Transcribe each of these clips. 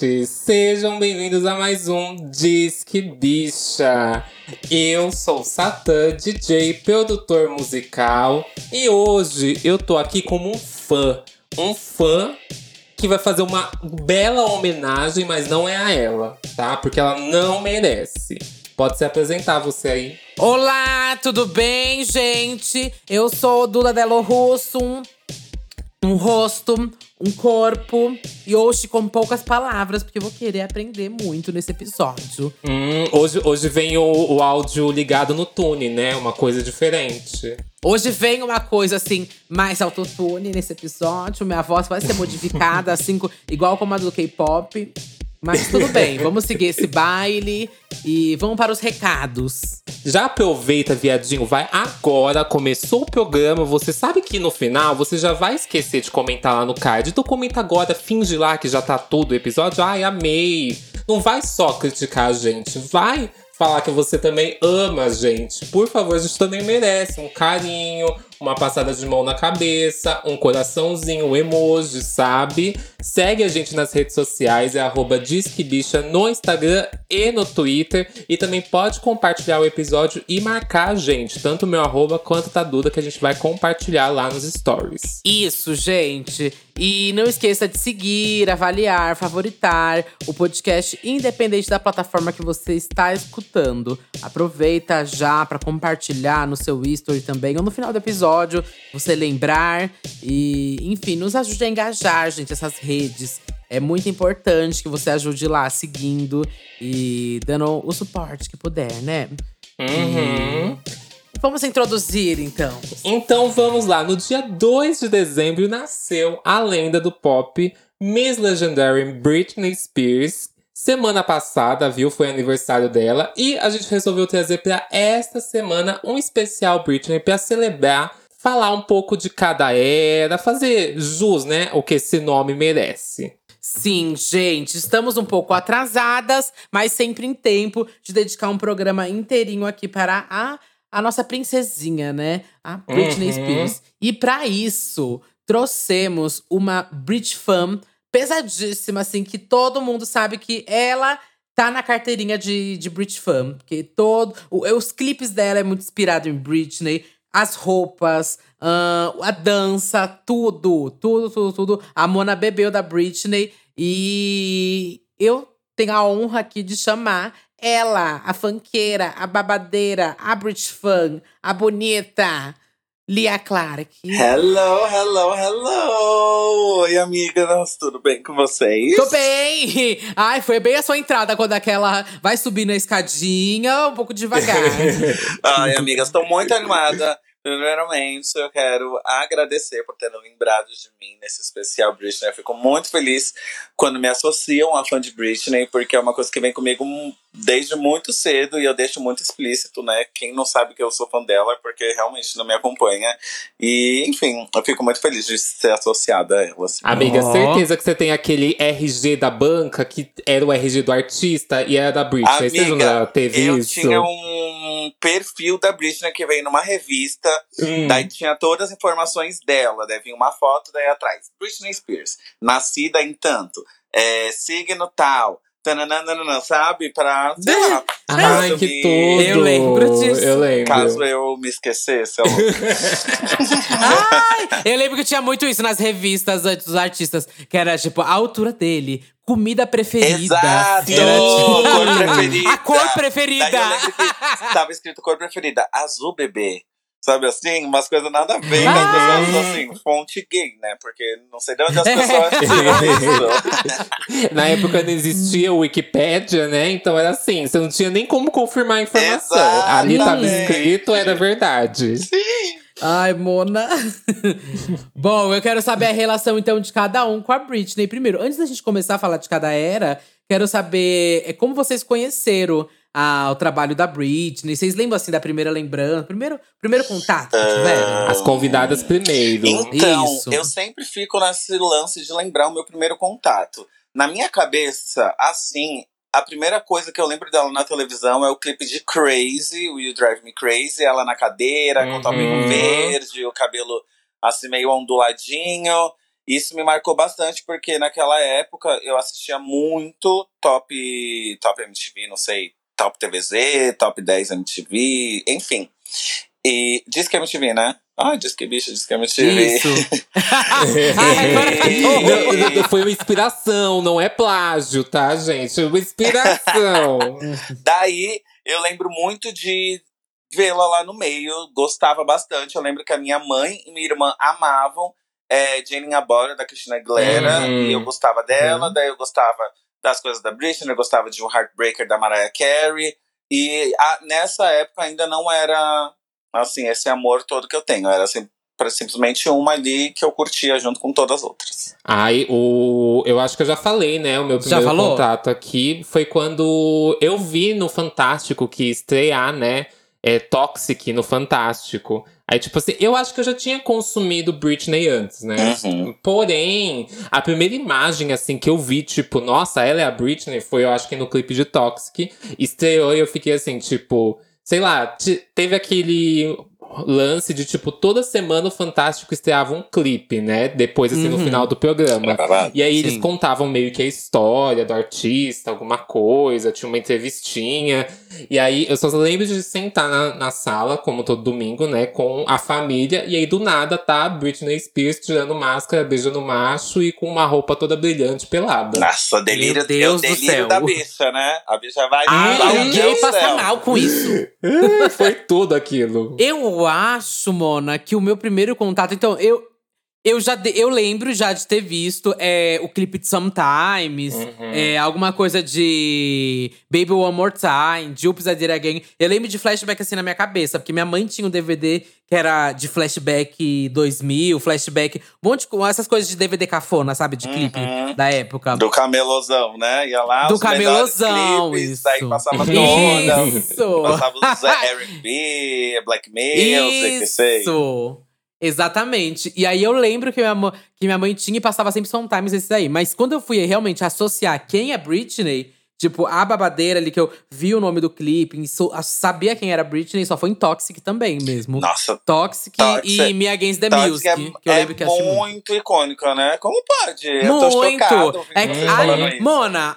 Gente! Sejam bem-vindos a mais um Disque Bicha. Eu sou Satã, DJ, produtor musical, e hoje eu tô aqui como um fã. Um fã que vai fazer uma bela homenagem, mas não é a ela, tá? Porque ela não merece. Pode se apresentar você aí. Olá, tudo bem, gente? Eu sou Dula Delo Russo, um rosto, um corpo e hoje com poucas palavras, porque eu vou querer aprender muito nesse episódio. Hum, hoje, hoje vem o, o áudio ligado no tune, né? Uma coisa diferente. Hoje vem uma coisa assim, mais autotune nesse episódio. Minha voz vai ser modificada, assim, igual como a do K-pop. Mas tudo bem, vamos seguir esse baile e vamos para os recados. Já aproveita, viadinho, vai agora, começou o programa. Você sabe que no final você já vai esquecer de comentar lá no card. Então comenta agora, finge lá que já tá tudo o episódio. Ai, amei. Não vai só criticar a gente, vai falar que você também ama a gente. Por favor, a gente também merece um carinho, uma passada de mão na cabeça, um coraçãozinho, um emoji, sabe? Segue a gente nas redes sociais, é arroba Disquebicha no Instagram e no Twitter. E também pode compartilhar o episódio e marcar a gente, tanto o meu arroba quanto da Duda, que a gente vai compartilhar lá nos stories. Isso, gente. E não esqueça de seguir, avaliar, favoritar o podcast independente da plataforma que você está escutando. Aproveita já para compartilhar no seu history também ou no final do episódio, você lembrar e, enfim, nos ajude a engajar, gente, essas redes. É muito importante que você ajude lá seguindo e dando o suporte que puder, né? Uhum. Vamos introduzir, então. Então vamos lá. No dia 2 de dezembro nasceu a lenda do pop Miss Legendary Britney Spears. Semana passada, viu, foi aniversário dela e a gente resolveu trazer para esta semana um especial Britney para celebrar, falar um pouco de cada era, fazer jus, né, o que esse nome merece. Sim, gente, estamos um pouco atrasadas, mas sempre em tempo de dedicar um programa inteirinho aqui para a, a nossa princesinha, né? A Britney Uhum. Spears. E para isso, trouxemos uma Brit fan pesadíssima, assim, que todo mundo sabe que ela tá na carteirinha de, de Brit fan. Porque todo, o- os clipes dela é muito inspirado em Britney. As roupas, ahn, a dança, tudo, tudo, tudo, tudo. A Mona bebeu da Britney e eu tenho a honra aqui de chamar ela, a fanqueira, a babadeira, a Brit fan, a bonita, Lia Clark. Hello, hello, hello! Oi, amigas, tudo bem com vocês? Tô bem! Ai, foi bem a sua entrada quando aquela vai subir na escadinha, um pouco devagar. Ai, amigas, tô muito animada. Primeiramente, eu quero agradecer por terem lembrado de mim nesse especial Britney. Eu fico muito feliz quando me associam a fã de Britney, porque é uma coisa que vem comigo desde muito cedo e eu deixo muito explícito, né? Quem não sabe que eu sou fã dela, é porque realmente não me acompanha. E, enfim, eu fico muito feliz de ser associada a ela. assim. Amiga, certeza que você tem aquele RG da banca que era o RG do artista e era da Britney. você Amiga, já teve eu isso? tinha um perfil da Britney que veio numa revista, Hum. daí tinha todas as informações dela, daí vinha uma foto daí atrás. Britney Spears, nascida em tanto, é, signo tal, tananana, sabe? Pra, sei lá, Ai, caso que me- tudo! Eu lembro disso. Eu lembro. Caso eu me esquecesse, eu... Ai, eu lembro que tinha muito isso nas revistas antes dos artistas, que era tipo a altura dele, comida preferida. Exato! Era, tipo, Cor preferida. A cor preferida. Daí eu lembro que tava escrito cor preferida, azul bebê. Sabe assim? Umas coisas nada a ver. Ah. As pessoas assim, fonte gay, né? Porque não sei de onde as pessoas tiram isso. Na época não existia o Wikipédia, né? Então era assim, você não tinha nem como confirmar a informação. Exatamente. Ali tava escrito, era verdade. Ai, Mona. Bom, eu quero saber a relação então de cada um com a Britney. Primeiro, antes da gente começar a falar de cada era, quero saber é, como vocês conheceram ah, o trabalho da Britney. Vocês lembram assim da primeira lembrança? Primeiro, primeiro contato que tiveram? As convidadas primeiro. Então, Isso. eu sempre fico nesse lance de lembrar o meu primeiro contato. Na minha cabeça, assim, a primeira coisa que eu lembro dela na televisão é o clipe de Crazy, o You Drive Me Crazy, ela na cadeira, com o Uhum. toppinho verde, o cabelo assim meio onduladinho. Isso me marcou bastante, porque naquela época eu assistia muito Top, top MTV, não sei, Top TVZ, Top 10 MTV, enfim. E diz que é MTV, né? Ah, diz que bicho, diz que é MTV. Isso. Não, não, foi uma inspiração, não é plágio, tá, gente? Foi uma inspiração. Daí eu lembro muito de vê-la lá no meio, gostava bastante. Eu lembro que a minha mãe e minha irmã amavam é, Jane Abora, da Cristina Aguilera, Uhum. e eu gostava dela. Uhum. Daí eu gostava das coisas da Britney, eu gostava de um Heartbreaker da Mariah Carey. E a- nessa época ainda não era, assim, esse amor todo que eu tenho. Era assim, pra- simplesmente uma ali que eu curtia junto com todas as outras. Ai, o. Eu acho que eu já falei, né? O meu Já primeiro falou? contato aqui foi quando eu vi no Fantástico que estrear, né? É, Toxic no Fantástico. Aí, tipo assim, eu acho que eu já tinha consumido Britney antes, né? Uhum. Porém, a primeira imagem, assim, que eu vi, tipo, nossa, ela é a Britney, foi, eu acho que no clipe de Toxic. Estreou e eu fiquei assim, tipo, sei lá, te- teve aquele lance de, tipo, toda semana o Fantástico estreava um clipe, né? Depois, assim, no Uhum. final do programa. E aí eles Sim. contavam meio que a história do artista, alguma coisa, tinha uma entrevistinha. E aí eu só lembro de sentar na, na sala, como todo domingo, né, com a família, e aí do nada tá Britney Spears tirando máscara, beijando macho e com uma roupa toda brilhante pelada. Nossa, delírio, Meu Deus é o do delírio céu. da bicha, né? A bicha vai Deus gay do passa mal com isso. Ah, Foi tudo aquilo. Eu acho, Mona, que o meu primeiro contato. Então, eu. Eu já de- eu lembro já de ter visto é, o clipe de Sometimes, Uhum. é, alguma coisa de Baby One More Time, Oops, I Did Again. Eu lembro de flashback assim na minha cabeça, porque minha mãe tinha um DVD que era de flashback 2000, flashback, um monte de essas coisas de DVD cafona, sabe? De clipe Uhum. da época. Do camelozão, né? Ia lá, Do camelozão, clipes, isso. Daí passava toda. Isso! passava os R&B, Black Music, que sei. Isso! Exatamente. E aí eu lembro que minha, mãe- que minha mãe tinha e passava sempre Sometimes esses aí. Mas quando eu fui realmente associar quem é Britney, tipo, a babadeira ali que eu vi o nome do clipe, e a- sabia quem era Britney, só foi em Toxic também mesmo. Nossa, Toxic, Toxic- e Me Against the Toxic Music. é, que eu é lembro que eu assisti muito. muito icônica, né? Como pode? Eu tô Muito! chocado ouvindo É que isso. Mona,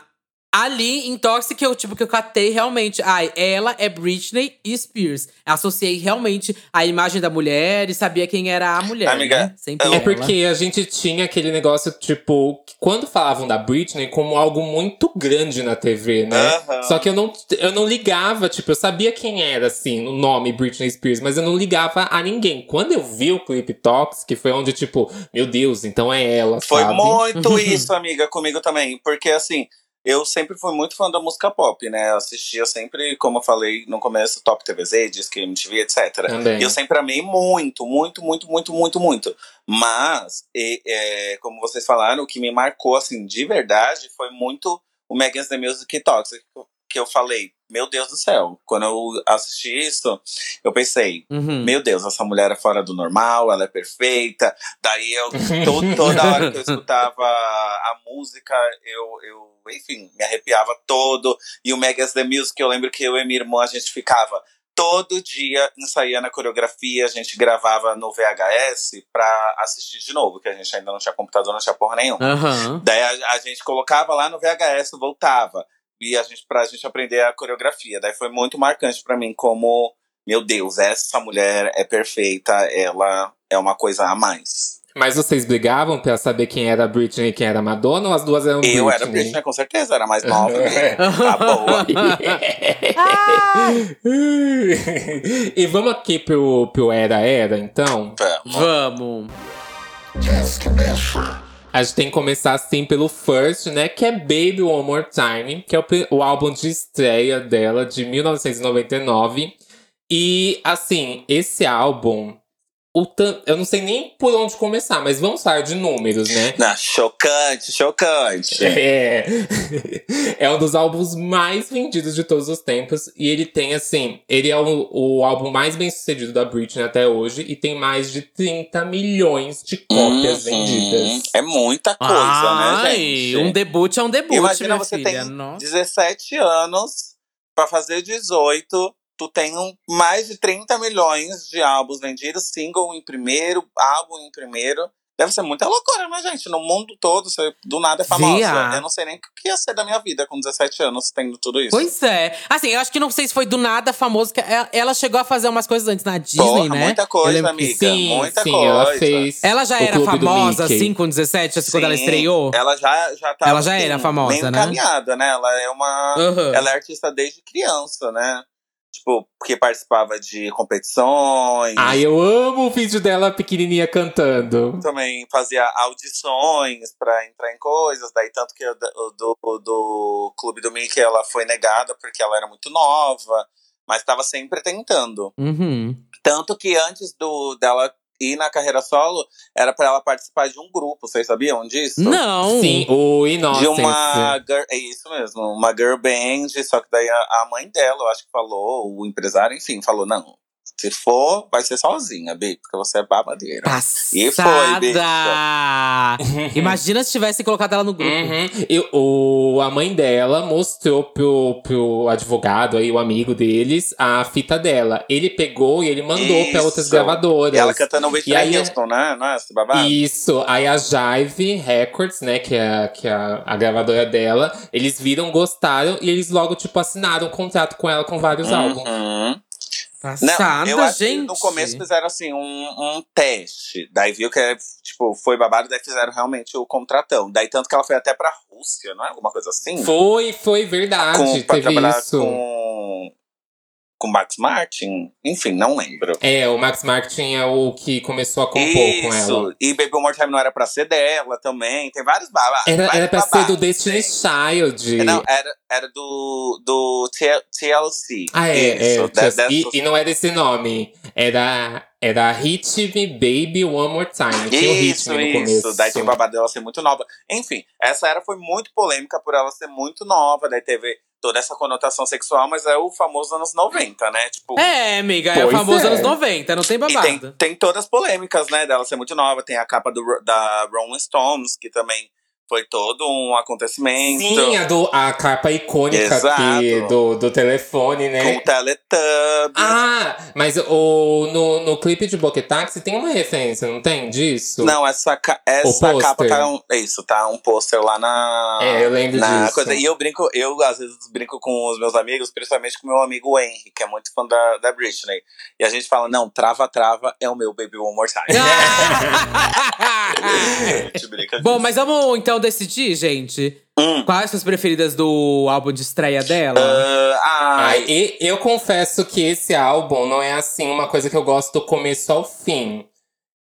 ali em Toxic eu, tipo, que eu catei realmente. Ai, ela é Britney Spears. Associei realmente a imagem da mulher e sabia quem era a mulher. Amiga, né? Sempre É ela. porque a gente tinha aquele negócio, tipo, que quando falavam da Britney como algo muito grande na TV, né? Aham. Só que eu não, eu não ligava, tipo, eu sabia quem era, assim, o nome Britney Spears, mas eu não ligava a ninguém. Quando eu vi o clipe Toxic, foi onde, tipo, meu Deus, então é ela, Foi sabe? muito isso, amiga, comigo também. Porque, assim, eu sempre fui muito fã da música pop, né? Eu assistia sempre, como eu falei no começo, Top TVZ, Disque MTV, etc. Também. E eu sempre amei muito, muito, muito, muito, muito, muito. Mas, e, é, como vocês falaram, o que me marcou, assim, de verdade, foi muito o Megan's The Music Toxic, que eu falei, meu Deus do céu. Quando eu assisti isso, eu pensei, Uhum. meu Deus, essa mulher é fora do normal, ela é perfeita. Daí eu, to- toda hora que eu escutava a música, eu, eu, enfim, me arrepiava todo. E o Megas The Music, eu lembro que eu e minha irmã, a gente ficava todo dia ensaiando a coreografia, a gente gravava no VHS pra assistir de novo, que a gente ainda não tinha computador, não tinha porra nenhuma. Aham. Daí a, a gente colocava lá no VHS, voltava. E a gente, pra gente aprender a coreografia. Daí foi muito marcante pra mim como, meu Deus, essa mulher é perfeita, ela é uma coisa a mais. Mas vocês brigavam pra saber quem era a Britney e quem era a Madonna, ou as duas eram Eu Britney? era Britney, com certeza, era mais nova. Tá boa. e vamos aqui pro, pro Era Era, então? Vamos. Vamos. A gente tem que começar assim pelo First, né? Que é Baby One More Time, que é o, o álbum de estreia dela de 1999. E assim, esse álbum. O tan- eu não sei nem por onde começar, mas vamos falar de números, né? Não, chocante, chocante. É. é um dos álbuns mais vendidos de todos os tempos. E ele tem, assim, ele é o, o álbum mais bem sucedido da Britney até hoje. E tem mais de 30 milhões de cópias Uhum. vendidas. É muita coisa, Ai, né, gente? um debut é um debut, Imagina você filha. tem Nossa. 17 anos pra fazer 18. Tu tem um, mais de 30 milhões de álbuns vendidos, single em primeiro, álbum em primeiro. Deve ser muita loucura, né, gente? No mundo todo, você do nada é famosa. Via. Eu não sei nem o que ia ser da minha vida com 17 anos, tendo tudo isso. Pois é. Assim, eu acho que não sei se foi do nada famoso, que ela- chegou a fazer umas coisas antes na Disney, Porra, né? muita coisa, amiga. Sim, muita sim, coisa. ela fez. Ela já o era famosa, assim, com 17, assim, quando ela Sim, estreou? Ela já, já tava, Ela já assim, era famosa, bem né? encaminhada, né? Ela é uma. Aham. Ela é artista desde criança, né? Tipo, porque participava de competições. Ai, eu amo o vídeo dela pequenininha cantando. também fazia audições pra entrar em coisas, daí tanto que o do, o do Clube do Mickey ela foi negada porque ela era muito nova, mas estava sempre tentando. Uhum. Tanto que antes do dela ir na carreira solo, era pra ela participar de um grupo, vocês sabiam disso? Não. Sim, o De Innocence. uma girl, é isso mesmo, uma girl band, só que daí a, a mãe dela, eu acho que falou, o empresário, enfim, falou, não, se for, vai ser sozinha, Bi, porque você é babadeira. E foi, Passada! Imagina se tivesse colocado ela no grupo. Uhum. E o, a mãe dela mostrou pro, pro advogado aí, o amigo deles, a fita dela. Ele pegou e ele mandou pra outras gravadoras. E ela cantando Whitney aí- Houston, né? Não é esse babado? Isso, aí a Jive Records, né, que é, que é a, a gravadora dela, eles viram, gostaram e eles logo, tipo, assinaram um contrato com ela com vários álbuns. Passada, Não, eu acho gente. que no começo fizeram assim um, um teste. Daí viu que é, tipo, foi babado, daí fizeram realmente o contratão. Daí tanto que ela foi até pra Rússia, não é? Alguma coisa assim? Foi, foi verdade, com, pra teve trabalhar isso. com com Max Martin. Enfim, não lembro. É, o Max Martin é o que começou a compor com ela. Isso. E Baby One More Time não era pra ser dela também. Tem vários babados. Era, vários era pra ser babados, do Destiny gente. Child. Não, era, era do, do TLC. Ah, é, Isso, é. just- dessas- e, e não era esse nome. Era, era Hit Me Baby One More Time. O Isso, isso. Daí tinha o babado dela ser muito nova. Enfim, essa era foi muito polêmica por ela ser muito nova. Daí teve toda essa conotação sexual, mas é o famoso anos 90, né? Tipo. É, amiga, é o famoso é. anos 90, não tem babado. tem, tem todas as polêmicas, né? Dela ser muito nova. Tem a capa do, da Rolling Stones, que também foi todo um acontecimento. Sim, a, do, a capa icônica que, do, do telefone, Com né? o Teletubbies. Ah, mas o, no, no clipe de Boquetaxi tem uma referência, não tem disso? Não, essa, essa capa tá um. é Isso, tá um pôster lá na. É, eu lembro na disso. Coisa. E eu brinco, eu às vezes brinco com os meus amigos, principalmente com o meu amigo Henry, que é muito fã da, da Britney. E a gente fala: não, trava, trava é o meu Baby One More Time. a gente brinca Bom, mas vamos então decidir, gente. Hum. Quais são as preferidas do álbum de estreia dela? Ah, Ai, ai, eu confesso que esse álbum não é assim uma coisa que eu gosto do começo ao fim.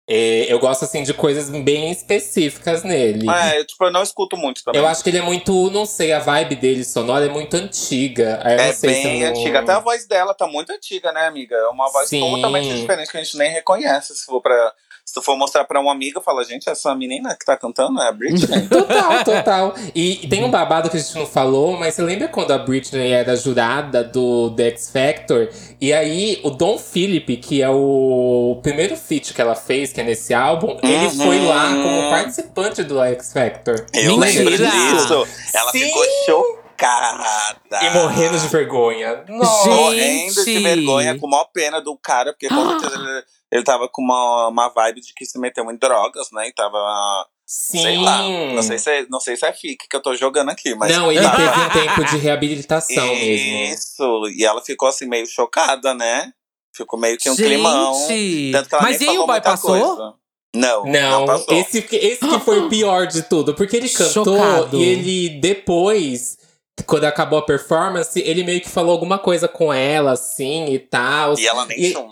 É, eu gosto assim de coisas bem específicas nele. é, eu, tipo, eu não escuto muito também. Eu acho que ele é muito, não sei, a vibe dele sonora é muito antiga. Aí eu é não sei se bem não- antiga. Até a voz dela tá muito antiga, né, amiga? É uma voz Sim. totalmente diferente que a gente nem reconhece. Se for, pra, se tu for mostrar pra uma amiga, fala, gente, essa menina que tá cantando é a Britney. Total, total. E, e tem um babado que a gente não falou, mas você lembra quando a Britney era jurada do The X Factor? E aí, o Don Philip, que é o primeiro feat que ela fez, que é nesse álbum, ele Uhum. foi lá como participante do X Factor. Eu Mentira! lembro disso. Ela Sim. ficou chocada. E morrendo de vergonha. Nossa. Morrendo de vergonha, com maior pena do cara, porque com Ah. certeza ele, tava com uma, uma vibe de que se meteu em drogas, né? E tava. Sim. Sei lá. Não sei se é, não sei se é fique que eu tô jogando aqui, mas. Não, ele teve um tempo de reabilitação mesmo. Isso. E ela ficou assim, meio chocada, né? Ficou meio que um Gente! climão. Tanto que ela Mas nem e aí, o boy passou? coisa. Não, não, Não, esse, que- esse que foi o pior de tudo. Porque ele cantou Chocado. e ele depois, quando acabou a performance, ele meio que falou alguma coisa com ela, assim, e tal. E ela nem E- chum.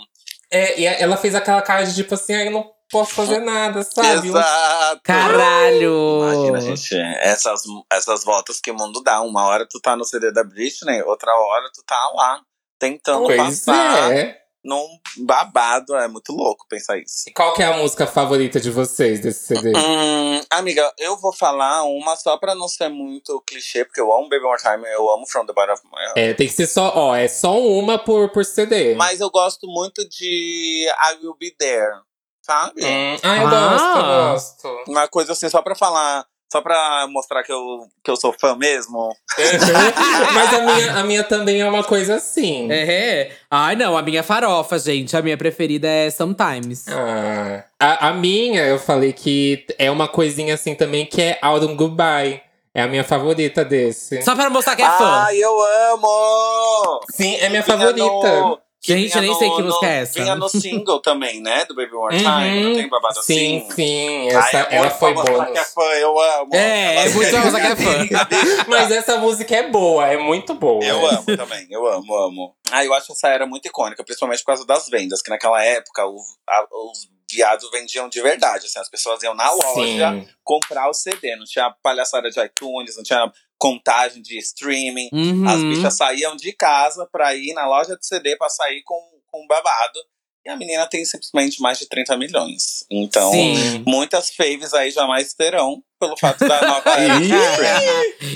É, e ela fez aquela cara de tipo assim, ah, eu não posso fazer nada, sabe? Exato. Caralho! Imagina, gente, essas, essas voltas que o mundo dá. Uma hora tu tá no CD da Britney, outra hora tu tá lá tentando Pois passar é. num babado. É muito louco pensar isso. E qual que é a música favorita de vocês desse CD? Hum, amiga, eu vou falar uma só pra não ser muito clichê, porque eu amo Baby One More Time, eu amo From the Bottom of My Heart. É, tem que ser só, ó, é só uma por, por CD. Mas eu gosto muito de I Will Be There, sabe? Hum, ah, eu Ah. gosto, eu gosto. Uma coisa assim, só pra falar, Só pra mostrar que eu, que eu sou fã mesmo. Mas a minha, a minha também é uma coisa assim. É. Ai, não, a minha farofa, gente. A minha preferida é Sometimes. Ah, a, a minha, eu falei que é uma coisinha assim também, que é Autumn Goodbye. É a minha favorita desse. Só pra mostrar que é fã. Ai, eu amo! Sim, é minha favorita. No- que Gente, eu nem no- sei que no- música é essa. Vinha no single também, né? Do Baby One Time. Uhum. Não tem babado Sim, assim? sim. Ai, Essa, é ela foi bônus. que é fã, eu amo. É, é muito pra mostrar que é fã. Mas essa música é boa, é muito boa. Eu amo também, eu amo, amo. Ah, eu acho essa era muito icônica, principalmente por causa das vendas, que naquela época o- a- os viados vendiam de verdade, assim, as pessoas iam na loja Sim. comprar o CD, não tinha palhaçada de iTunes, não tinha contagem de streaming. Uhum. As bichas saíam de casa pra ir na loja de CD pra sair com, com babado. E a menina tem simplesmente mais de 30 milhões. Então, Sim. muitas faves aí jamais terão pelo fato da nova.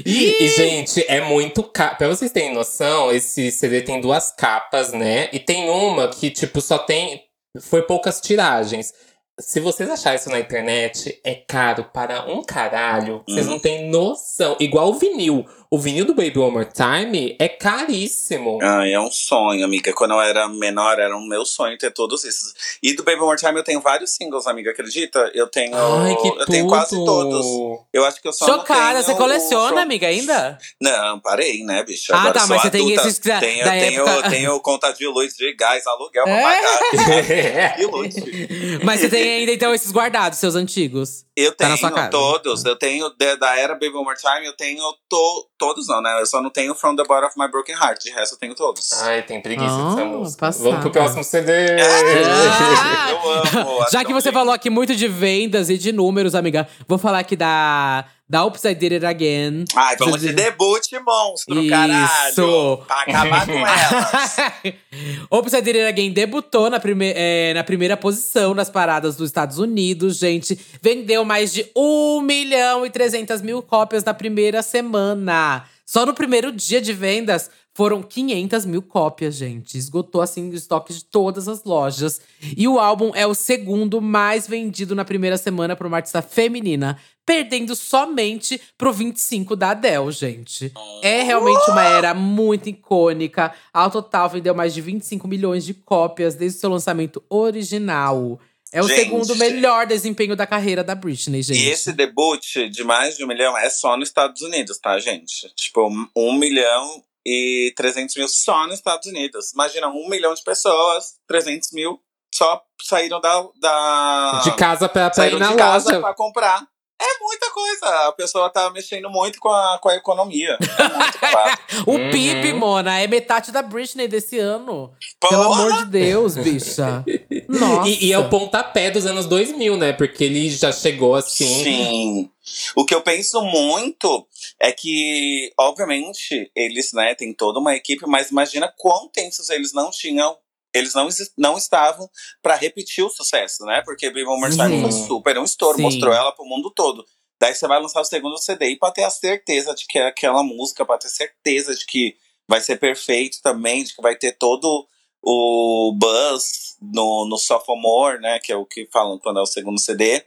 E, e, gente, é muito caro. Pra vocês terem noção, esse CD tem duas capas, né? E tem uma que, tipo, só tem. Foi poucas tiragens. Se vocês acharem isso na internet, é caro para um caralho. Vocês Uhum. não têm noção. Igual o vinil. O vinil do Baby One More Time é caríssimo. Ai, é um sonho, amiga. Quando eu era menor, era um meu sonho ter todos esses. E do Baby One More Time eu tenho vários singles, amiga, acredita? Eu tenho. Ai, que eu tenho quase tudo. todos. Eu acho que eu só Chocada, você coleciona, o amiga, ainda? Não, parei, né, bicho? Ah, Agora tá, mas você tem esses da- tenho, da tenho, época- tenho conta de luz, de gás, aluguel pra É? pagar. E luz. Mas você tem ainda, então, esses guardados, seus antigos. Eu Tá tenho casa. todos. Eu tenho da, da era Baby One More Time, eu tenho to, todos, não, né? Eu só não tenho From the Bottom of My Broken Heart. De resto, eu tenho todos. Ai, tem preguiça Ah, dessa música. passada. Vamos pro próximo CD. Ah! Eu amo. Já que você falou aqui muito de vendas e de números, amiga, vou falar aqui da, da I Did It Again. Ai, vamos de debut, monstro, Isso. caralho. Pra acabar com elas. I Did It Again debutou na, prime é, na primeira posição nas paradas dos Estados Unidos, gente. Vendeu mais de 1 milhão e 300 mil cópias na primeira semana. Só no primeiro dia de vendas foram 500 mil cópias, gente. Esgotou, assim, o estoque de todas as lojas. E o álbum é o segundo mais vendido na primeira semana para uma artista feminina. Perdendo somente pro 25 da Adele, gente. É realmente uma era muito icônica. Ao total, vendeu mais de 25 milhões de cópias desde o seu lançamento original. É o Gente. segundo melhor desempenho da carreira da Britney, gente. E esse debut de mais de um milhão é só nos Estados Unidos, tá, gente? Tipo, um milhão e 300 mil só nos Estados Unidos. Imagina, um milhão de pessoas, 300 mil só saíram da. da De casa pra, pra ir na de casa loja. pra comprar. É muita coisa. A pessoa tá mexendo muito com a, com a economia. É. O Uhum. PIB, Mona, é metade da Britney desse ano. Pelo Porra! amor de Deus, bicha. Nossa. E, e é o pontapé dos anos 2000, né? Porque ele já chegou assim. Sim. O que eu penso muito é que, obviamente, eles, né, têm toda uma equipe, mas imagina quão tensos eles não tinham. Eles não, não estavam pra repetir o sucesso, né? Porque Baby One More Time foi super um estouro, Sim. mostrou ela pro mundo todo. Daí você vai lançar o segundo CD e pra ter a certeza de que é aquela música, pra ter certeza de que vai ser perfeito também, de que vai ter todo o buzz no, no Sophomore, né? Que é o que falam quando é o segundo CD.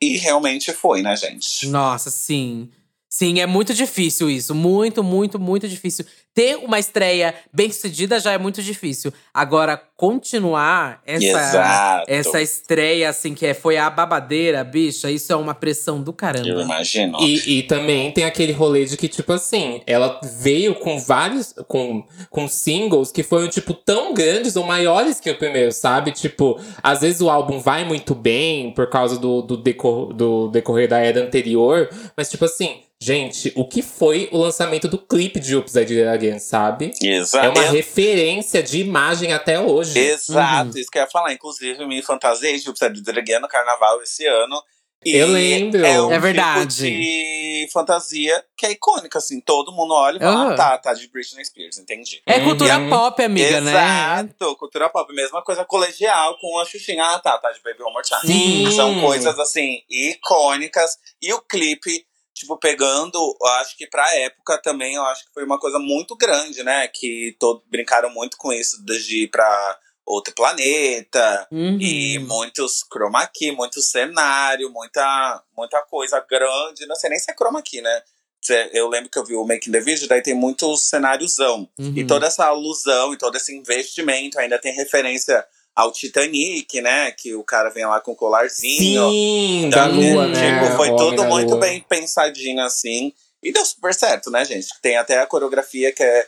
E realmente foi, né, gente? Nossa, sim. Sim, é muito difícil isso. Muito, muito, muito difícil. Ter uma estreia bem sucedida já é muito difícil. Agora, continuar essa, Exato. essa estreia, assim, que é, foi a babadeira, bicha, isso é uma pressão do Eu caramba. imagino. E, e também tem aquele rolê de que, tipo assim, ela veio com vários. com, com singles que foram, tipo, tão grandes ou maiores que o primeiro, sabe? Tipo, às vezes o álbum vai muito bem por causa do, do, decor, do decorrer da era anterior, mas, tipo assim, gente, o que foi o lançamento do clipe de Oops, I Did It Again, sabe? Exato. É uma referência de imagem até hoje. Exato, Uhum. isso que eu ia falar. Inclusive, me fantasiei de Upside Dragon no carnaval esse ano. E Eu lembro. É, um É verdade. Tipo de fantasia que é icônica, assim. Todo mundo olha e fala, Aham. ah, tá, tá de Britney Spears, entendi. É Uhum. cultura pop, amiga, né? Exato, cultura pop. Mesma coisa colegial com a Xuxinha. Ah, tá, tá de Baby One More Time. Sim. São coisas, assim, icônicas. E o clipe, tipo, pegando, eu acho que pra época também, eu acho que foi uma coisa muito grande, né? Que todo, brincaram muito com isso, de ir pra Outro Planeta. Uhum. E muitos chroma key, muito cenário, muita, muita coisa grande. Não sei nem se é chroma key, né? Cê- Eu lembro que eu vi o Making the Video, daí tem muito cenáriozão. Uhum. E toda essa alusão e todo esse investimento ainda tem referência ao Titanic, né? Que o cara vem lá com o colarzinho. Sim, da Então, lua, né? Tipo, foi O homem tudo da muito lua. bem pensadinho assim. E deu super certo, né, gente? Tem até a coreografia que é.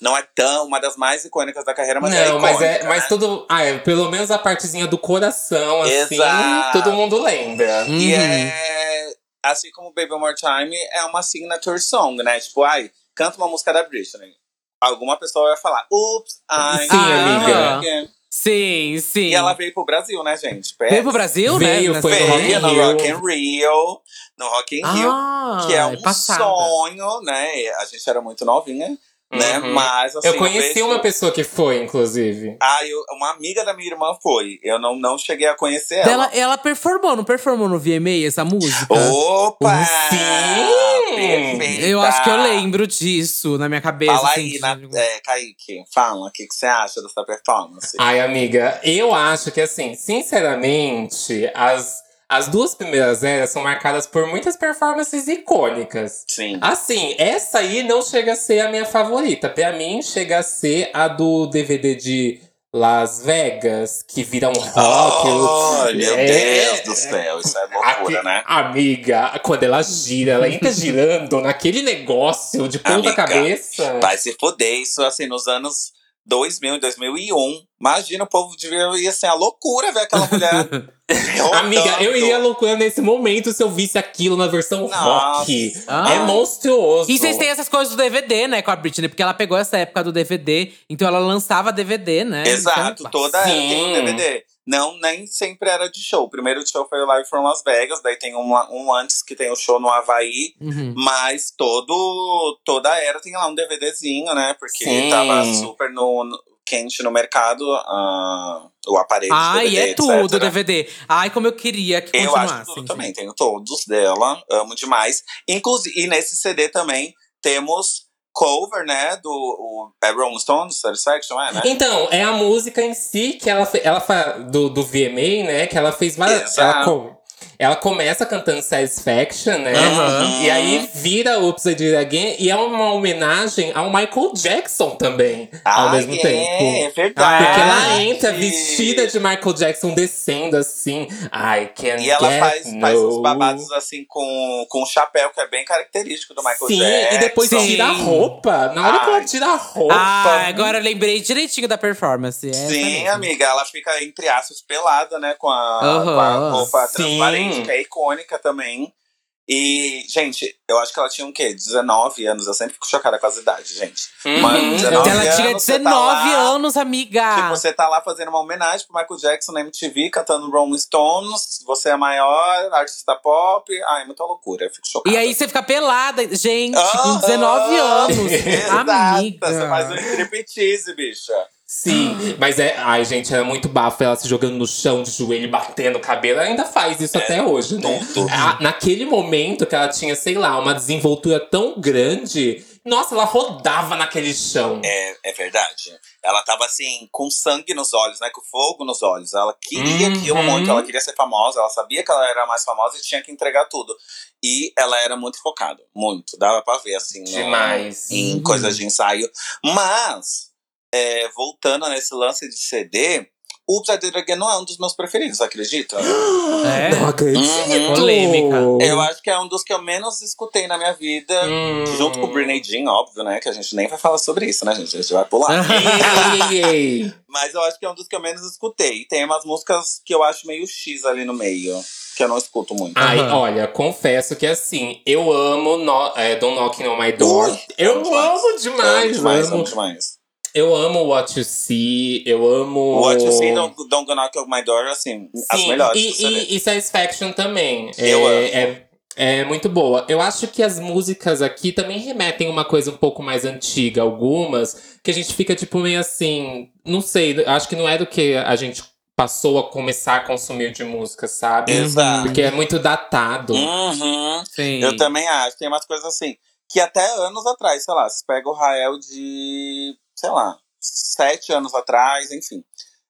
Não é tão uma das mais icônicas da carreira, mas é não, icônica. mas é, mas né? tudo. Ah, é, pelo menos a partezinha do coração, assim, Exato. todo mundo lembra. Uhum. E é. Assim como Baby One More Time é uma signature song, né? Tipo, ai, canta uma música da Britney. Alguma pessoa vai falar, ups, ai. Sim, amiga. ai, Sim, sim. E ela veio pro Brasil, né, gente? veio pro Brasil, Veio, né? foi no Nessa- Rock Veio no Rio. Rock in Rio. No Rock in Rio. Ah, que é um passada. sonho, né? A gente era muito novinha, né? Uhum. Mas assim, eu conheci vejo- uma pessoa que foi, inclusive. Ah, eu- uma amiga da minha irmã foi. Eu não, não cheguei a conhecer ela. Ela, ela performou, não performou no VMA essa música? Opa! Sim! Perfeita! Eu acho que eu lembro disso na minha cabeça. Fala assim, aí, na, é, Kaique. Fala, o que, que você acha dessa performance? Ai, amiga, eu acho que, assim, sinceramente, as, as duas primeiras eras são marcadas por muitas performances icônicas. Sim. Assim, essa aí não chega a ser a minha favorita. Pra mim, chega a ser a do DVD de Las Vegas, que vira um rock. Oh, meu É, Deus do céu, isso é loucura, Aqui- né? Amiga, quando ela gira, ela entra girando naquele negócio de ponta Amiga, cabeça. Vai se foder, isso assim, nos anos 2000, 2001. Imagina, o povo devia ia ser a loucura ver aquela mulher. Amiga, eu iria loucura nesse momento se eu visse aquilo na versão Nossa. rock. Ah. É monstruoso. E vocês têm essas coisas do DVD, né, com a Britney? Porque ela pegou essa época do DVD, então ela lançava DVD, né? Exato, Então, toda era Sim. tem um DVD. Não, nem sempre era de show. O primeiro show foi o Live from Las Vegas, daí tem um, um antes que tem o show no Havaí. Uhum. Mas todo, toda era tem lá um DVDzinho, né? Porque Sim. tava super no, no- quente no mercado ah, o aparelho Ai, DVD, é tudo etc. DVD. Ai, como eu queria que Eu continuasse. acho tudo também, tenho todos dela, amo demais. Inclusive, e nesse CD também temos cover, né, do o, é Rolling Stones, Satisfaction, é, né? Então, é a música em si que ela, ela do, do VMA, né? Que ela fez várias. Ela, Exato. Ela começa cantando Satisfaction, né? Aham. E aí vira Oops, I Did Again. E é uma homenagem ao Michael Jackson também, ao Ah, mesmo é, tempo. É verdade. Porque ela entra vestida de Michael Jackson descendo assim. I can E ela get faz, faz uns no. babados assim com, com um chapéu, que é bem característico do Michael Sim, Jackson. e depois Sim. tira a roupa. Na hora que Ai. ela tira a roupa. Ah, agora eu lembrei direitinho da performance. essa Sim, amiga, ela fica entre aspas pelada, né? Com a, Aham. com a roupa Sim. transparente, que é icônica também. E, gente, eu acho que ela tinha o quê? 19 anos. Eu sempre fico chocada com as idades, gente. Uhum. Mano, 19 Ela tinha anos, tá 19 lá, anos, amiga. Tipo, você tá lá fazendo uma homenagem pro Michael Jackson na MTV, cantando Rolling Stones. Você é a maior artista pop. Ai, muita loucura. Eu fico chocada. E aí você fica pelada, gente, com Aham. 19 anos. Exato, amiga. Você faz um striptease, bicha. Sim, mas é. Ai, gente, era muito bafo ela se jogando no chão de joelho, batendo o cabelo. Ela ainda faz isso até hoje, né? A- naquele momento que ela tinha, sei lá, uma desenvoltura tão grande. Nossa, ela rodava naquele chão. É, é verdade. Ela tava assim, com sangue nos olhos, né? Com fogo nos olhos. Ela queria aquilo Uhum. muito, ela queria ser famosa, ela sabia que ela era mais famosa e tinha que entregar tudo. E ela era muito focada, muito. Dava pra ver, assim, Demais. em Uhum. coisas de ensaio. Mas, é, voltando nesse lance de CD, Did It Again não é um dos meus preferidos, acredita? É. Não acredito. Uhum. Polêmica. Eu acho que é um dos que eu menos escutei na minha vida. Hum. Junto com o Britney Jean, óbvio, né? Que a gente nem vai falar sobre isso, né, gente? A gente vai pular. Ei, ei, ei. Mas eu acho que é um dos que eu menos escutei. Tem umas músicas que eu acho meio X ali no meio. Que eu não escuto muito. Ai, Aham. olha, confesso que assim, eu amo no, é, Don't Knock on My Door. Ui, eu amo amo demais. demais, amo demais, amo. amo demais. Eu amo What You See, eu amo. What You See, Don't, Don't Go Knock My Door, assim, as Sim, melhores e, e, e Satisfaction também. Eu é, amo. É, é muito boa. Eu acho que as músicas aqui também remetem uma coisa um pouco mais antiga, algumas, que a gente fica tipo meio assim. Não sei, acho que não é do que a gente passou a começar a consumir de música, sabe? Exato. Porque é muito datado. Uhum. Sim. Eu também acho. Tem umas coisas assim. Que até anos atrás, sei lá, se pega o Rael de, sei lá, sete anos atrás, enfim.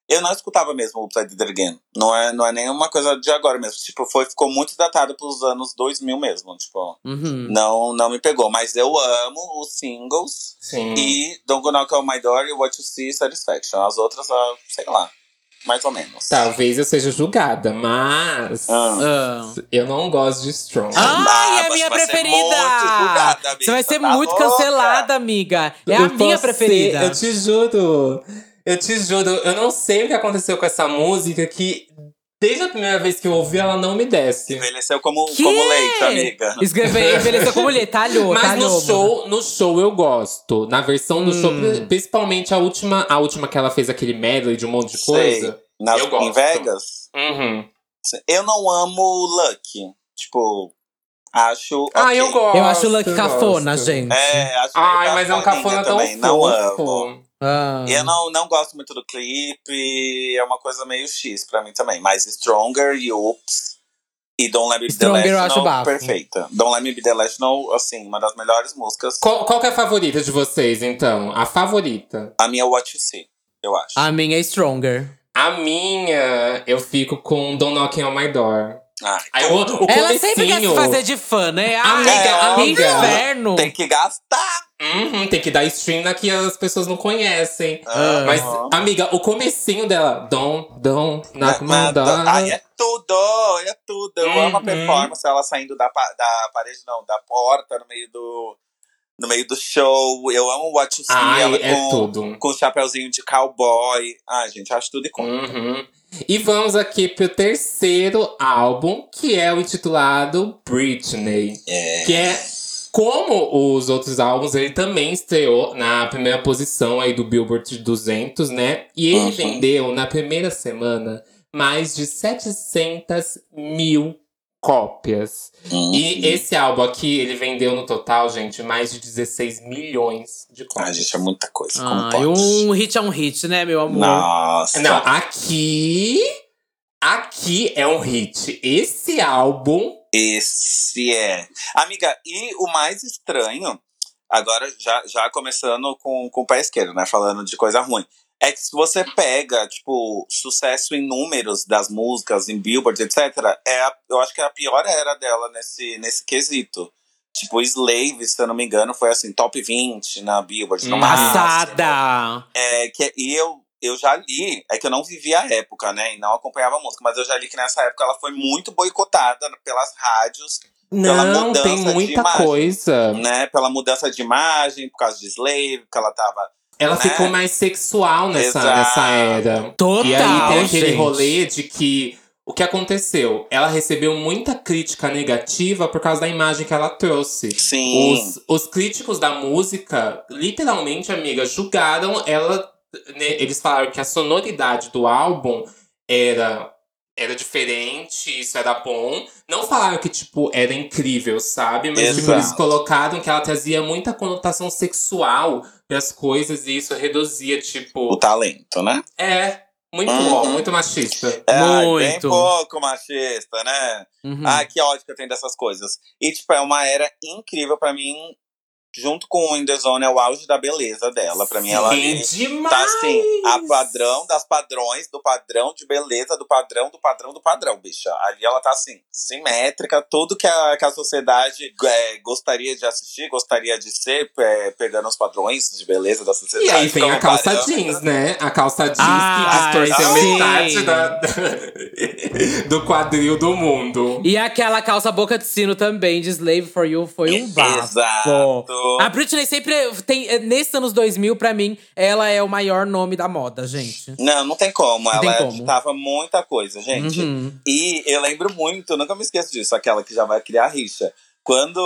Eu não escutava mesmo o Play It Again. Não é, não é nenhuma coisa de agora mesmo. Tipo, foi, ficou muito datado pros anos 2000 mesmo. Tipo, Uhum. não, não me pegou. Mas eu amo os singles. Sim. E Don't Go Knock on My Door e What You See Satisfaction. As outras, ah, sei lá. Mais ou menos. Talvez eu seja julgada, mas Ah. Ah. eu não gosto de Strong. Ai, Ah, é a você minha vai ser preferida! muito julgada, amiga. Você vai ser Tá muito louca? cancelada, amiga. É a Eu minha posso preferida. ser- eu te juro. Eu te juro. Eu não sei o que aconteceu com essa música que desde a primeira vez que eu ouvi ela não me desce. Envelheceu como, Que? como leite, amiga. Escrever, envelheceu como mulher, talhou, Mas talhou. no show, no show eu gosto. Na versão do Hum. show, pri- principalmente a última, a última que ela fez aquele medley de um monte de Sei. coisa. Nas, Eu gosto. Em Vegas. Uhum. Eu não amo Lucky. Tipo, acho. Ah, ok. eu gosto. Eu acho o Lucky eu cafona, gosto. gente. É, acho Ai, mas é um cafona tão também. Não amo. Ah. Eu não, não gosto muito do clipe, é uma coisa meio X pra mim também. Mas Stronger e Oops e Don't Let Me Be The Last perfeita. Don't Let Me Be The Last No, assim, uma das melhores músicas. Qual, qual que é a favorita de vocês, então? A favorita? A minha What You See, eu acho. A minha é Stronger. A minha, eu fico com Don't Knocking on My Door. Ai, Aí, o, o Ela sempre quer se comecinho- fazer de fã, né? Ai, Amiga, É, amiga. inferno. Tem que gastar. Uhum, tem que dar stream na que as pessoas não conhecem. Ah, Mas, amiga, o comecinho dela, Mas- My Door. Ai, é tudo, é tudo. Eu amo a Uhum. performance, ela saindo da, da parede, não, da porta, no meio do, no meio do show. Eu amo What You See, Ai, ela é com, tudo. com o chapeuzinho de cowboy. Ai, gente, acho tudo icônico. Uhum. E vamos aqui pro terceiro álbum, que é o intitulado Britney. É. Que é como os outros álbuns, ele também estreou na primeira posição aí do Billboard 200, né? E ele Uhum. vendeu na primeira semana mais de 700 mil cópias. Uhum. E esse álbum aqui, ele vendeu no total, gente, mais de 16 milhões de Ai, cópias. gente, é muita coisa. Como Ai, pode? um hit é um hit, né, meu amor? Nossa. Não, aqui. Aqui é um hit. Esse álbum. Esse é. Amiga, e o mais estranho, agora já, já começando com, com o pé esquerdo, né? Falando de coisa ruim. É que se você pega, tipo, sucesso em números das músicas, em Billboard, etc., é a- eu acho que é a pior era dela nesse, nesse quesito. Tipo, Slave, se eu não me engano, foi assim, top 20 na Billboard. Passada! É, que, e eu, eu já li, é que eu não vivi a época, né? E não acompanhava a música, mas eu já li que nessa época ela foi muito boicotada pelas rádios, Pela Não, mudança tem de muita imagem. coisa. né? Pela mudança de imagem, por causa de Slave, porque ela tava. Ela né? ficou mais sexual nessa, Exato. nessa era. Total, E aí tem aquele gente. rolê de que. O que aconteceu? Ela recebeu muita crítica negativa por causa da imagem que ela trouxe. Sim. Os, os críticos da música, literalmente, amiga, julgaram ela. Né, eles falaram que a sonoridade do álbum era, era diferente, isso era bom. Não falaram que, tipo, era incrível, sabe? Mas, tipo, eles colocaram que ela trazia muita conotação sexual pras coisas e isso reduzia, O tipo. talento, né? É, muito Uhum. bom, muito machista. É, ai, bem Muito. pouco machista, né? Uhum. Ah, que ódio que eu tenho dessas coisas. E, tipo, é uma era incrível pra mim. Junto com o In The Zone, é o auge da beleza dela. Pra mim, ela Sim, demais! tá assim, a padrão das padrões, do padrão de beleza, do padrão, do padrão, do padrão, bicha. Ali ela tá assim, simétrica, tudo que a, que a sociedade é, gostaria de assistir, gostaria de ser, é, pegando os padrões de beleza da sociedade. E aí vem a calça parâmetro. jeans, né? A calça jeans Ah, que distorceu sim. metade da, do quadril do mundo. E aquela calça boca de sino também, de Slave for You, foi um bafo. Exato. A Britney sempre tem. Nesses anos 2000, pra mim, ela é o maior nome da moda, gente. Não, não tem como. Não tem ela como. ditava muita coisa, gente. Uhum. E eu lembro muito, nunca me esqueço disso, aquela que já vai criar rixa. Quando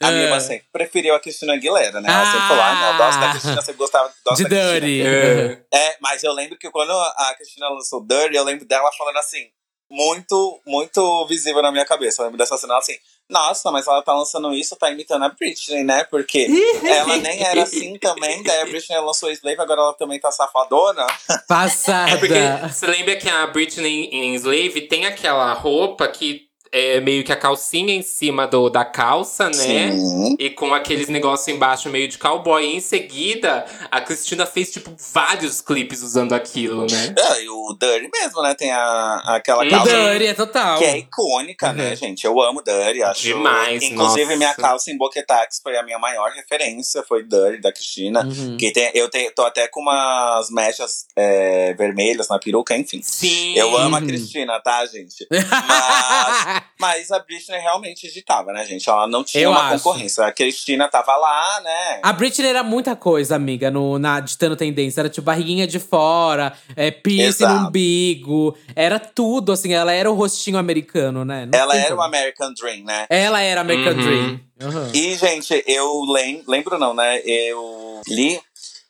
a É. minha irmã sempre preferiu a Cristina Aguilera, né? Ela sempre falou, ah, não, eu gosto da Cristina, você gostava gosta De da Cristina. Dirty. É. É, mas eu lembro que quando a Cristina lançou Dirty, eu lembro dela falando assim, muito, muito visível na minha cabeça. Eu lembro dessa cena ela assim, nossa, mas ela tá lançando isso, tá imitando a Britney, né? Porque ela nem era assim também, daí a Britney lançou Slave, agora ela também tá safadona. Passada. É porque você lembra que a Britney em Slave tem aquela roupa que é, meio que a calcinha em cima do, da calça, né? Sim. E com aqueles negócios embaixo meio de cowboy. E em seguida, a Cristina fez, tipo, vários clipes usando aquilo, né? É, e o Dirty mesmo, né? Tem a, aquela. O calça Dirty é total. que é icônica, né, Uhum. gente? Eu amo Dirty, acho. Demais, Inclusive, nossa. minha calça em Boquetax foi a minha maior referência, foi Dirty, da Cristina. Uhum. Que tem, eu tenho, tô até com umas mechas é, vermelhas na peruca, enfim. Sim. Eu amo a Uhum. Cristina, tá, gente? Mas, mas a Britney realmente digitava, né, gente? Ela não tinha Eu uma acho. concorrência. A Cristina tava lá, né? A Britney era muita coisa, amiga, no, na ditando tendência. Era tipo barriguinha de fora, é, piercing no umbigo. Era tudo, assim. Ela era o rostinho americano, né? Não Ela era o como. American Dream, né? Ela era American Uhum. Dream. Uhum. E, gente, eu lem lembro, não, né? Eu li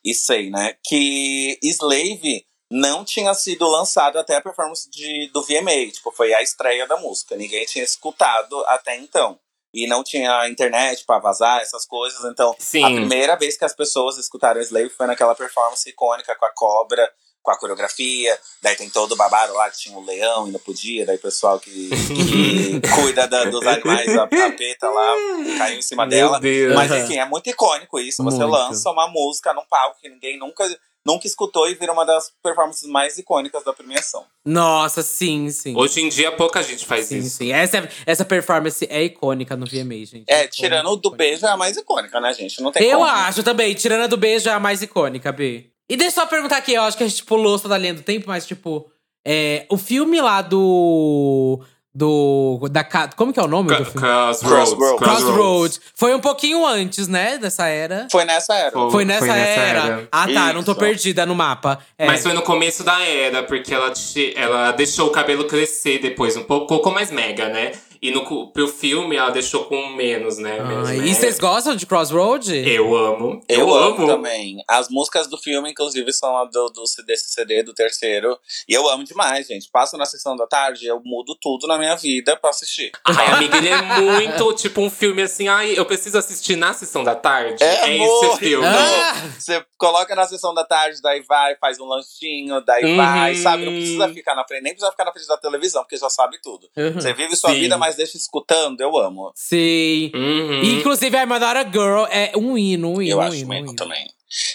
e sei, né? Que Slave não tinha sido lançado até a performance de, do VMA. Tipo, foi a estreia da música. Ninguém tinha escutado até então. E não tinha internet pra vazar, essas coisas. Então, Sim. a primeira vez que as pessoas escutaram Slave foi naquela performance icônica com a cobra, com a coreografia. Daí tem todo o babado lá que tinha o leão e não podia. Daí o pessoal que, que cuida da- dos animais, a, a peta lá, caiu em cima Meu dela. Deus. Mas enfim, é muito icônico isso. Você Muito. lança uma música num palco que ninguém nunca, nunca escutou e vira uma das performances mais icônicas da premiação. Nossa, sim, sim. Hoje em dia, pouca gente faz Sim, isso. sim. Essa, essa performance é icônica no VMA, gente. É, Icônica, tirando o do icônica. beijo, é a mais icônica, né, gente? Não tem Eu como. acho também. Tirando a do beijo é a mais icônica, B. E deixa eu só perguntar aqui, eu acho que a gente pulou toda a linha do tempo, mas tipo. É, o filme lá do. Do. Da, como que é o nome do filme? Crossroads. Crossroads. Crossroads. Foi um pouquinho antes, né? Dessa era. Foi nessa era. Foi. Foi nessa, era. era. Ah, tá. Não tô Isso. perdida no mapa. É. Mas foi no começo da era, porque ela, ela deixou o cabelo crescer depois, um pouco, colocou mais mega, né? E no, pro filme ela deixou com menos, né? menos Ah, e vocês gostam de Crossroad? Eu amo. Eu, amo também. As músicas do filme, inclusive, são do, do, desse CD, do terceiro. E eu amo demais, gente. Passo na sessão da tarde, eu mudo tudo na minha vida pra assistir. Ai, amiga, ele é muito tipo um filme assim. Ai, eu preciso assistir na sessão da tarde. É, esse amor. filme. Ah! Você coloca na sessão da tarde, daí vai, faz um lanchinho, daí Uhum. vai, sabe? Não precisa ficar na frente, nem precisa ficar na frente da televisão, porque já sabe tudo. Uhum. Você vive sua Sim. vida, mas deixa escutando, eu amo. Sim. Uhum. E, Inclusive, I'm Not a Girl é um hino, um hino. eu um acho hino, um mesmo hino. também.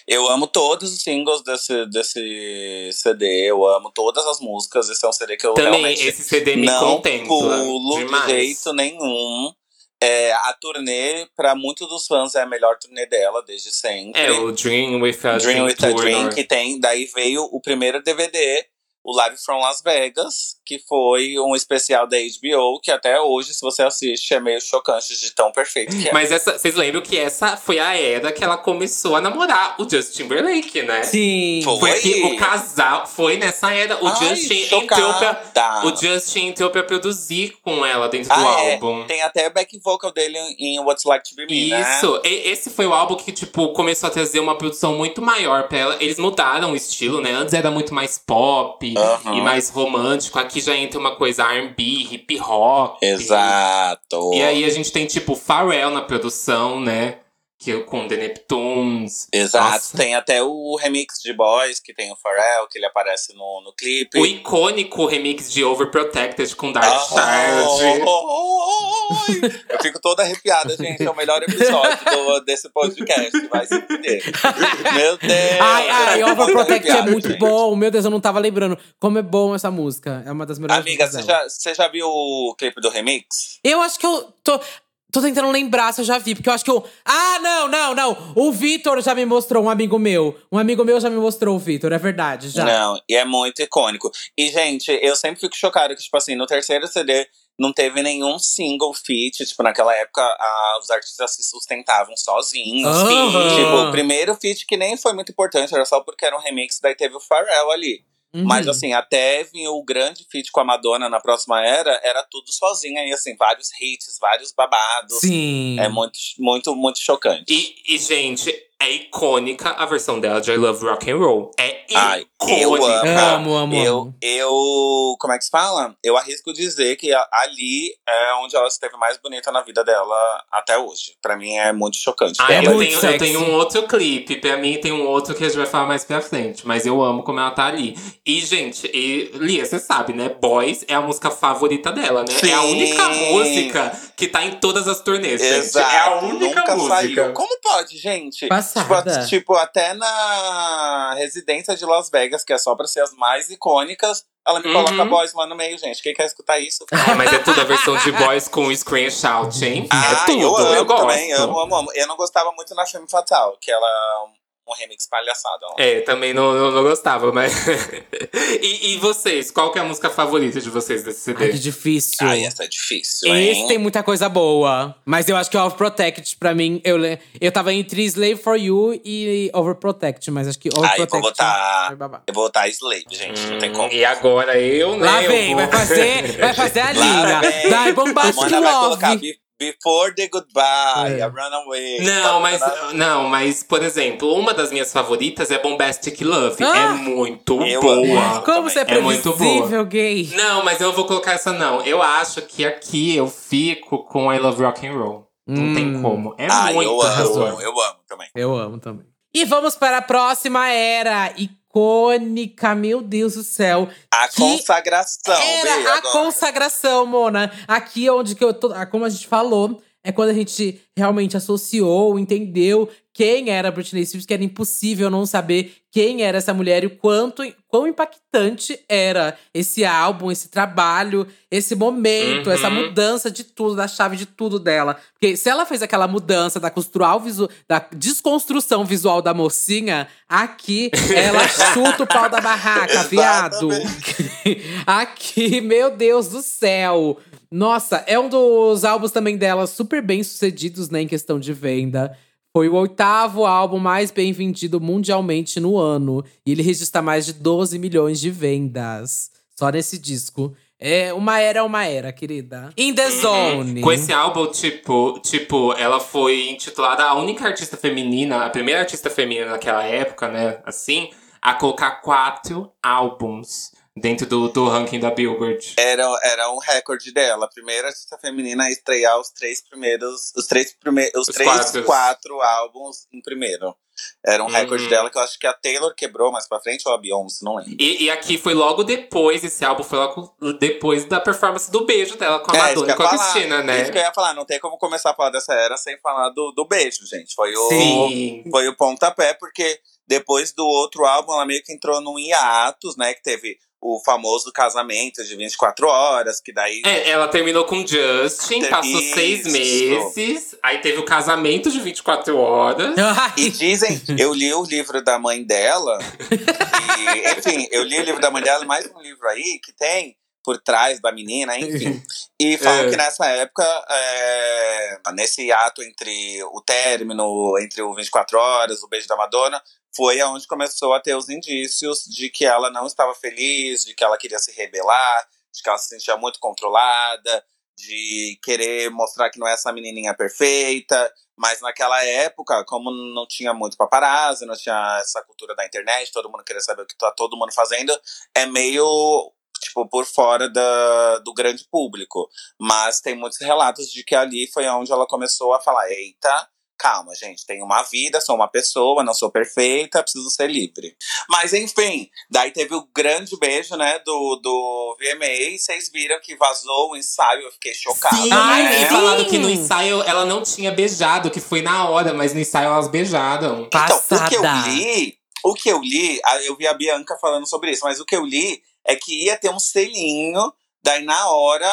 Eu amo todos os singles desse, desse CD, eu amo todas as músicas. Esse é um CD que eu Também realmente esse CD me não contempla. pulo demais. de jeito nenhum. É, a turnê, pra muitos dos fãs, é a melhor turnê dela desde sempre. É, o Dream with a Dream with a Dream, que tem. Daí veio o primeiro DVD, o Live from Las Vegas, que foi um especial da HBO, que até hoje, se você assiste, é meio chocante de tão perfeito que é. Mas essa, vocês lembram que essa foi a era que ela começou a namorar o Justin Timberlake, né? Sim. Foi. Foi que o casal foi nessa era. O Ai, Justin chocada. entrou o Justin entrou pra produzir com ela dentro do Ah, é. álbum. Tem até back vocal dele em What's Like to Be Me, né? Isso, E- esse foi o álbum que, tipo, começou a trazer uma produção muito maior pra ela. Eles mudaram o estilo, né? Antes era muito mais pop Aham. e mais romântico. Aqui já entra uma coisa R&B, hip hop. Exato. E aí a gente tem, tipo, Pharrell na produção, né? Que, com The Neptunes. Exato. Nossa. Tem até o remix de Boys, que tem o Pharrell, que ele aparece no, no clipe. O icônico remix de Overprotected com Dark Ah, Child. oh, oh, oh, oh. Eu fico toda arrepiada, gente. É o melhor episódio do- desse podcast. Vai se entender. Meu Deus. Ai, ai, eu fico muito Overprotect é muito gente. bom. Meu Deus, eu não tava lembrando. Como é bom essa música. É uma das melhores Amiga, você já, você já viu o clipe do remix? Eu acho que eu tô. Tô tentando lembrar se eu já vi, porque eu acho que eu. Ah, não, não, não. O Vitor já me mostrou, um amigo meu. Um amigo meu já me mostrou o Vitor, é verdade, já. Não, e é muito icônico. E, gente, eu sempre fico chocado que, tipo assim, no terceiro CD não teve nenhum single feat. Tipo, naquela época, a- os artistas se sustentavam sozinhos. Aham. Tipo, o primeiro feat que nem foi muito importante, era só porque era um remix, daí teve o Pharrell ali. Uhum. Mas assim, até vir o grande feat com a Madonna na próxima era, era tudo sozinha. E assim, vários hits, vários babados. Sim. É muito, muito, muito chocante. E, e, gente, é icônica a versão dela de I Love Rock and Roll. É Ai, icônica. eu amo. Amo, amo, eu, eu. Como é que se fala? Eu arrisco dizer que ali é onde ela esteve mais bonita na vida dela até hoje. Pra mim é muito chocante. Ah, É eu, muito tenho, eu tenho um outro clipe. Pra mim, tem um outro que a gente vai falar mais pra frente. Mas eu amo como ela tá ali. E, gente, e, Lia, você sabe, né? Boys é a música favorita dela, né? É a Sim. única música que tá em todas as turnês, gente. Exato, É a única nunca música. saiu. Como pode, gente? Passada. Tipo, tipo, até na residência de Las Vegas, que é só pra ser as mais icônicas, ela me Uhum. coloca boys lá no meio, gente. Quem quer escutar isso? Mas é tudo a versão de Boys com Shout, hein? Ah, é tudo, eu amo gosto. também, amo, amo, amo. Eu não gostava muito na Femme Fatal, que ela é um remix palhaçada. ó. É, também não, não, não gostava, mas. e, e vocês? Qual que é a música favorita de vocês desse Ai, que CD? difícil. Ai, essa é difícil, hein? Esse tem muita coisa boa. Mas eu acho que Overprotect, pra mim, eu, eu tava entre Slave for You e Overprotect, mas acho que Ai, eu Overprotect. vou botar. é. Eu vou botar Slave, gente. não tem como. E agora eu, né? Lá eu vem, vou- vai fazer, vai fazer a linha. vem. Da A Bombastic Mona vai colocar Love. Before the Goodbye, É. a Runaway. Não, mas, não, mas, por exemplo, uma das minhas favoritas é Bombastic Love. Ah! É muito Eu boa. amo. Como você é É muito gay. Não, mas eu vou colocar essa não. Eu acho que aqui eu fico com I Love Rock and Roll. Não tem Hum. como. É Ai, muito eu arrasou. amo, eu amo também. Eu amo também. E vamos para a próxima era. Icônica, meu Deus do céu. A consagração, Era a agora. consagração, Mona. Aqui onde que eu tô. ah, Como a gente falou, é quando a gente realmente associou, entendeu quem era a Britney Spears, que era impossível não saber quem era essa mulher e o quanto quão impactante era esse álbum, esse trabalho, esse momento, Uhum. essa mudança de tudo, da chave de tudo dela. Porque se ela fez aquela mudança da visu da desconstrução visual da mocinha, aqui ela chuta o pau da barraca, viado. Aqui, meu Deus do céu. Nossa, é um dos álbuns também dela super bem sucedidos, né, em questão de venda. Foi o oitavo álbum mais bem vendido mundialmente no ano. E ele registra mais de 12 milhões de vendas. Só nesse disco. É uma era, uma era, querida. In the Zone. Uhum. Com esse álbum, tipo, tipo, ela foi intitulada a única artista feminina, a primeira artista feminina naquela época, né? Assim, a colocar quatro álbuns dentro do, do ranking da Billboard. Era, era um recorde dela. A primeira artista feminina a estrear os três primeiros. Os três, prime, os Os três quatro. quatro álbuns em primeiro. Era um recorde dela que eu acho que a Taylor quebrou mais pra frente ou a Beyoncé, não lembro. E, e aqui foi logo depois, esse álbum foi logo depois da performance do beijo dela com a É, Madonna eu e com a falar. Cristina, né? Isso que eu ia falar, não tem como começar a falar dessa era sem falar do, do beijo, gente. Foi o, Sim. foi o pontapé, porque depois do outro álbum, ela meio que entrou num hiatus, né? Que teve o famoso casamento de 24 horas, que daí. É, ela terminou com Justin, Teve passou seis meses, aí teve o casamento de 24 horas. E dizem, eu li o livro da mãe dela, e, enfim, eu li o livro da mãe dela e mais um livro aí que tem por trás da menina, enfim. E falam É. que nessa época, é, nesse ato entre o término, entre o 24 horas, o beijo da Madonna, foi aonde começou a ter os indícios de que ela não estava feliz, de que ela queria se rebelar, de que ela se sentia muito controlada, de querer mostrar que não é essa menininha perfeita. Mas naquela época, como não tinha muito paparazzi, não tinha essa cultura da internet, todo mundo queria saber o que tá todo mundo fazendo, é meio, tipo, por fora da, do grande público. Mas tem muitos relatos de que ali foi onde ela começou a falar: eita, calma, gente, tenho uma vida, sou uma pessoa, não sou perfeita, preciso ser livre. Mas enfim, daí teve o grande beijo, né, do, do VMA, e vocês viram que vazou o ensaio, eu fiquei chocada. Sim, Ai, né? e sim. falado que no ensaio ela não tinha beijado, que foi na hora, mas no ensaio elas beijaram. Então, o que eu Passada. li, o que eu li, eu vi a Bianca falando sobre isso, mas o que eu li é que ia ter um selinho, daí na hora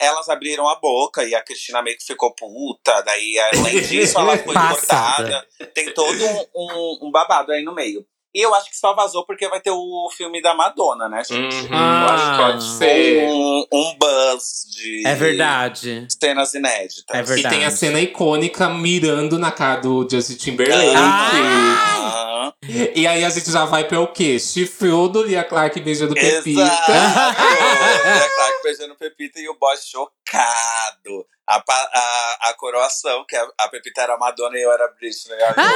elas abriram a boca e a Cristina meio que ficou puta, daí além disso ela foi Passada. cortada. Tem todo um, um- um babado aí no meio. E eu acho que só vazou porque vai ter o filme da Madonna, né, gente? Uhum, Ah. acho que pode ser. Um, um buzz de É verdade. cenas inéditas. É verdade. E tem a cena icônica mirando na cara do Justin Timberlake. Ah, E aí a gente já vai pra o quê? Chifrudo, Lia Clark beijando Pepita. Exato! Claro que beijando Pepita e o boss chocado. A, a, a coroação, que a, a Pepita era Madonna e eu era Britney. Ah!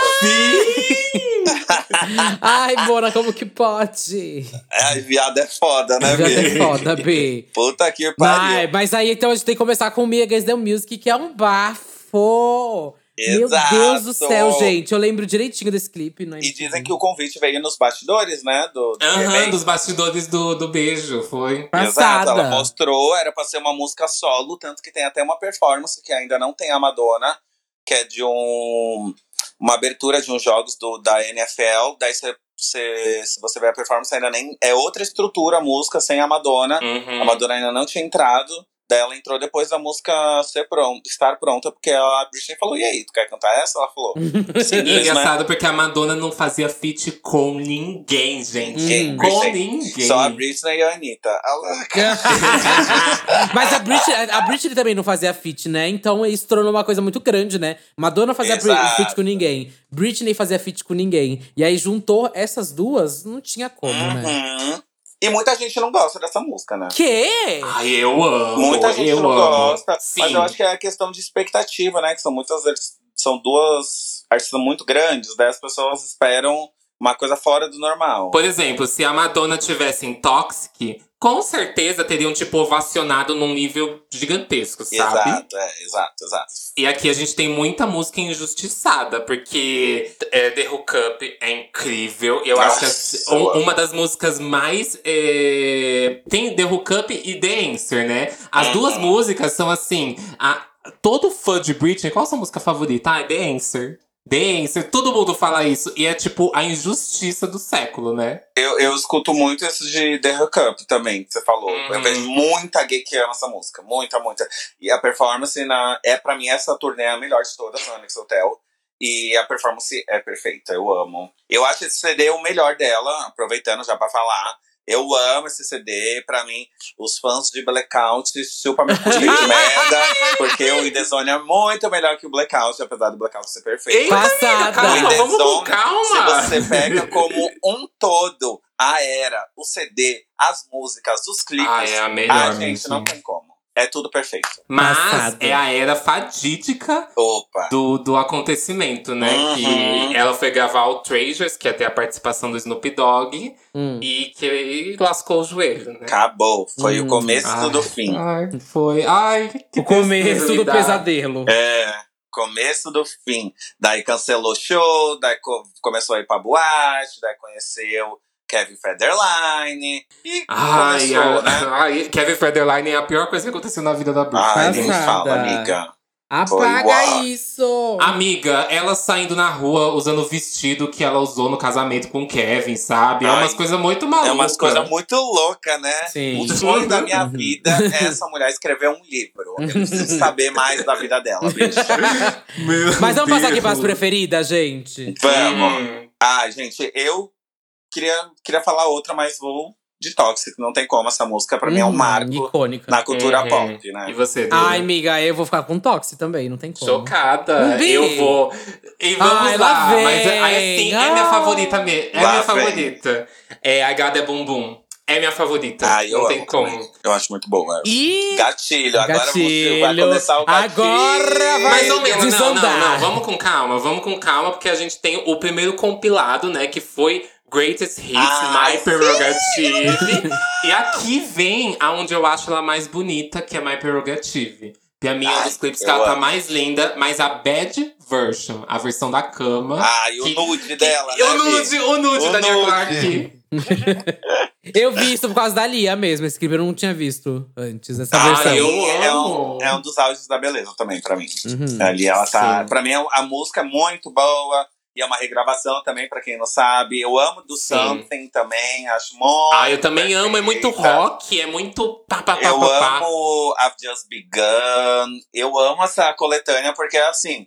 Ai, Bona, como que pode? É, viado é foda, né, Viado B? é foda, B. Puta que pariu. Mas, mas aí então a gente tem que começar com Me Against the Music, que é um bafo. Exato. Meu Deus do céu, gente. Eu lembro direitinho desse clipe. No E dizem que o convite veio nos bastidores, né? Do, do Aham, remake. dos bastidores do, do beijo, foi. Exato, Passada. ela mostrou, era pra ser uma música solo, tanto que tem até uma performance que ainda não tem a Madonna, que é de um uma abertura de uns jogos do, da NFL. Daí você, você, se você ver a performance, ainda nem. É outra estrutura a música sem a Madonna. Uhum. A Madonna ainda não tinha entrado. Daí ela entrou depois da música ser pronta, estar pronta, porque a Britney falou: E aí, tu quer cantar essa? Ela falou: E Simples, né? engraçado porque a Madonna não fazia feat com ninguém, gente. Ninguém, Com Britney. ninguém. Só a Britney e a Anitta. Ela- Mas a Britney, a Britney também não fazia feat, né? Então isso tornou uma coisa muito grande, né? Madonna fazia Exato. feat com ninguém. Britney fazia feat com ninguém. E aí juntou essas duas, não tinha como, né? E muita gente não gosta dessa música, né? Que? Ai, eu amo. Muita gente eu não amo. gosta, Sim. mas eu acho que é questão de expectativa, né? Que são muitas são duas artistas muito grandes, daí as pessoas esperam uma coisa fora do normal. Por exemplo, se a Madonna tivesse em Toxic, com certeza teriam, tipo, ovacionado num nível gigantesco, sabe? Exato, é, exato, exato. E aqui a gente tem muita música injustiçada, porque é, The Hookup é incrível. Eu Nossa, acho que um- uma das músicas mais. é, Tem The Hookup e The Answer, né? As Uhum. duas músicas são assim. a- Todo fã de Britney, qual a sua música favorita? Ah, é The Answer. Answer, todo mundo fala isso. E é tipo a injustiça do século, né? Eu, eu escuto muito esse de The Hookup também, que você falou. Uhum. Eu vejo muita gay que ama essa música. Muita, muita. E a performance na, é, pra mim, essa turnê é a melhor de todas, na Onyx Hotel. E a performance é perfeita, eu amo. Eu acho esse CD o melhor dela, aproveitando já pra falar. Eu amo esse CD, pra mim, os fãs de Blackout chupam meu de merda, porque o In The Zone é muito melhor que o Blackout, apesar do Blackout ser perfeito. Eita, Passada. calma, vamos com calma. Se você pega como um todo a era, o CD, as músicas, os clipes, Ah, é a melhor ah, gente, mesmo. não tem como. É tudo perfeito. Mas Passada. é a era fadídica Opa! do, do acontecimento, né? Uhum. Que ela foi gravar o Treasures, que ia ter a participação do Snoop Dogg, Hum. e que lascou o joelho, né? Acabou. Foi Hum. o começo Ai, do fim. Ai, foi. Ai, que O começo do pesadelo. É, começo do fim. Daí cancelou o show, daí co- começou a ir pra boate, daí conheceu Kevin Federline. E Ai, começou, ai, né? ai, Kevin Federline é a pior coisa que aconteceu na vida da Britney. Ai, nem me fala, amiga. Apaga isso! Amiga, ela saindo na rua usando o vestido que ela usou no casamento com o Kevin, sabe? É Ai, umas coisas muito malucas. É umas coisas muito loucas, né? Sim. O sonho da minha vida é essa mulher escrever um livro. Eu preciso saber mais da vida dela, bicho. Meu Mas vamos passar aqui Deus. pras preferidas, gente. Vamos. Hum. Ah, gente, eu queria, queria falar outra, mas vou de Toxic. Não tem como essa música, pra mim, é um Hum, marco Icônica. na cultura Uhum. pop, né? E você, Duda? Ai, amiga, eu vou ficar com Toxi também, não tem como. Chocada. Um eu vou. E vamos Ai, lá. lá vem. Mas aí assim, é minha favorita mesmo. É Lá minha vem. favorita. É a Gada Bum Bum. É minha favorita. Ah, eu não tem como. também. Eu acho muito boa. E Gatilho, agora você vai Gatilho. começar o gatilho. Agora vai Mais ou menos, não, não, não. Vamos com calma, vamos com calma, porque a gente tem o primeiro compilado, né? Que foi Greatest Hits, Ah, My Prerogative. e aqui vem aonde eu acho ela mais bonita, que é My Prerogative. Pra mim, é um Ai, dos clipes que ela tá amo. mais linda, mas a bad version, a versão da cama. Ah, e o Que- nude dela, E o né, nude, Bi? o nude O da Nia nude. Clark. Eu vi isso por causa da Lia mesmo. Esse clipe eu não tinha visto antes, essa Ah, versão. eu é, um, é um dos áudios da beleza também, pra mim. Uhum. Ali ela tá. Sim. Pra mim, a música é muito boa. E é uma regravação também, pra quem não sabe. Eu amo do Sim. Something também, acho muito. Ah, eu também amo, é muito perfeita. rock, é muito pá, pá, pá, Eu pá, pá. amo I've Just Begun. Eu amo essa coletânea porque, assim,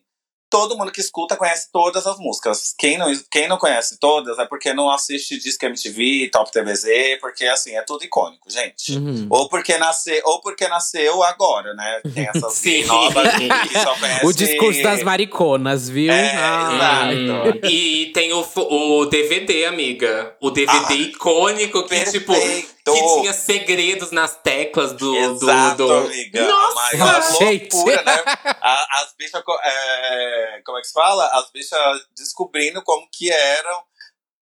todo mundo que escuta conhece todas as músicas. Quem não, quem não conhece todas é porque não assiste Disque MTV, Top TVZ, porque, assim, é tudo icônico, gente. Uhum. Ou porque, nasce, ou porque nasceu agora, né? Tem essas Sim. novas que só conhecem. O discurso das mariconas, viu? É, Ai. exato. E tem o, o DVD, amiga. O DVD Ah, icônico que, tipo, Que tinha segredos nas teclas do. Exato, do, do... amiga. Nossa, a maior gente. loucura, né? A- as bichas. é, como é que se fala? As bichas descobrindo como que era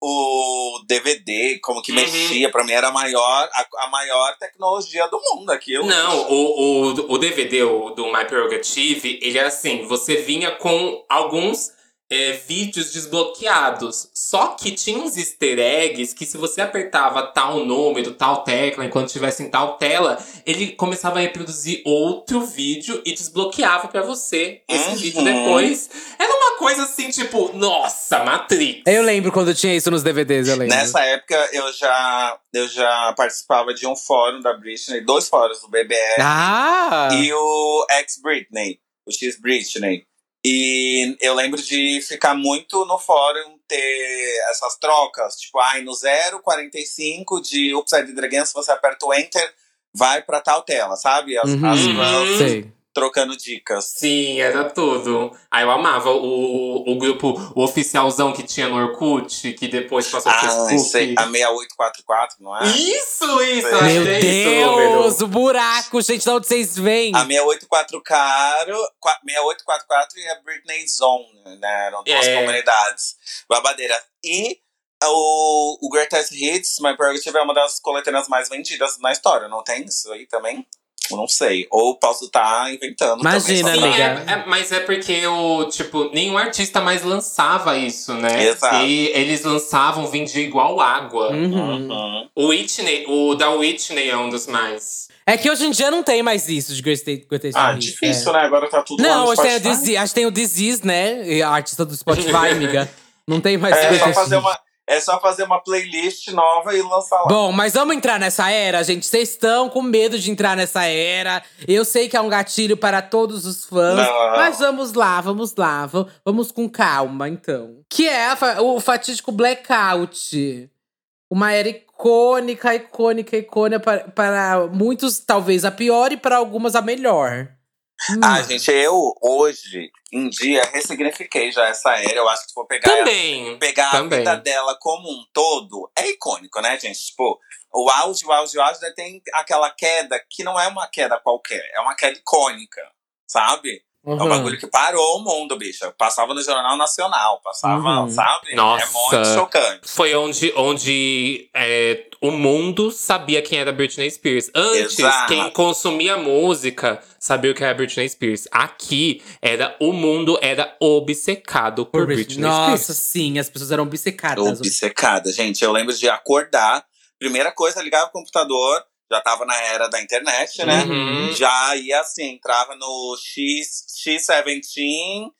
o DVD, como que Uhum. mexia. Pra mim era a maior, a, a maior tecnologia do mundo aquilo. Não, o, o, o DVD o, do My Prerogative, ele era assim: você vinha com alguns é, vídeos desbloqueados. Só que tinha uns easter eggs que, se você apertava tal número, tal tecla, enquanto estivesse em tal tela, ele começava a reproduzir outro vídeo e desbloqueava pra você esse Uhum. vídeo depois. Era uma coisa assim, tipo, nossa, Matrix. Eu lembro quando tinha isso nos DVDs, eu lembro. Nessa época eu já, eu já participava de um fórum da Britney, dois fóruns, o BBR Ah! e o ex-Britney, o X-Britney. E eu lembro de ficar muito no fórum ter essas trocas, tipo, ai, no 045 de Upside Dragon, se você aperta o Enter, vai pra tal tela, sabe? As, Uhum. as. Trocando dicas. Sim, era tudo. Aí eu amava o, o grupo, o oficialzão que tinha no Orkut, que depois passou pro Ah, Facebook. sei, a 6844, não é? Isso, isso! Meu. Deus, o buraco, gente, de onde vocês vêm? A 684 caro, qua- 6844 e a Britney Zone, né? Eram duas É. comunidades. Babadeira. E o, o Greatest Hits, My Prerogative, é uma das coletâneas mais vendidas na história. Não tem isso aí também? Eu não sei. Ou posso estar inventando Imagina, também. amiga. É, é, mas é porque o, tipo, nenhum artista mais lançava isso, né? Exato. E eles lançavam, vendia igual água. Uhum. Uhum. O Whitney, o da Whitney é um dos mais. É que hoje em dia não tem mais isso de Greatest Ah, Hits, difícil, é. né? Agora tá tudo lá Não, hoje tem, o. Disease, acho que tem o Disease, né? A artista do Spotify, amiga. Não tem mais É só, Greatest fazer uma, é só fazer uma playlist nova e lançar lá. Bom, mas vamos entrar nessa era, gente. Vocês estão com medo de entrar nessa era. Eu sei que é um gatilho para todos os fãs. Não. Mas vamos lá, vamos lá. va- Vamos com calma, então. Que é a o fatídico Blackout. Uma era icônica, icônica, icônica para, para muitos, talvez a pior, e para algumas a melhor. Ah, Hum. gente, eu hoje em dia ressignifiquei já essa era. Eu acho que se for pegar Também. pegar Também. a vida dela como um todo, é icônico, né, gente? Tipo, o auge, o auge, o auge daí tem aquela queda que não é uma queda qualquer, é uma queda icônica, sabe? É um Uhum. bagulho que parou o mundo, bicha. Passava no Jornal Nacional, passava, Uhum. sabe? Nossa. É muito chocante. Foi onde, onde é, o mundo sabia quem era Britney Spears. Antes, Exato. quem consumia música sabia o que era Britney Spears. Aqui, era o mundo era obcecado por, Por Britney, Nossa, Spears. sim, as pessoas eram obcecadas. Obcecada, gente. Eu lembro de acordar, primeira coisa, ligava o computador, já tava na era da internet, né? Uhum. Já ia assim, entrava no X, X17,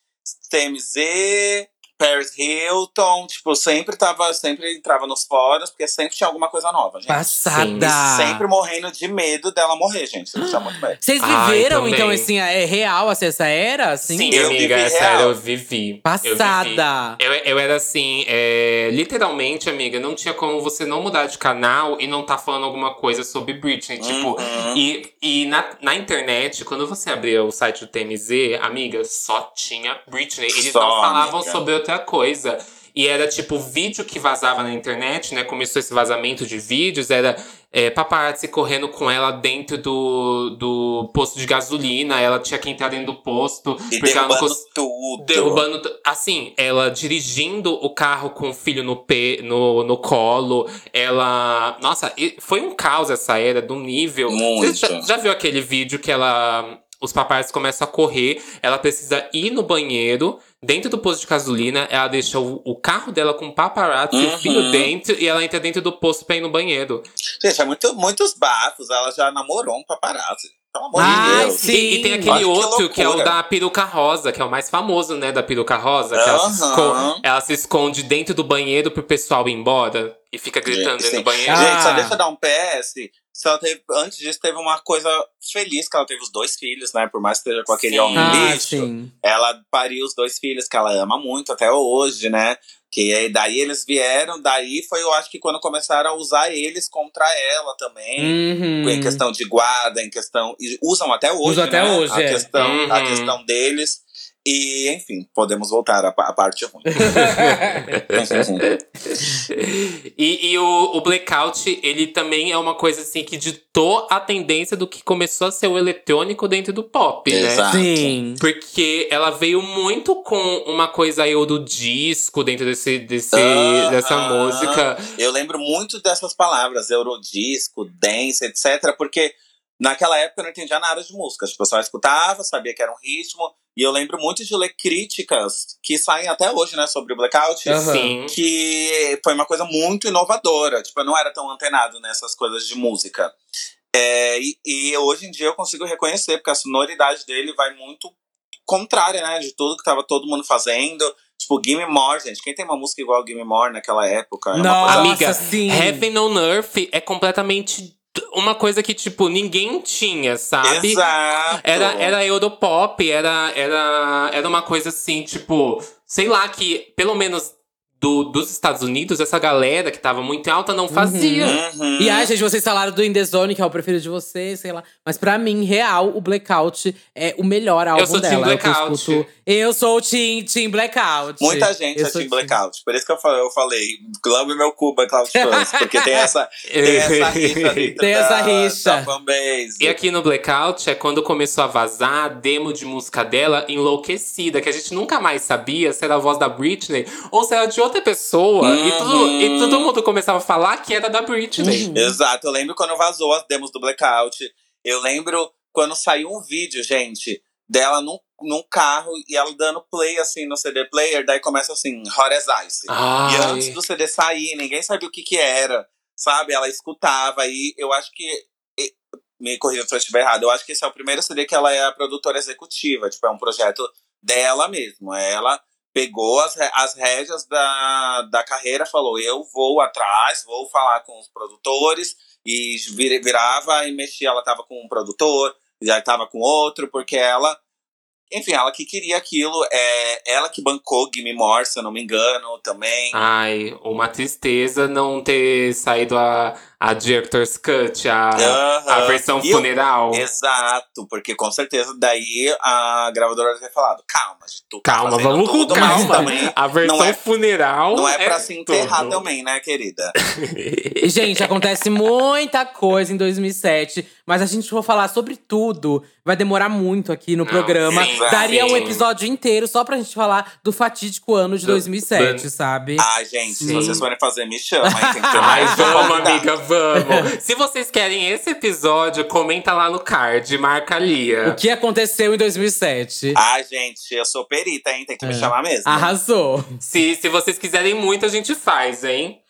TMZ, Paris Hilton, tipo, sempre tava, sempre entrava nos fóruns, porque sempre tinha alguma coisa nova, gente. Passada. Sempre morrendo de medo dela morrer, gente. Isso muito bem. Vocês Ai, viveram, também. então, assim, é real assim, essa era? Assim? Sim, Eu amiga, vivi essa real. era eu vivi. Eu vivi. Passada. Eu, eu era assim, é, literalmente, amiga, não tinha como você não mudar de canal e não tá falando alguma coisa sobre Britney. Tipo, Uhum. e, e na, na internet, quando você abria o site do TMZ, amiga, só tinha Britney. Eles Só, não falavam amiga. sobre outra coisa. E era tipo vídeo que vazava na internet, né? Começou esse vazamento de vídeos, era é, paparazzi correndo com ela dentro do, do posto de gasolina. Ela tinha que entrar dentro do posto. E porque ela não derrubando cons- tudo. Derrubando. Assim, ela dirigindo o carro com o filho no, pe, no, no colo. Ela. Nossa, foi um caos essa era, um nível. Muito. Você já, já viu aquele vídeo que ela. Os papais começam a correr, ela precisa ir no banheiro, dentro do posto de gasolina, ela deixa o, o carro dela com paparazzi e o Uhum. filho dentro, e ela entra dentro do posto pra ir no banheiro. Gente, é muito, muitos bafos. Ela já namorou um paparazzi. Pelo amor Ai, de Deus. sim. E, e tem aquele que outro que é o da peruca rosa, que é o mais famoso, né, da peruca rosa. Que ela, se esconde, ela se esconde dentro do banheiro pro pessoal ir embora e fica gritando dentro Sim. do banheiro. Ah. Gente, só deixa eu dar um PS. Só teve, antes disso, teve uma coisa feliz, que ela teve os dois filhos, né? Por mais que esteja com aquele Sim. homem Ah, lixo. sim. Ela pariu os dois filhos que ela ama muito até hoje, né? Que aí, daí eles vieram, daí foi, eu acho que quando começaram a usar eles contra ela também. Uhum. Em questão de guarda, em questão. E usam até hoje. Usam até né? hoje, a é. questão, a Uhum. questão deles. E, enfim, podemos voltar à, à parte ruim. e, e o, o, Blackout, ele também é uma coisa assim que ditou a tendência do que começou a ser o eletrônico dentro do pop, né? Exato. Sim. Porque ela veio muito com uma coisa aí do disco dentro desse, desse, Ah, dessa ah. música. Eu lembro muito dessas palavras, eurodisco, dance, etc. Porque naquela época eu não entendia nada de música. Tipo, eu só escutava, sabia que era um ritmo. E eu lembro muito de ler críticas que saem até hoje, né, sobre o Blackout. Aham. Sim. que foi uma coisa muito inovadora. Tipo, eu não era tão antenado nessas coisas de música. É, e, e hoje em dia eu consigo reconhecer, porque a sonoridade dele vai muito contrária, né? De tudo que tava todo mundo fazendo. Tipo, Gimme More, gente. Quem tem uma música igual a Gimme More naquela época? É uma Nossa, coisa- Amiga, sim. Heaven on Earth é completamente uma coisa que, tipo, ninguém tinha, sabe? Exato. Era, era Europop, era, era, era uma coisa assim, tipo, sei lá, que pelo menos do, dos Estados Unidos, essa galera que tava muito alta não fazia. Uhum. E ai, gente, vocês falaram do In The Zone, que é o preferido de vocês, sei lá. Mas pra mim, real, o Blackout é o melhor álbum sou Team dela. é o que eu Blackout. escuto. Eu sou o Team, team Blackout. Muita gente Eu é sou Team Blackout. Por isso que eu falei, eu falei Globo meu cu, Blackout fãs. Porque tem essa, tem essa rixa Tem essa rixa. fanbase. E aqui no Blackout é quando começou a vazar a demo de música dela enlouquecida, que a gente nunca mais sabia se era a voz da Britney ou se era de outra pessoa. E, tudo, Uhum. e todo mundo começava a falar que era da Britney. Uhum. Exato, eu lembro quando vazou as demos do Blackout. Eu lembro quando saiu um vídeo, gente, dela num, num carro e ela dando play assim no CD player, daí começa assim, Hot as Ice. Ai. E antes do CD sair, ninguém sabia o que que era, sabe? Ela escutava e eu acho que. e- Me corrija se eu estiver errado. Eu acho que esse é o primeiro CD que ela é a produtora executiva. Tipo, é um projeto dela mesmo. Ela pegou as, as rédeas da, da carreira, falou: eu vou atrás, vou falar com os produtores. E vir- virava e mexia. Ela tava com um produtor, já tava com outro, porque ela. Enfim, ela que queria aquilo. É, ela que bancou Gimme More, se eu não me engano, também. Ai, uma tristeza não ter saído a, a Director's Cut, a, a versão E eu- funeral. Exato, porque com certeza daí a gravadora vai ter falado: calma, gente, tu tá Calma, vamos com tudo, calma. também A versão não é- funeral. não é pra se enterrar tudo. também, né, querida? Gente, acontece muita coisa em 2007, mas a gente for falar sobre tudo, vai demorar muito aqui no Não, programa. sim, Daria sim. um episódio inteiro só pra gente falar do fatídico ano de Do- 2007, sabe? Ai, gente, se Sim. vocês forem fazer, me chama, Ai, de vamos, amiga, vamos. Se vocês querem esse episódio, comenta lá no card, marca a Lia. O que aconteceu em 2007? Ai, gente, eu sou perita, hein? Tem que me É. chamar mesmo. Arrasou. Se, se vocês quiserem muito, a gente faz, hein?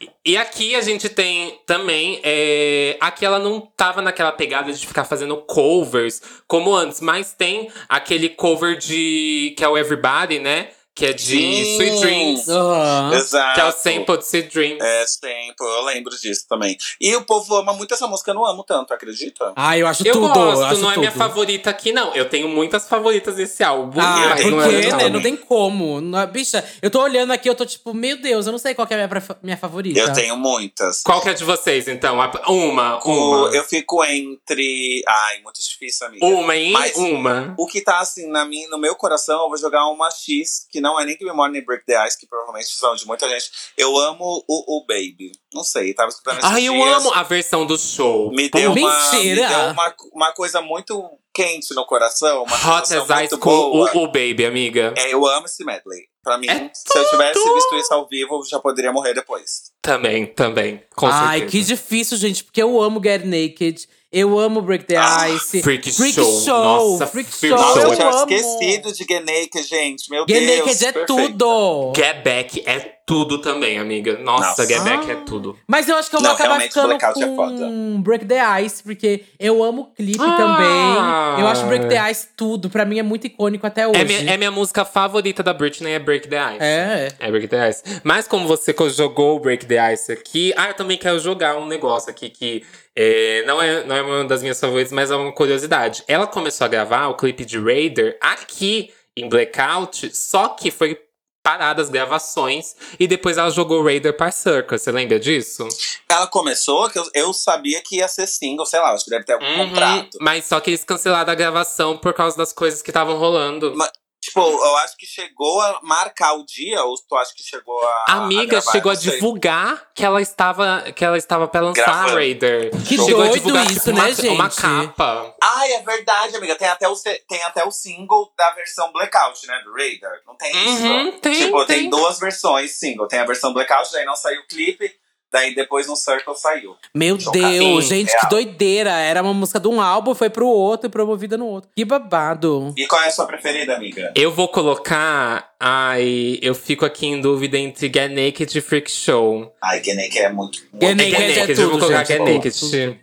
E- E aqui a gente tem também. É, aqui ela não tava naquela pegada de ficar fazendo covers como antes, mas tem aquele cover de. que é o Everybody, né? Que é de Sim. Sweet Dreams. Aham. Exato. Que é o sample de Sweet Dreams. É, sempre, eu lembro disso também. E o povo ama muito essa música, eu não amo tanto, acredita? Ai, eu acho Eu tudo. gosto, eu acho não é tudo. minha favorita aqui, não. Eu tenho muitas favoritas desse álbum. Ah, mas não é né? não. Tem como. Não é- Bicha, eu tô olhando aqui, eu tô tipo, meu Deus, eu não sei qual que é a minha, minha favorita. Eu tenho muitas. Qual que é de vocês, então? A- Uma, O- uma. eu fico entre. Ai, muito difícil, amiga. Uma, hein? Mas- Uma. O que tá assim na minha, no meu coração, eu vou jogar uma X, que não é nem Give Me More nem Break the Ice, que provavelmente são de muita gente. Eu amo o, o Baby. Não sei, tava escutando esses Ai, eu dias, amo a versão do show. Me deu, Pô, uma, me deu uma, uma coisa muito quente no coração. Uma Hot as Ice com boa. o, o Baby, amiga. É, eu amo esse medley. Pra mim, É se eu tivesse visto isso ao vivo, eu já poderia morrer depois. Também, também. Com Ai, certeza. que difícil, gente, porque eu amo Get Naked. Eu amo Break the Ah, Ice. Freak Freak Show. Show. Nossa, Freak Freak Show. Nossa, eu eu tinha amo. esquecido de Get Naked, gente. Meu Get Deus. Naked é perfeito. tudo. Get Back é tudo também, amiga. Nossa, Nossa. Get Back Ah. é tudo. Mas eu acho que eu vou Não, acabar ficando é com Break the Ice, porque eu amo o clipe Ah. também. Eu acho Break the Ice tudo. Pra mim é muito icônico até hoje. É minha, é minha música favorita da Britney, é Break the Ice. É. É Break the Ice. Mas como você co- jogou o Break the Ice aqui, ah, eu também quero jogar um negócio aqui que é, não, é, não é uma das minhas favoritas, mas é uma curiosidade. Ela começou a gravar o clipe de Raider aqui em Blackout, só que foi parada as gravações e depois ela jogou Raider para Circus. Você lembra disso? Ela começou que eu, eu sabia que ia ser single, sei lá, acho que deve ter algum Uhum, contrato. Mas só que eles cancelaram a gravação por causa das coisas que estavam rolando. Mas- Tipo, eu acho que chegou a marcar o dia, ou tu acha que chegou a. Amiga, a gravar, chegou a divulgar que ela estava que ela estava pra lançar Gravando. a Raider. Que chegou a doido divulgar isso, tipo, uma, né, gente? uma capa. Ai, é verdade, amiga. Tem até, o, tem até o single da versão Blackout, né? Do Raider. Não tem isso? Uhum, tem, tipo, tem. tem. duas versões single. Tem a versão Blackout, daí não saiu o clipe. Daí depois no Circle saiu. Meu Chocado. Deus, Sim, gente, real. que doideira. Era uma música de um álbum, foi pro outro e promovida no outro. Que babado. E qual é a sua preferida, amiga? Eu vou colocar. Ai, eu fico aqui em dúvida entre Get Naked e Freak Show. Ai, Genek é muito. Get muito- Naked Get é Naked, eu vou tudo, colocar gente, Get é tudo, Naked.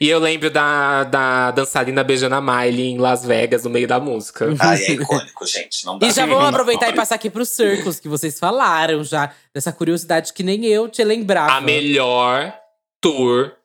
E eu lembro da, da dançarina beijando a Miley em Las Vegas, no meio da música. Ai, é icônico, gente. Não dá E já vou aproveitar e passar aqui pros Circles, que vocês falaram já. Dessa curiosidade que nem eu te lembrava. A melhor tour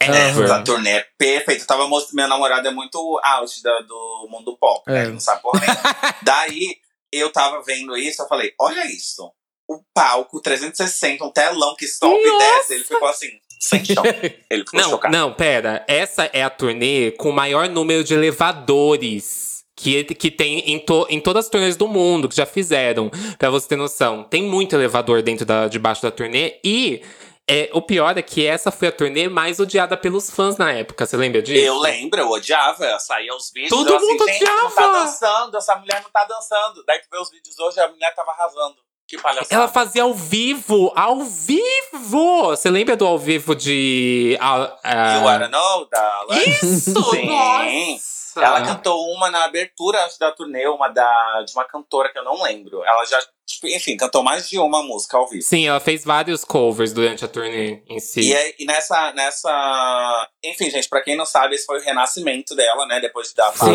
ever. Essa turnê é perfeita. Eu tava mostrando, meu namorado é muito out da, do mundo pop, né? É. Ele não sabe por nem. Daí, eu tava vendo isso, eu falei, olha isso. O palco 360, um telão que sobe e desce. Ele ficou assim, sem chão. Ele ficou Não, chocado. não, pera. Essa é a turnê com o maior número de elevadores que, que tem em, to- em todas as turnês do mundo, que já fizeram. Pra você ter noção. Tem muito elevador dentro da, debaixo da turnê. E é, o pior é que essa foi a turnê mais odiada pelos fãs na época. Você lembra disso? Eu lembro, eu odiava, eu saía os vídeos. Todo eu assim, mundo gente, não tá odiava. dançando, essa mulher não tá dançando. Daí tu vê os vídeos hoje, a mulher tava arrasando. Que palhaçada. Ela fazia ao vivo! Ao vivo! Você lembra do ao vivo de. ah, ah, You Wanna Know, Alanis? Isso! Sim. Nossa! Ela cantou uma na abertura da turnê, uma da, de uma cantora que eu não lembro. Ela já, tipo, enfim, cantou mais de uma música ao vivo. Sim, ela fez vários covers durante a turnê em si. E, é- e nessa, nessa. Enfim, gente, pra quem não sabe, esse foi o renascimento dela, né? Depois da fase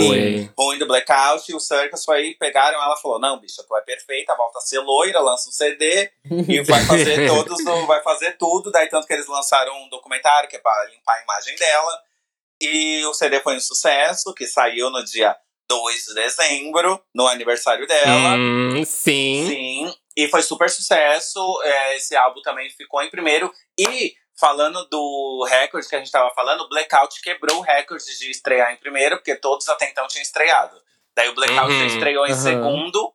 ruim do Blackout. E o Circus foi, pegaram ela e falou: Não, bicha, tu é perfeita, volta a ser loira, lança um CD e vai fazer todos, vai fazer tudo. Daí, tanto que eles lançaram um documentário que é pra limpar a imagem dela. E o CD foi um sucesso, que saiu no dia 2 de dezembro, no aniversário dela. Hum, sim. Sim, e foi super sucesso. É, esse álbum também ficou em primeiro. E falando do recorde que a gente tava falando, o Blackout quebrou o recorde de estrear em primeiro, porque todos até então tinham estreado. Daí o Blackout Uhum, já estreou em aham. segundo.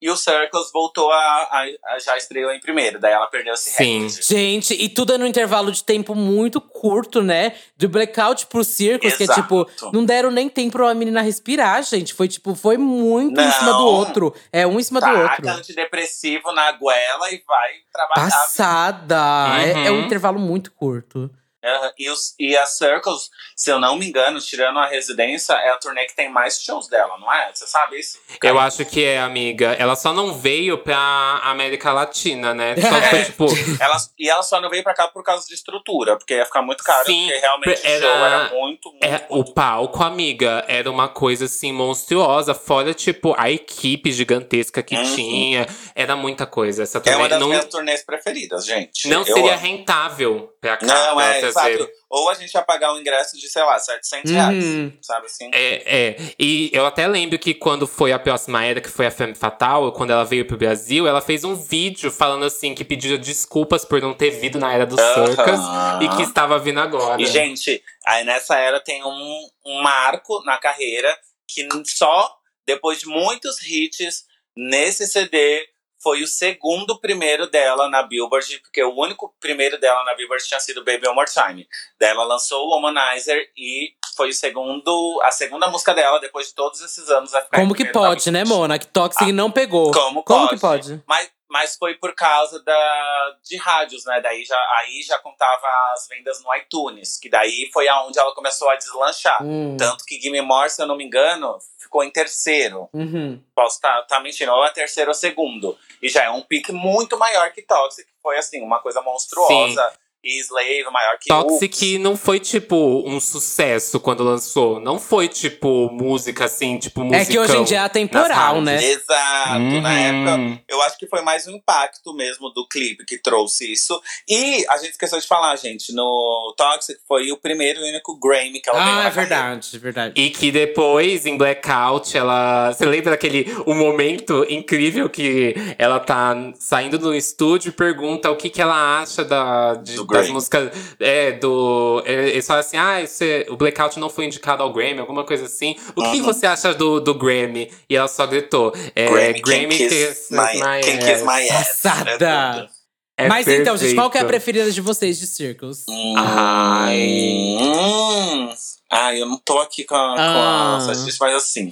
E o Circles voltou a, a- a- já estreou em primeiro. Daí ela perdeu esse Sim. recorde. Gente, e tudo é num intervalo de tempo muito curto, né? Do blackout pro Circus, que é Exato. tipo, não deram nem tempo pra uma menina respirar, gente. Foi tipo, foi muito em cima do Não. outro. É um em cima do Taca outro. antidepressivo na goela e vai trabalhar. Passada. É, é um Uhum. intervalo muito curto. Aham, E, os, e a Circles, se eu não me engano, tirando a residência, é a turnê que tem mais shows dela, não é? Você sabe isso? Eu acho que é, amiga. Ela só não veio pra América Latina, né? Só foi, tipo. Ela, e ela só não veio pra cá por causa de estrutura, porque ia ficar muito caro, Sim, porque realmente era- o show era muito, muito. É, o palco, amiga, era uma coisa assim monstruosa. Fora, tipo, a equipe gigantesca que Uhum. tinha. Era muita coisa. Essa É turnê uma das não, minhas turnês preferidas, gente. não Eu seria amo. rentável pra cá. Não, pra é, exato. Ou a gente ia pagar um ingresso de, sei lá, 700 reais, Uhum. sabe assim? É, é. E eu até lembro que quando foi a próxima era, que foi a Femme Fatal, quando ela veio pro Brasil, ela fez um vídeo falando assim que pedia desculpas por não ter vindo na era do Circus Aham. e que estava vindo agora. E, gente, aí nessa era tem um, um marco na carreira que só depois de muitos hits nesse CD foi o segundo primeiro dela na Billboard, porque o único primeiro dela na Billboard tinha sido Baby One More Time. Daí ela lançou o Womanizer e foi o segundo, a segunda música dela depois de todos esses anos a ficar Como que pode, né. Mona? Que Toxic não pegou. Como, Como pode? que pode? Mas, mas foi por causa da, de rádios, né? Daí já, aí já contava as vendas no iTunes, que daí foi aonde ela começou a deslanchar. Hum. Tanto que Gimme More, se eu não me engano, ficou em terceiro. Uhum. Posso estar tá, mentindo, ou é terceiro ou segundo. E já é um pique muito maior que Toxic, que foi assim, uma coisa monstruosa. E Slave maior que Toxic Oops. não foi, tipo, um sucesso quando lançou. Não foi, tipo, música assim, tipo, É musicão. que hoje em dia é atemporal, né? Exato, na Uhum. época eu acho que foi mais um impacto mesmo do clipe que trouxe isso. E a gente esqueceu de falar, gente, no Toxic foi o primeiro e único Grammy que ela ganhou Ah, na é verdade, é verdade. E que depois, em Blackout, ela. Você lembra daquele o momento incrível que ela tá saindo do estúdio e pergunta o que, que ela acha da, de- Do Grammy. músicas é, do. é, Eles falam assim: ah, esse, o Blackout não foi indicado ao Grammy, alguma coisa assim. O que você acha do, do Grammy? E ela só gritou: é, Grammy, Grammy Can Kiss Kiss My, My Can Kiss Ass. My Ass. Passada. É. É Mas então, gente, qual que é a perfeito. preferida de vocês de Circles? Ai. Hum. Ah, eu não tô aqui com a, com Ah. a estatística, mas assim.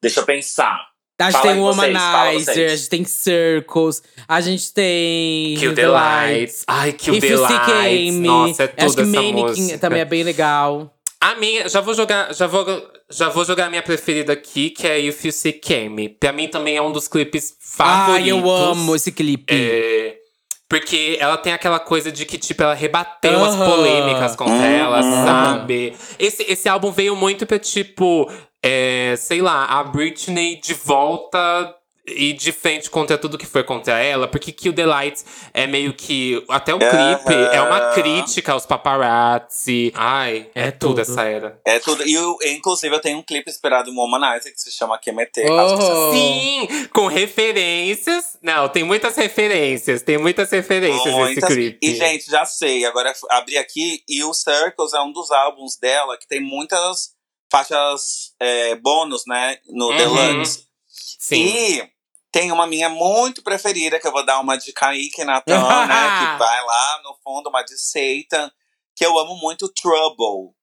Deixa eu pensar. A gente Fala tem Womanizer, a gente tem Circles, a gente tem. Kill the Lights. Ai, Kill the Lights. Nossa, é Acho tudo que essa Mannequin música. também é bem legal. A minha, já vou jogar, já vou, já vou jogar a minha preferida aqui, que é If You See Kemi. Pra mim também é um dos clipes favoritos. Ai, eu amo esse clipe. É, porque ela tem aquela coisa de que, tipo, ela rebateu as Aham. polêmicas contra Uhum. ela, sabe? Esse, esse álbum veio muito pra, tipo, é, sei lá, a Britney de volta e de frente contra tudo que foi contra ela. Porque Kill the Lights é meio que. Até o clipe é uma crítica aos paparazzi. Ai, é, É tudo tudo. essa era. É tudo. E eu, inclusive, eu tenho um clipe inspirado em Womanizer que se chama QMT. Oh. Sim, com referências. Não, tem muitas referências. Tem muitas referências nesse Muitas. clipe. E, gente, já sei. Agora abri aqui e o Circles é um dos álbuns dela que tem muitas faixas é, bônus, né? No Uhum. Deluxe. Sim. E tem uma minha muito preferida, que eu vou dar uma de Kaique Natan, né? Que vai lá no fundo, uma de Satan, que eu amo muito Trouble.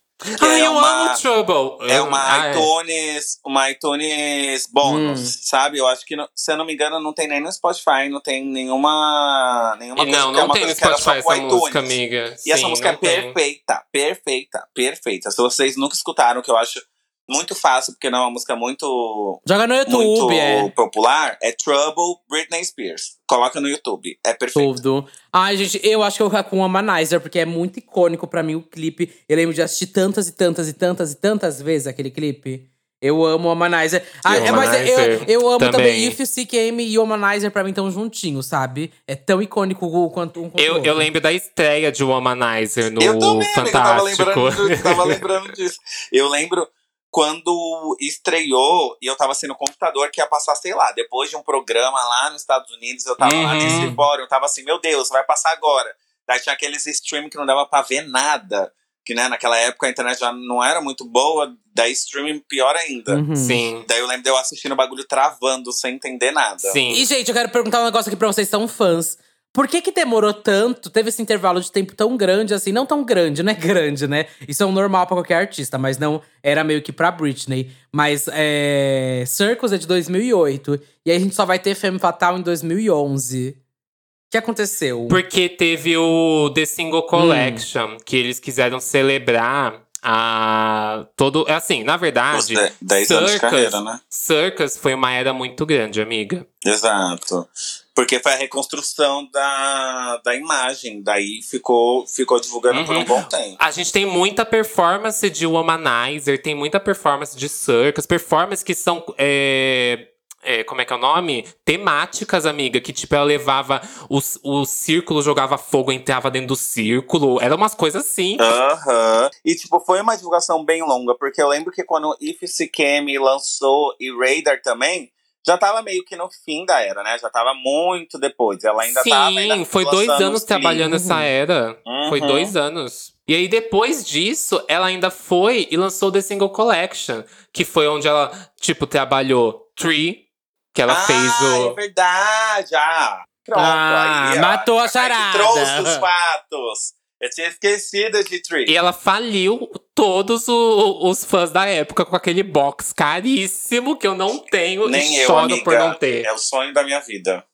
É eu uma- amo Trouble. É uma ah, é. iTunes, uma iTunes bônus, Hum. sabe? Eu acho que, se eu não me engano, não tem nem no Spotify, não tem nenhuma. nenhuma E não, porque é não tem no Spotify essa iTunes. música, amiga. E essa Sim, música é tem. perfeita, perfeita, perfeita. Se vocês nunca escutaram, que eu acho muito fácil, porque não é uma música muito, Joga no YouTube, muito é. popular, é Trouble Britney Spears. Coloca no YouTube, é perfeito. Tudo. Ai, gente, eu acho que eu vou ficar com o Womanizer, porque é muito icônico pra mim o clipe. Eu lembro de assistir tantas e tantas e tantas e tantas vezes aquele clipe. Eu amo o Womanizer. Ah, é, mas eu, eu amo também. também. If You Seek Amy e Womanizer pra mim estão juntinhos, sabe? É tão icônico quanto um quanto o Eu, outro. eu lembro da estreia de Womanizer no eu também, amigo, tava Fantástico. lembrando, disso, tava lembrando disso. Eu lembro quando estreou e eu tava assim no computador que ia passar, sei lá, depois de um programa lá nos Estados Unidos, eu tava lá Uhum. nesse fórum, eu tava assim, meu Deus, vai passar agora. Daí tinha aqueles stream que não dava pra ver nada. Que, né, naquela época a internet já não era muito boa, daí streaming pior ainda. Uhum. Sim, Daí eu lembro de eu assistindo o bagulho travando, sem entender nada. sim. E, gente, eu quero perguntar um negócio aqui pra vocês, são fãs. Por que que demorou tanto, teve esse intervalo de tempo tão grande assim? Não tão grande, não é grande, né? Isso é um normal pra qualquer artista, mas não era meio que pra Britney. Mas é, Circles é de 2008. E aí a gente só vai ter Femme Fatal em 2011. O que aconteceu? Porque teve o The Single Collection, que eles quiseram celebrar a. Todo. Assim, na verdade. de- 10 anos de Circus- carreira, né? Circus foi uma era muito grande, amiga. Exato. Porque foi a reconstrução da, da imagem. Daí ficou, ficou divulgando por um Uhum. bom tempo. A gente tem muita performance de Womanizer, tem muita performance de Circus, performances que são. é, é, como é que é o nome? Temáticas, amiga. Que, tipo, ela levava o, o círculo, jogava fogo, entrava dentro do círculo. Era umas coisas assim. Aham. E, tipo, foi uma divulgação bem longa. Porque eu lembro que quando If Kemi lançou e Radar também, já tava meio que no fim da era, né? Já tava muito depois. Ela ainda tava ainda Sim, foi dois anos os trabalhando essa era. Foi Uhum. dois anos. E aí, depois disso, ela ainda foi e lançou The Single Collection. Que foi onde ela, tipo, trabalhou Tree, que ela ah, fez o. é verdade. Ah, pronto. Ah, aí, ó. matou a charada. trouxe os fatos. Eu tinha esquecido de Tree. E ela faliu todos o- os fãs da época com aquele box caríssimo que eu não tenho Nem e eu, choro amiga. por não ter. É o sonho da minha vida.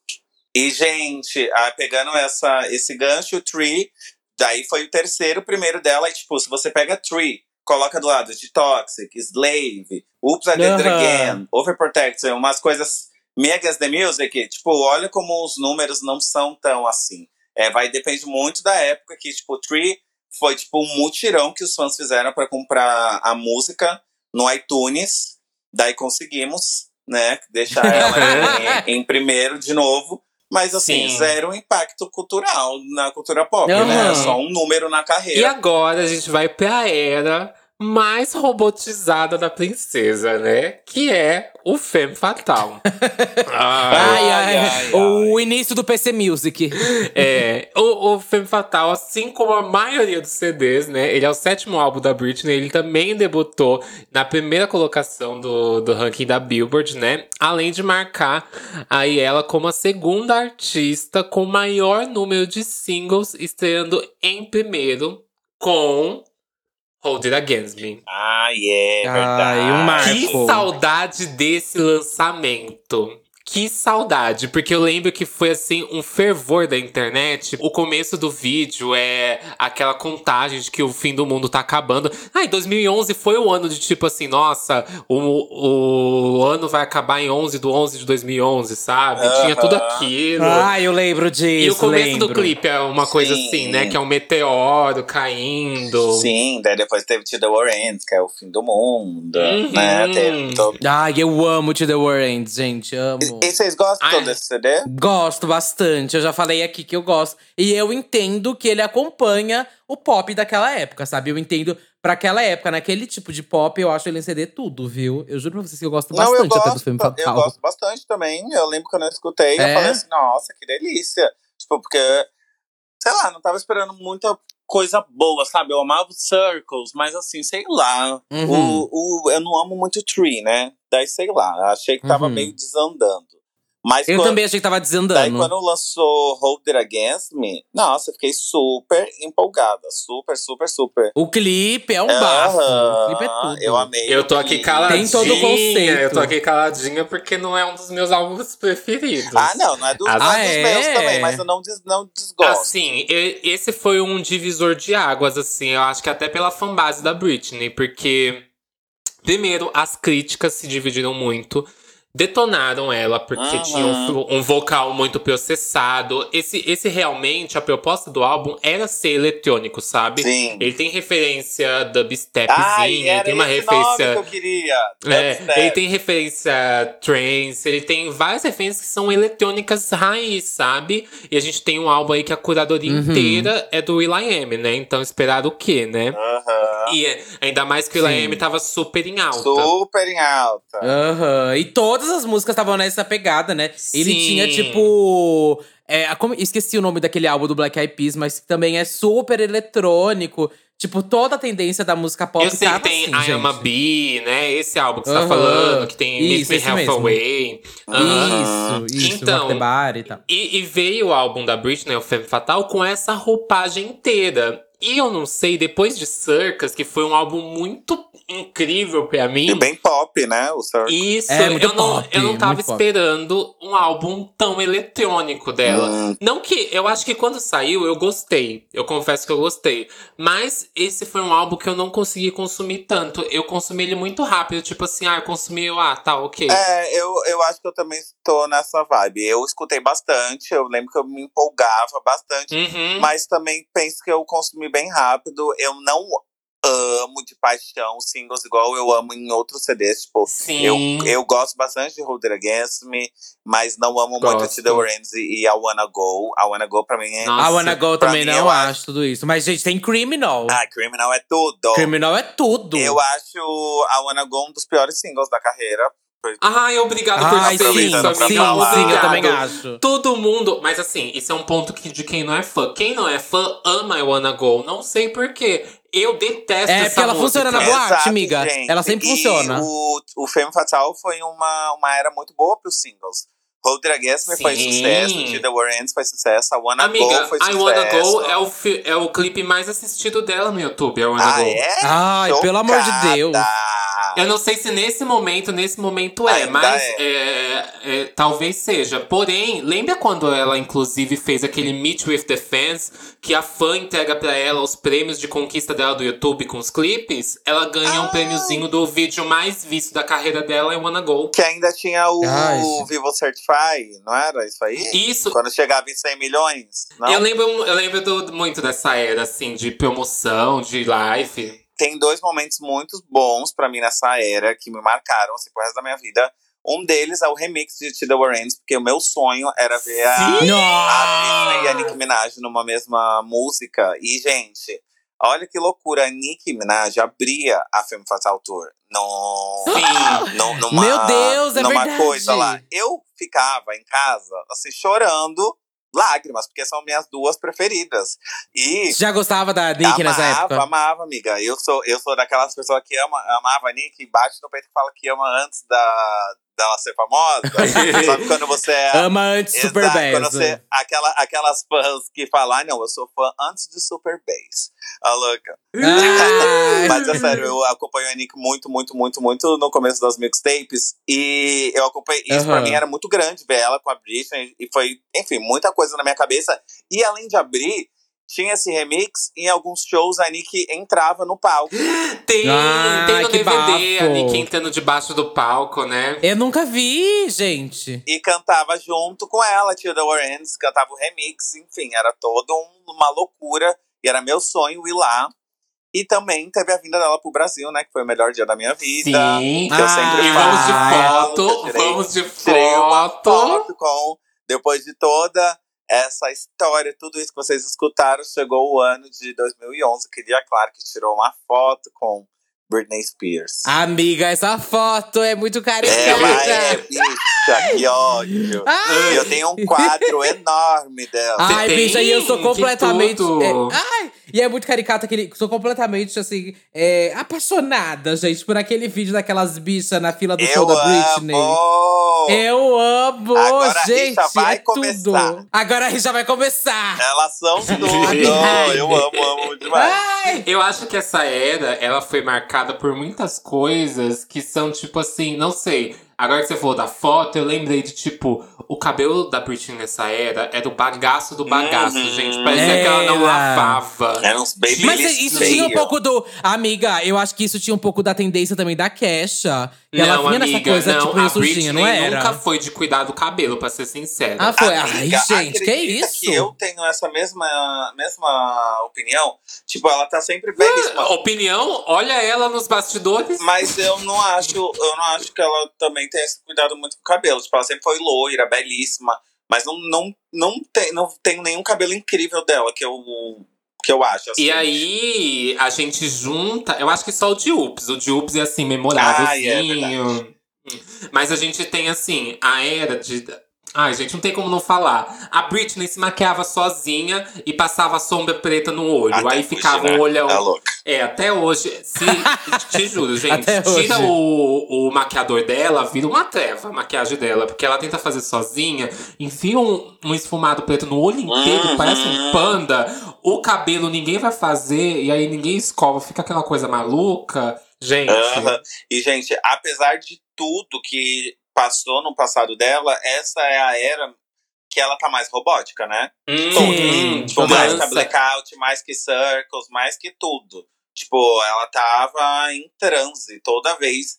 E, gente, ah, pegando essa, esse gancho, o Tree, daí foi o terceiro, o primeiro dela. E, tipo, se você pega Tree, coloca do lado de Toxic, Slave, Oops, I Did It. Again, Overprotected, umas coisas megas the music, tipo, olha como os números não são tão assim. É, vai, depende muito da época que, tipo, Tree foi, tipo, um mutirão que os fãs fizeram pra comprar a música no iTunes. Daí conseguimos, né, deixar ela em, em primeiro de novo. Mas, assim, Sim. zero impacto cultural na cultura pop, Aham. né? Só um número na E carreira. agora a gente vai pra era mais robotizada da princesa, né? Que é o Femme Fatal. Ai, ai, ai, O início do PC Music. É, o, o Femme Fatal, assim como a maioria dos CDs, né? Ele é o sétimo álbum da Britney. Ele também debutou na primeira colocação do, do ranking da Billboard, né? Além de marcar aí ela como a segunda artista com maior número de singles, estreando em primeiro com Hold It Against Me. Ai, é verdade. Ai, um marco. Que saudade desse lançamento. Que saudade, porque eu lembro que foi assim um fervor da internet. O começo do vídeo é aquela contagem de que o fim do mundo tá acabando. Ah, e 2011 foi o ano de tipo assim, nossa, o, o ano vai acabar em 11 do 11 de 2011, sabe? Tinha tudo aquilo. Ah, eu lembro disso. e o começo lembro. do clipe é uma coisa Sim. assim, né? Que é um meteoro caindo. Sim, daí depois teve To The Warrants, que é o fim do mundo, Uhum. né? Teve todo... Ai, eu amo To The Warrants, gente. Amo. E vocês gostam Ai. desse CD? Gosto bastante. Eu já falei aqui que eu gosto. E eu entendo que ele acompanha o pop daquela época, sabe? Eu entendo pra aquela época, naquele tipo de pop, eu acho ele em CD tudo, viu? Eu juro pra vocês que eu gosto Não, eu bastante até do gosto, filme eu Fatal. gosto bastante também. Eu lembro quando eu escutei, eu É? falei assim, nossa, que delícia. Tipo, porque, sei lá, não tava esperando muita coisa boa, sabe? Eu amava Circles, mas assim, sei lá. Uhum. O, o, eu não amo muito Tree, né? Daí, sei lá, achei que tava Uhum. meio desandando. Mas Eu quando- também achei que tava Daí desandando. quando lançou Hold It Against Me, nossa, eu fiquei super empolgada. Super, super, super. O clipe é um bafo. O clipe é tudo. Eu amei. Eu tô aqui caladinha. Tem todo o conceito. Eu tô aqui caladinha porque não é um dos meus álbuns preferidos. Ah, não, não é, do, não é Ah, dos é? meus também, mas eu não, des, não desgosto. Assim, e- esse foi um divisor de águas, assim, eu acho que até pela fanbase da Britney, porque, primeiro, as críticas se dividiram muito. Detonaram ela porque Aham. tinha um, um vocal muito processado. Esse, esse realmente, a proposta do álbum era ser eletrônico, sabe? Sim. Ele tem referência dubstepzinha, ele tem uma esse nome referência. que eu queria. É, ele tem referência trance, ele tem várias referências que são eletrônicas raiz, sabe? E a gente tem um álbum aí que a curadoria Uhum. inteira é do Will.i.am, né? Então esperar o quê, né? Aham. E é- ainda mais que o Will.i.am Sim. tava super em alta. Super em alta. Aham. E todas as músicas estavam nessa pegada, né? Ele Sim. tinha, tipo. é, esqueci o nome daquele álbum do Black Eyed Peas, mas que também é super eletrônico. Tipo, toda a tendência da música pop Eu sei que tem assim, I Am a gente. Bee, né? Esse álbum que você tá falando, que tem Isso, Me esse Half. Away. Aham. Isso, isso. Então, e. E, e veio o álbum da Britney, o Femme Fatal, com essa roupagem inteira. E eu não sei, depois de Circus, que foi um álbum muito incrível pra mim. E bem pop, né? O Circle. Isso, É, eu, não, pop, eu não tava esperando um álbum tão eletrônico dela. Hum. Não que. Eu acho que quando saiu, eu gostei. Eu confesso que eu gostei. Mas esse foi um álbum que eu não consegui consumir tanto. Eu consumi ele muito rápido. Tipo assim, ah, eu consumi, eu, ah, tá, ok. É, eu, eu acho que eu também estou nessa vibe. Eu escutei bastante, eu lembro que eu me empolgava bastante, Uhum. mas também penso que eu consumi bem rápido. Eu não amo de paixão singles igual eu amo em outros CDs. Tipo, Sim. eu, eu gosto bastante de Hold It Against Me, mas não amo muito Gosto. To The Warrants e, I Wanna Go. I Wanna Go pra mim é. Nossa, A Wanna Go pra também não eu acho tudo isso. Mas, gente, tem Criminal. Ah, Criminal é tudo. Criminal é tudo. Eu acho I Wanna Go um dos piores singles da carreira. Ai, obrigado Ai, por sim, isso, sim, falar. sim, eu Obrigado. também acho. Todo mundo. Mas assim, isso é um ponto que, de quem não é fã. Quem não é fã ama I Wanna Go. Não sei porquê. Eu detesto É, essa porque ela música. funciona na boate, Exato, amiga. gente. Ela sempre E funciona. O, o Femme Fatal foi uma, uma era muito boa pros singles. Hold It Against Me foi Sim. sucesso, The Warrants foi sucesso, I Wanna Amiga, Go foi I sucesso. Wanna Go é o, é o clipe mais assistido dela no YouTube, I Wanna Ah, Go. é? Ai, pelo amor de. Deus. Eu não sei se nesse momento, nesse momento é, Ainda mas é, é, talvez seja. Porém, lembra quando ela, inclusive, fez aquele Meet with the Fans, que a fã entrega pra ela os prêmios de conquista dela do YouTube com os clipes? Ela ganha um Ai. prêmiozinho do vídeo mais visto da carreira dela, I Wanna Go. Que ainda tinha o Ah, esse- Vivo Certify, não era isso aí? Isso, Quando chegava em 100 milhões? Não? eu lembro, eu lembro do- muito dessa era, assim, de promoção, de live. Tem dois momentos muito bons pra mim nessa era que me marcaram assim, pro resto da minha vida. Um deles é o remix de To The Warrants, porque o meu sonho era ver a, Sim! a Britney e a Nicki Minaj numa mesma música. E, gente, Olha que loucura, a Nicki Minaj abria a Femme Fatale Tour. No, Sim. no, numa, Meu Deus, é numa verdade. coisa lá. Eu ficava em casa, assim, chorando lágrimas, porque são minhas duas preferidas. E Já gostava da Nick nessa amava, época? amava, amiga. Eu sou, eu sou daquelas pessoas que ama, amava a Nick, bate no peito e fala que ama antes da, dela ser famosa. Sabe quando você é. Ama antes Super Exato, Bass. quando você, aquela, aquelas fãs que falam, ah, não, eu sou fã antes de Super Bass. A louca. Ai. Mas é sério, eu acompanho a Nick muito, muito, muito, muito no começo das mixtapes. E eu acompanhei. Isso pra Aham. mim era muito grande ver ela com a Britney. E foi, enfim, muita coisa na minha cabeça. E além de abrir, tinha esse remix. Em alguns shows a Nick entrava no palco. Tem, Ah, tem no que DVD a bafo. Nick entrando debaixo do palco, né? Eu nunca vi, gente. e cantava junto com ela, Tia The Warrens, cantava o remix, enfim, era toda um- uma loucura. E era meu sonho ir lá. E também teve a vinda dela pro Brasil, né? Que foi o melhor dia da minha vida. Sim. Que eu Ah, sempre E falo. vamos de Ah, foto, eu tirei- vamos de Tirei uma foto. foto com. Depois de toda essa história, tudo isso que vocês escutaram, chegou o ano de 2011. Queria, claro, que tirou uma foto com Britney Spears. Amiga, essa foto é muito carinhosa. Ela é bicha, que ódio. Ai. Eu tenho um quadro enorme dela. Ai, tem? bicha, e eu sou completamente. tudo. é, ai, e é muito caricata aquele. Sou completamente, assim, é, apaixonada, gente, por aquele vídeo daquelas bichas na fila do show da Britney. amo! Eu amo, Agora a gente. rixa vai é tudo. começar. Agora a rixa vai começar. Elas são tudo. Eu amo, amo demais. Ai! Eu acho que essa era, ela foi marcada por muitas coisas que são, tipo assim, não sei. Agora que você falou da foto, eu lembrei de, tipo, o cabelo da Britney nessa era era o bagaço do bagaço, Uhum. gente. Parecia que ela não Era. lavava. Eram uns baby Mas isso tinha um pouco do. Amiga, eu acho que isso tinha um pouco da tendência também da Kesha. Que ela não, vinha nessa amiga, coisa, não, tipo, a Britney não era? nunca foi de cuidar do cabelo, pra ser sincera. Ah, foi. Amiga, Ai, gente, que isso? que eu tenho essa mesma, mesma opinião. Tipo, ela tá sempre belíssima. Opinião, olha ela nos bastidores. Mas eu não acho, eu não acho que ela também tenha esse cuidado muito com o cabelo. Tipo, ela sempre foi loira, belíssima. Mas não, não, não, tem, não tenho nenhum cabelo incrível dela que eu, que eu acho. Assim. E aí, a gente junta. Eu acho que só o de Ups. O de Ups é assim, memorávelzinho. Ai, é Mas a gente tem, assim, a era de. Ai, gente, não tem como não falar. A Britney se maquiava sozinha e passava sombra preta no olho. Até aí hoje, ficava né? o olhão. Tá louca. É, até hoje. Se, te juro, gente. Até tira hoje. o, o maquiador dela, vira uma treva a maquiagem dela. Porque ela tenta fazer sozinha, enfia um, um esfumado preto no olho inteiro, Uhum. parece um panda. O cabelo ninguém vai fazer, e aí ninguém escova, fica aquela coisa maluca. Gente. Aham. E, gente, apesar de tudo que passou no passado dela, essa é a era que ela tá mais robótica, né? Hum, Sim, Tipo, mais que a blackout, mais que circles, mais que tudo. Tipo, ela tava em transe toda vez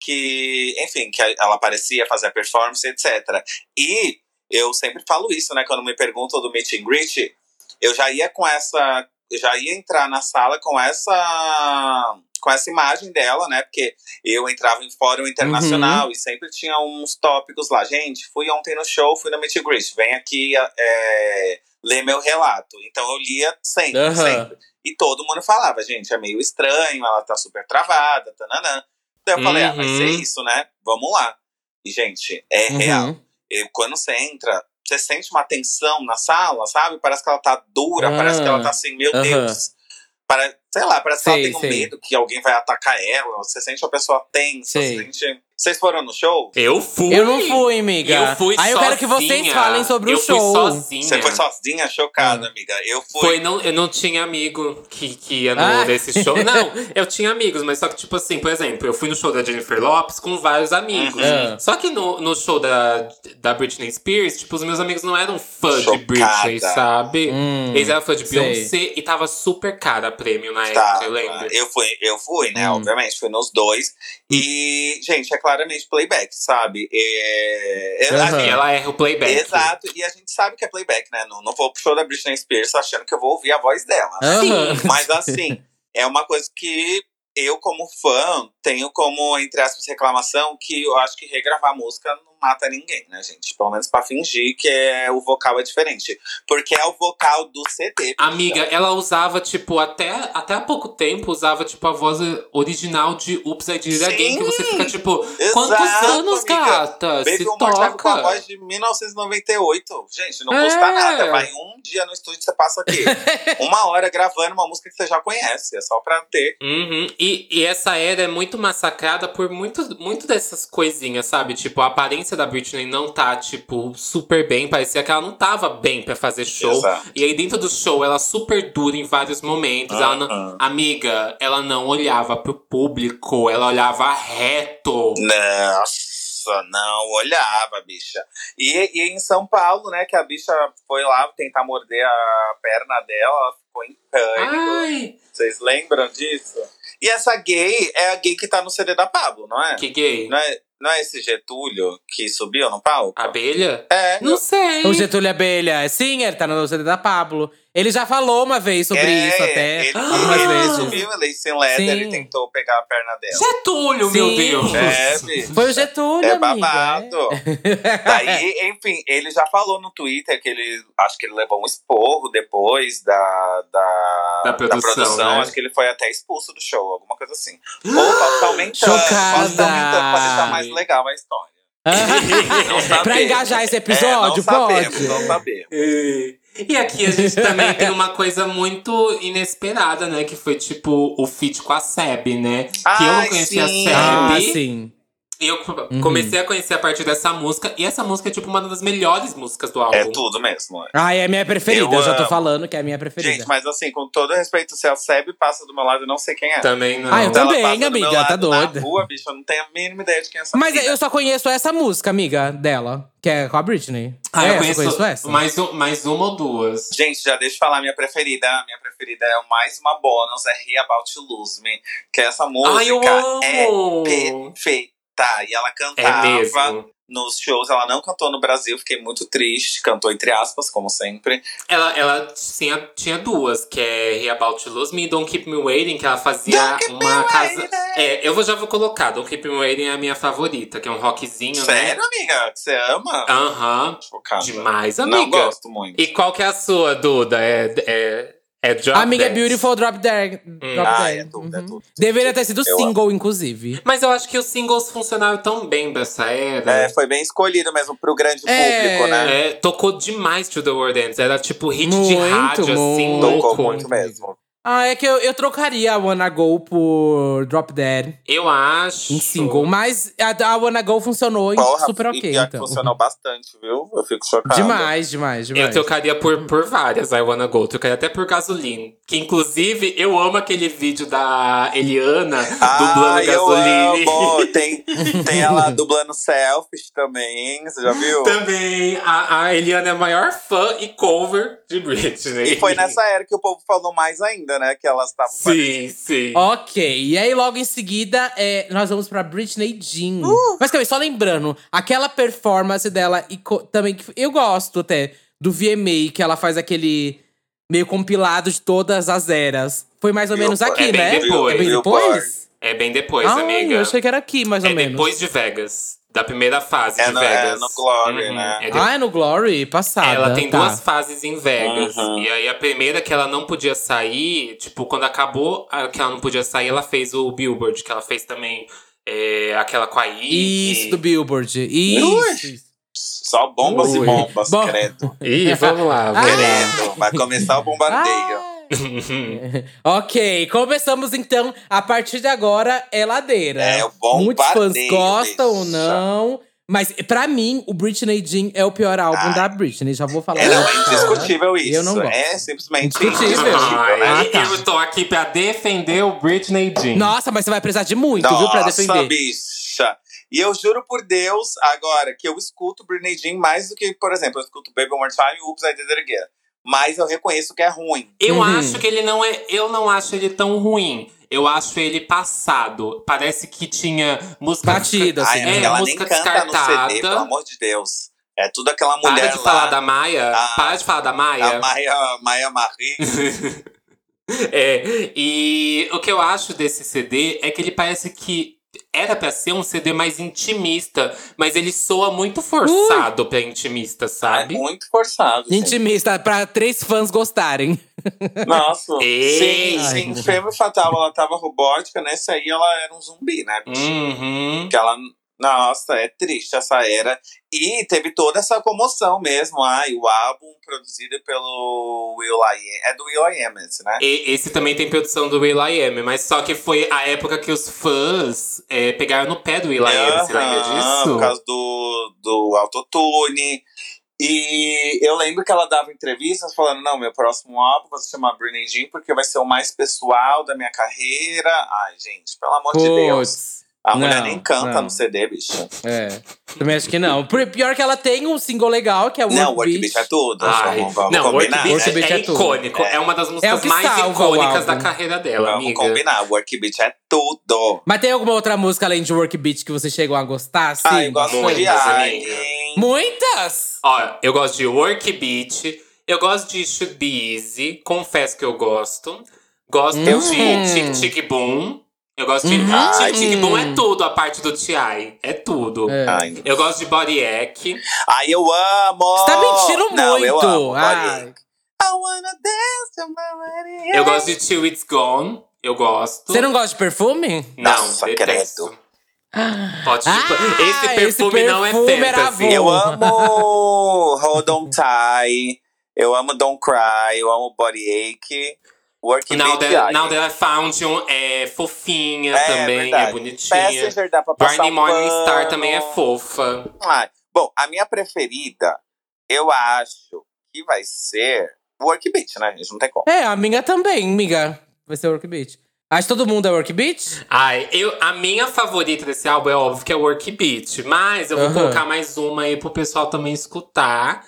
que, enfim, que ela aparecia, fazia performance, etc. E eu sempre falo isso, né? Quando me perguntam do meet and greet, eu já ia com essa. Eu já ia entrar na sala com essa. Com essa imagem dela, né? Porque eu entrava em fórum internacional e sempre tinha uns tópicos lá. Gente, fui ontem no show, fui no meet greet. Vem aqui é, ler meu relato. Então eu lia sempre, Aham. sempre. E todo mundo falava, gente, é meio estranho, ela tá super travada, tananã. Então eu falei, ah, vai ser Uhum. isso, né? Vamos lá. E, gente, é Uhum. real. E quando você entra, você sente uma tensão na sala, sabe? Parece que ela tá dura, Ah. parece que ela tá assim, meu. Deus. Para, sei lá, parece que Sei, ela tem um sei. medo que alguém vai atacar ela. Você sente uma pessoa tensa. Sei. Você sente... Vocês foram no show? Eu fui. Eu não fui, amiga. Eu fui Aí eu quero que vocês falem sobre o eu show. Fui sozinha. Você foi sozinha, chocada, amiga. Eu fui. Foi, não, eu não tinha amigo que, que ia no, Ah. nesse show. Não, eu tinha amigos, mas só que, tipo assim, por exemplo, eu fui no show da Jennifer Lopes com vários amigos. Uhum. Só que no, no show da, da Britney Spears, tipo, os meus amigos não eram fã Chocada. de Britney, sabe? Hum, Eles eram fã de sei. Beyoncé e tava super cara a prêmio na época, Tá, eu lembro. eu fui, eu fui, né? Hum. Obviamente, fui nos dois. E, gente, é claramente playback, sabe? É, é- assim, E ela erra o playback. Exato, e a gente sabe que é playback, né? Não, não vou pro show da Britney Spears achando que eu vou ouvir a voz dela. Aham. Mas assim, é uma coisa que eu, como fã, tenho como, entre aspas, reclamação que eu acho que regravar música não mata ninguém, né, gente? Pelo menos pra fingir que é, o vocal é diferente. Porque é o vocal do CD. Amiga, ela usava, tipo, até, até há pouco tempo, usava, tipo, a voz original de Oops, I Did It Again. Que você fica, tipo, quantos Exato, anos, amiga. gata? Baby Se More Time com a toca. voz de 1998. Gente, não É. custa nada. Vai um dia no estúdio, você passa aqui. uma hora gravando uma música que você já conhece. É só pra ter. Uhum. E, e essa era é muito massacrada por muito, muito dessas coisinhas, sabe? Tipo, a aparência da Britney não tá, tipo, super bem. Parecia que ela não tava bem pra fazer show. Exato. E aí, dentro do show, ela super dura em vários momentos. Ela não- amiga, ela não olhava pro público, ela olhava reto. Nossa, não olhava, bicha. E, e em São Paulo, né, que a bicha foi lá tentar morder a perna dela, ela ficou em pânico. Ai, Vocês lembram disso? E essa gay é a gay que tá no CD da Pablo, não é? que gay. Não é, não é esse Getúlio que subiu no palco? Abelha? É. Não sei. O Getúlio Abelha, sim, ele tá no CD da Pablo. Ele já falou uma vez sobre É, isso até, Ele, algumas ele vezes. subiu, ele sem leather Sim. e tentou pegar a perna dela. Getúlio, meu Sim. Deus. É, bicho. Foi o Getúlio, É amiga. babado. Daí, enfim, ele já falou no Twitter que ele. Acho que ele levou um esporro depois da, da, Da produção, né? Acho que ele foi até expulso do show, alguma coisa assim. Ou tá aumentando. Chocada. Tá aumentando pra deixar mais legal a história. Sabemos. pra engajar esse É, episódio, sabemos, pode? não sabemos. E aqui a gente também tem uma coisa muito inesperada, né? Que foi tipo o feat com a Seb, né? que eu não conhecia sim. a Ah, Seb. sim. E eu comecei a conhecer a partir dessa música. E essa música é tipo uma das melhores músicas do álbum. É tudo mesmo. Ah, é a minha preferida. Eu Eu, já tô falando que é a minha preferida. Gente, mas assim, com todo respeito, se a Seb passa do meu lado, eu não sei quem é. Também não. Ah, eu ela também, amiga, lado tá doida. Na rua, bicho, eu não tenho a mínima ideia de quem é essa Mas menina. eu só conheço essa música, amiga, dela. Que é com a Britney. Ah, é, eu só conheço, essa. mais, um- mais uma ou duas. Gente, já deixa eu falar minha preferida. A minha preferida é mais uma bônus, é He About To Lose Me. Que essa música Ai, eu é amo! Perfeita. E ela É cantava mesmo. nos shows. Ela não cantou no Brasil, fiquei muito triste. Cantou entre aspas, como sempre. Ela, ela tinha, tinha duas, que é He About To Lose Me e Don't Keep Me Waiting, que ela fazia uma casa. É, eu vou, já vou colocar. Don't Keep Me Waiting é a minha favorita, que é um rockzinho, Sério, né? amiga? Você ama? Aham. Chocada. Demais, Não amiga. gosto muito. E qual que é a sua, Duda? É, é, é Drop Amiga, é Dance. Beautiful Drop Dead. Drop Ah, é tudo, é Uhum. tudo. Deveria ter sido Eu single, inclusive. Mas eu acho que os singles funcionaram tão bem dessa era. É, foi bem escolhido mesmo pro grande É. público, né? É, tocou demais To The World Ends. Era tipo hit de Muito, rádio, assim, muito. louco. Tocou muito mesmo. Ah, é que eu, eu trocaria a Wanna Go por Drop Dead Eu acho. em single. Mas a, a Wanna Go funcionou e Porra, super ok, e então. funcionou bastante, viu? Eu fico chocado. Demais, demais, demais. Eu trocaria por, por várias, I Wanna Go. Trocaria até por Gasoline. Que inclusive, eu amo aquele vídeo da Eliana dublando Ah, eu Gasoline. amo. Tem, tem ela dublando Selfish também, você já viu? Também, a, a Eliana é a maior fã e cover de Britney. E foi nessa era que o povo falou mais ainda, né? Que elas estavam Sim, sim. Ok, e aí logo em seguida é, nós vamos pra Britney Jean. Uh! Mas calma aí, só lembrando, aquela performance dela e co- também que eu gosto até do VMA, que ela faz aquele meio compilado de todas as eras. Foi mais ou menos Billboard. aqui, É bem né? depois. É bem depois? É bem depois, ah, amiga. eu achei que era aqui, mais ou é menos. depois de Vegas. Da primeira fase É de no- é Vegas. no Glory, Uhum, né? é de- Ah, é no Glory? Passada. Ela tem tá. duas fases em Vegas. Uhum. E aí a primeira que ela não podia sair, tipo, quando acabou que ela não podia sair, ela fez o Billboard, que ela fez também é, aquela com a Ike. Isso, do Billboard. Isso. isso. Só bombas Ui. e bombas, Bom. credo. Ih, vamos lá, vamos lá. Credo. Vai começar o bombardeio. Ah. ok, começamos então. A partir de agora é ladeira. É, o bombardeio, Muitos fãs gostam ou não. Mas pra mim, o Britney Jean é o pior álbum Ai. da Britney. Já vou falar. É, não, é isso. indiscutível isso. Eu não gosto. É simplesmente Indiscutível. indiscutível, Ai, né? Ah, tá. Eu tô aqui pra defender o Britney Jean. Nossa, mas você vai precisar de muito, viu, pra Nossa, defender. bicha. E eu juro por Deus, agora, que eu escuto Britney Jean mais do que, por exemplo, eu escuto Baby One More Time e Oops, I Did It Again. Mas eu reconheço que é ruim. Eu Uhum. acho que ele não é. Eu não acho ele tão ruim. Eu acho ele passado. Parece que tinha música. Batida, assim. Ai, É, ela nem música canta no CD, descartada. pelo amor de Deus. É tudo aquela Para mulher de lá. falar da Maia. Ah, para de falar da Maia. A Maia, Maia Marie. É, e o que eu acho desse CD é que ele parece que era pra ser um CD mais intimista, mas ele soa muito forçado pra intimista, É sabe? muito forçado. gente. Intimista, pra três fãs gostarem. Nossa. Ei. Sim, sim. Femme Fatal, ela tava robótica, nesse aí ela era um zumbi, né? bichinho? Uhum. Que ela. Nossa, é triste essa era. E teve toda essa comoção mesmo. Ai, o álbum produzido pelo Will I Am. É do Will I Am esse, né? E- esse também tem produção do Will I Am, mas só que foi a época que os fãs é, pegaram no pé do Will I Am, você lembra disso? Por causa do, do autotune. E eu lembro que ela dava entrevistas falando: não, meu próximo álbum vai se chamar Britney Jean porque vai ser o mais pessoal da minha carreira. Ai, gente, pelo amor de Deus. A mulher Não, nem canta não. no CD, bicho. É. Também acho que não. Pior que ela tem um single legal, que é o Não, Work. Beat é tudo. Ai, vamos, vamos não, Work combinar. Work é, Beat é é icônico. É. É. uma das músicas que mais icônicas da carreira dela, Vamos amiga. combinar. Work Beat é tudo. Mas tem alguma outra música além de Work Beat que vocês chegam a gostar? Sim. Ah, eu gosto muitas, de amiga. Alien. Muitas! Ó, eu gosto de Work Beat, eu gosto de Should Be Easy, confesso que eu gosto. Gosto Hum. de Tic Tic Boom. Eu gosto de. Uhum. Tic Tic Boom é tudo, a parte do T.I. É tudo. É. Ai, Eu gosto de Body Ache. Ai, eu amo! Você tá mentindo Não, muito. eu amo. Ai. Body. I wanna dance to my lady. Eu gosto de Till It's Gone. Eu gosto. Você não gosta de perfume? Não, Nossa, detesto. credo. Pode Ah, esse perfume esse não é perfume fantasy. bom. Eu amo Hold On Tight. Eu amo Don't Cry. Eu amo Body Ache. Work Now Beat, that. Now That I Found You é fofinha É, também, verdade. é bonitinha. Passenger dá pra passar Barney um Morningstar também é fofa. Ai, Bom, a minha preferida, eu acho que vai ser Work Beat, né, gente? Não tem como. É, a minha também, amiga. Vai ser Work Beat. Acho que todo mundo é Work Beat? Ai, eu, a minha favorita desse álbum é óbvio que é Work Beat. Mas eu vou Aham. colocar mais uma aí pro pessoal também escutar.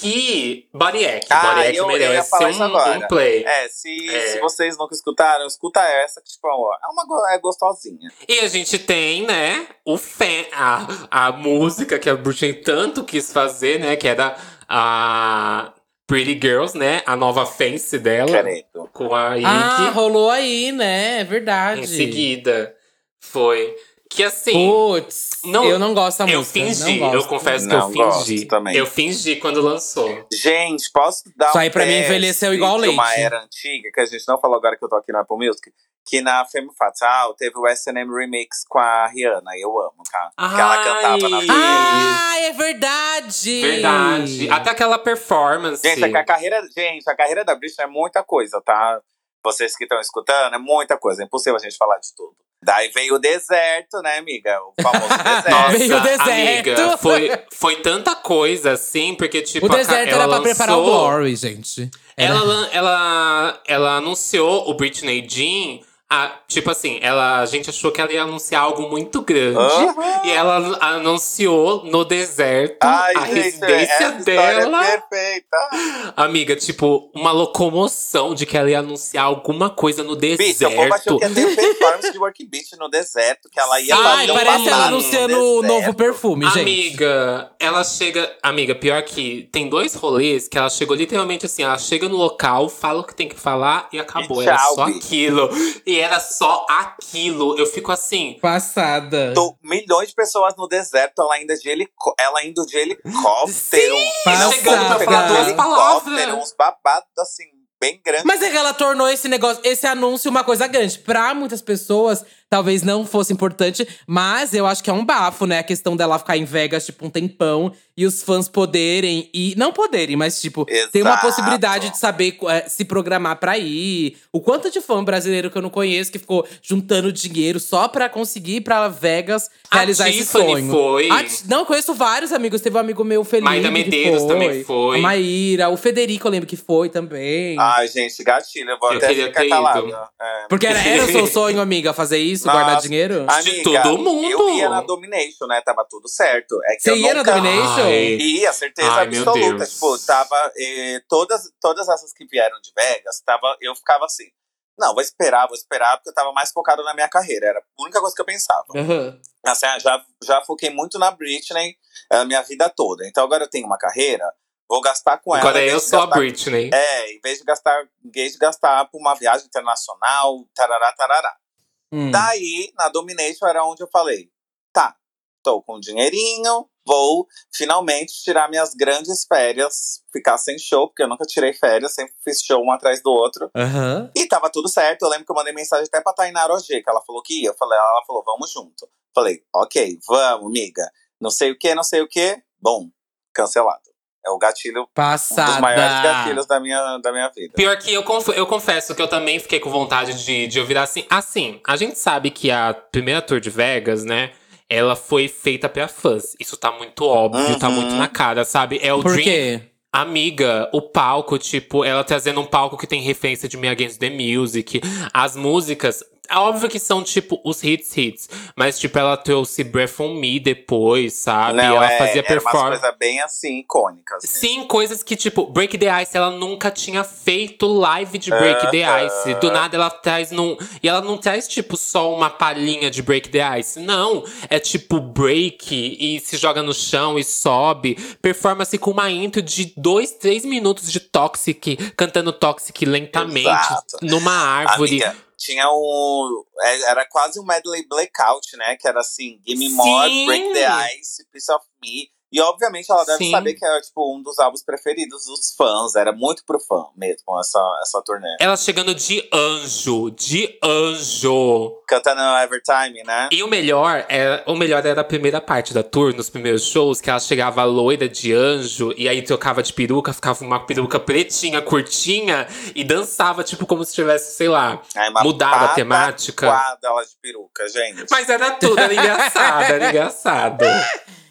Que Ache. Ah, Ache eu- eu ia merece falar um, isso agora. um play. É, se, É. se vocês nunca escutaram, escuta essa, que tipo, ó, é uma é gostosinha. E a gente tem, né, o fan, a, a música que a Britney tanto quis fazer, né? Que era a Pretty Girls, né? A nova face dela. Querido. Com a Iggy. Ah, rolou aí, né? É verdade. em seguida. Foi. Que assim. Putz, Não, eu não gosto da Eu música. fingi, não eu gosto. confesso Não que eu gosto fingi. também. Eu fingi quando lançou. Gente, posso dar Isso um aí pra mim envelheceu igual de uma leite. era antiga, que a gente não falou agora que eu tô aqui na Apple Music, que na Femme Fatal teve o S&M Remix com a Rihanna, eu amo, tá? Que ela Ai. cantava na Ah, é verdade! Verdade. Até aquela performance. Gente, é que a carreira, gente, a carreira da Britney é muita coisa, tá? Vocês que estão escutando, é muita coisa. É impossível a gente falar de tudo. Daí veio o deserto, né, amiga? O famoso deserto. Nossa, Veio o deserto. amiga, foi, foi tanta coisa assim, porque tipo. O deserto ela era pra preparar o Glory, gente. Era- Ela, ela, ela anunciou o Britney Jean. Ah, tipo assim, ela, a gente achou que ela ia anunciar algo muito grande. Aham. E ela an- anunciou no deserto Ai, a gente, residência essa história dela. é perfeita. Amiga, tipo, uma locomoção de que ela ia anunciar alguma coisa no Bicho, o povo achou deserto. que ia ter performance de Work Beat no deserto, que ela ia Ai, fazer um parece ela anunciando o deserto. novo perfume, gente. Amiga, ela chega. Amiga, pior que tem dois rolês que ela chegou literalmente assim: ela chega no local, fala o que tem que falar e acabou. E era tchau, só bi. aquilo. E era só aquilo. Eu fico assim. Passada. Tô- milhões de pessoas no deserto, ela ainda de helicó ela indo de helicóptero. Passada. chegando pra falar duas palavras. helicóptero, uns babados assim, bem grandes. Mas é que ela tornou esse negócio, esse anúncio uma coisa grande. Pra muitas pessoas, talvez não fosse importante, mas eu acho que é um bafo, né? A questão dela ficar em Vegas, tipo, um tempão e os fãs poderem e não poderem, mas tipo, tem uma Exato. possibilidade de saber eh, se programar pra ir. O quanto de fã brasileiro que eu não conheço que ficou juntando dinheiro só pra conseguir ir pra Vegas A realizar esse Tiffany sonho. foi. A não, eu conheço vários amigos. Teve um amigo meu, Felipe. Maíra Medeiros foi. também foi. A Maíra, o Federico eu lembro que foi também. Ai, gente, gatilho, eu vou Eu até queria ficar calada. É. Porque era, era o seu sonho, amiga, fazer isso, Nossa. guardar dinheiro? De todo mundo. Eu ia na Domination, né? Tava tudo certo. É que Você eu ia na nunca... Domination? Ai. Ia, certeza Ai, meu absoluta. Deus. Tipo, tava. eh, todas, todas essas que vieram de Vegas, tava, eu ficava assim. Não, vou esperar, vou esperar, porque eu tava mais focado na minha carreira. Era a única coisa que eu pensava. Aham. Assim, ah, já, já foquei muito na Britney a minha vida toda. Então agora eu tenho uma carreira, vou gastar com ela. Agora eu sou a gastar- Britney. É, em vez de gastar, em vez de gastar pra uma viagem internacional, tarará, tarará. Hum. Daí, na Domination, era onde eu falei: tá, tô com dinheirinho, vou finalmente tirar minhas grandes férias, ficar sem show, porque eu nunca tirei férias, sempre fiz show um atrás do outro. Aham. E tava tudo certo. Eu lembro que eu mandei mensagem até pra Tainá Rogê, que ela falou que ia. Eu falei, ela falou, vamos junto. Falei, ok, vamos, amiga. Não sei o que, não sei o que. Bom, cancelado. É o gatilho, um Passada. dos maiores gatilhos da minha, da minha vida. Pior que eu, conf- eu confesso que eu também fiquei com vontade de, de ouvir assim. Assim, a gente sabe que a primeira tour de Vegas, né? Ela foi feita pra fãs. Isso tá muito óbvio, tá Uhum. muito na cara, sabe? É o Por Dream. quê? Amiga, o palco, tipo, ela trazendo um palco que tem referência de Me Against the Music. As músicas, óbvio que são, tipo, os hits, hits. Mas, tipo, ela trouxe Breath on Me depois, sabe? Não, ela é, fazia performance. coisas bem assim, icônicas. mesmo. Sim, coisas que, tipo, Break the Ice, ela nunca tinha feito live de Break the Aham. Ice. Do nada ela traz num. E ela não traz, tipo, só uma palhinha de Break the Ice. Não. É tipo break e se joga no chão e sobe. Performance com uma intro de dois, três minutos de Toxic, cantando Toxic lentamente Exato. numa árvore. Amiga, tinha um. é- Era quase um medley blackout, né? Que era assim: Give Me More, Sim. Break the Ice, Piece of Me. E obviamente ela deve Sim. saber que é tipo um dos álbuns preferidos dos fãs. Era muito pro fã mesmo, essa, essa turnê. Ela chegando de anjo, de anjo. Cantando Evertime, né? E o melhor, é, o melhor era a primeira parte da tour, nos primeiros shows, que ela chegava loira de anjo, e aí trocava de peruca, ficava uma peruca pretinha, curtinha, e dançava, tipo, como se tivesse, sei lá. Uma Mudada a temática. ela de peruca, gente. Mas era tudo, era engraçado, era engraçado.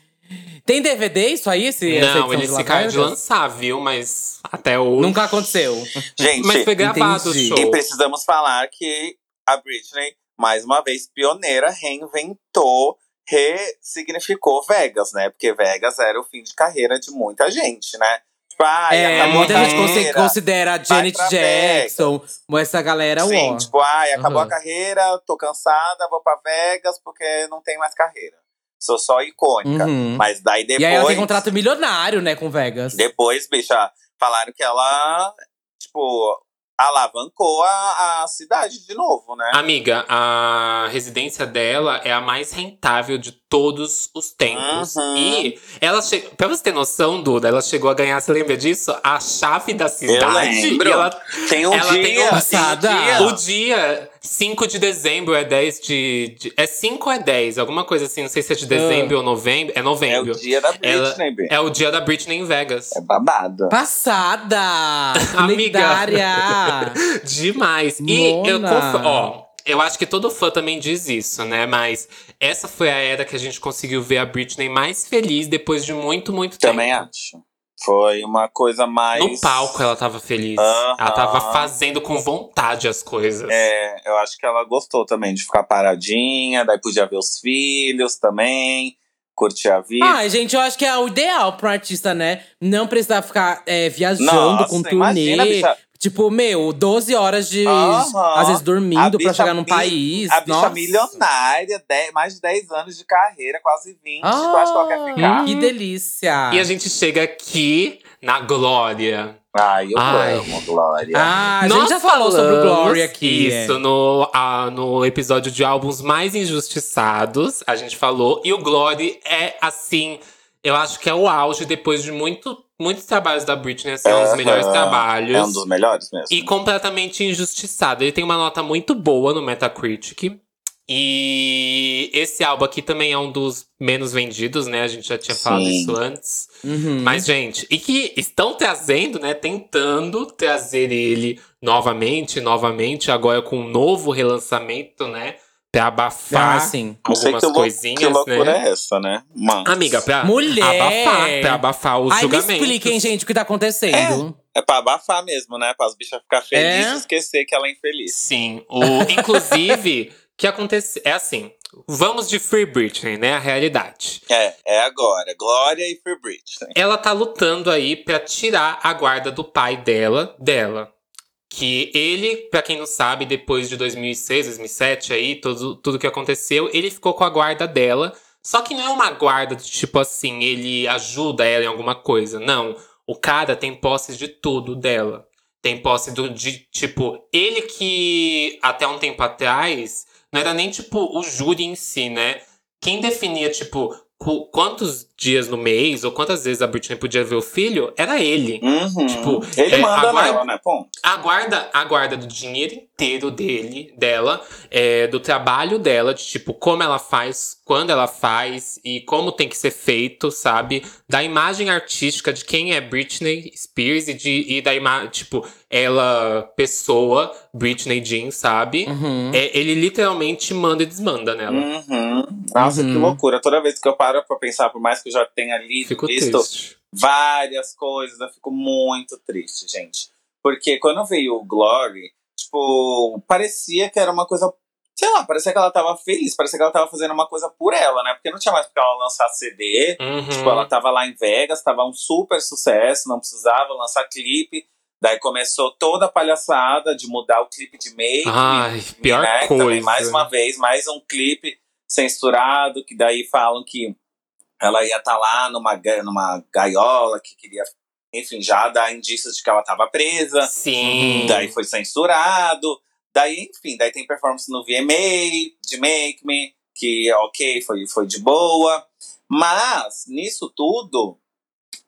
Tem DVD isso aí? Esse, Não, eles ficaram de Vegas? lançar, viu? Mas até hoje. Nunca aconteceu. Gente, Mas foi gravado entendi. o E show. precisamos falar que a Britney, mais uma vez pioneira, reinventou, ressignificou Vegas, né? Porque Vegas era o fim de carreira de muita gente, né? Tipo, ai, É, acabou muita a gente consi- carreira. considera a Janet Jackson, essa galera, Sim, ó. tipo, ai, acabou Uhum. a carreira, tô cansada, vou pra Vegas porque não tem mais carreira. Sou só icônica. Uhum. Mas daí depois. E aí ela tem contrato milionário, né, com Vegas. Depois, bicha, falaram que ela, tipo, alavancou a, a cidade de novo, né? Amiga, a residência dela é a mais rentável de todos os tempos. Uhum. E ela chegou. Pra você ter noção, Duda, ela chegou a ganhar, você lembra disso? A chave da cidade. lembro. E ela, Tem um ela dia. tem uma Passada. tem um dia. o dia 5 de dezembro é 10 de, de- É 5 ou é 10? Alguma coisa assim, não sei se é de dezembro ou novembro. É É novembro. o dia da Britney, Bi. É o dia da Britney em Vegas. É babado. Passada! Amiga. Lendária! Demais. E eu Mona. conf... ó, eu acho que todo fã também diz isso, né? Mas essa foi a era que a gente conseguiu ver a Britney mais feliz depois de muito, muito Também tempo. acho. Foi uma coisa mais. No palco ela tava feliz. Aham. Ela tava fazendo com vontade as coisas. É, eu acho que ela gostou também de ficar paradinha, daí podia ver os filhos também, curtir a vida. Ai, gente, eu acho que é o ideal pra um artista, né? Não precisar ficar é, viajando Nossa, com turnê. imagina, bicha. Tipo, meu, 12 horas de. Aham. Às vezes dormindo A pra chegar num país. A bicha Nossa. milionária, dez- mais de 10 anos de carreira, quase 20. Ah, tu acha que ela quer ficar? Que delícia! E a gente chega aqui na Glória. Ai, eu Ai. amo, Glória. Ah, a Nós gente já falou sobre o Glory aqui. é. Isso, no, ah, no episódio de álbuns mais injustiçados, a gente falou. E o Glory é, assim, eu acho que é o auge depois de muito, muitos trabalhos da Britney. Assim, é um dos Aham. melhores trabalhos. É um dos melhores mesmo. E completamente injustiçado. Ele tem uma nota muito boa no Metacritic. E esse álbum aqui também é um dos menos vendidos, né? A gente já tinha falado Sim. isso antes. Uhum. Mas, gente, e que estão trazendo, né? Tentando trazer ele novamente, novamente, agora com um novo relançamento, né? Pra abafar Ah, sim. Não sei algumas que, coisinhas, que loucura né? é essa, né? Mano. Amiga, pra Mulher! abafar, pra abafar os Aí me julgamentos. expliquem, gente, o que tá acontecendo. É pra abafar mesmo, né? Para as bichas ficar felizes É? e esquecer que ela é infeliz. Sim. O, inclusive, o que acontece é assim. Vamos de Free Britney, né? A realidade. É, é agora. Glória e Free Britney. Ela tá lutando aí pra tirar a guarda do pai dela, dela. Que ele, pra quem não sabe, depois de 2006, 2007 aí, tudo, tudo que aconteceu, ele ficou com a guarda dela. Só que não é uma guarda de tipo assim, ele ajuda ela em alguma coisa. Não. o cara tem posse de tudo dela. Tem posse do, de, tipo, ele que até um tempo atrás não era nem, tipo, o júri em si, né? Quem definia, tipo, quantos dias no mês ou quantas vezes a Britney podia ver o filho, era ele. Uhum. Tipo, ele é, manda a guarda, nela, né? Ponto. A guarda, a guarda do dinheiro inteiro dele, dela, é, do trabalho dela, de tipo, como ela faz, quando ela faz e como tem que ser feito, sabe? Da imagem artística de quem é Britney Spears e, de, e da imagem, tipo, ela, pessoa, Britney Jean, sabe? Uhum. É, ele literalmente manda e desmanda nela. Uhum. Nossa, uhum. que loucura. Toda vez que eu paro pra pensar, por mais que eu já tenha lido, fico visto triste. várias coisas, eu fico muito triste, gente. Porque quando veio o Glory, tipo, parecia que era uma coisa. Sei lá, parecia que ela tava feliz, parecia que ela tava fazendo uma coisa por ela, né? Porque não tinha mais porque ela lançar CD. Uhum. Tipo, ela tava lá em Vegas, tava um super sucesso, não precisava lançar clipe. Daí começou toda a palhaçada de mudar o clipe de make. Ai, pior né? coisa. Também, mais uma vez, mais um clipe censurado, que daí falam que ela ia estar tá lá numa, numa gaiola, que queria, enfim, já dar indícios de que ela estava presa. Sim. Daí foi censurado. Daí, enfim, daí tem performance no VMA, de Make Me, que ok, foi, foi de boa. Mas, nisso tudo,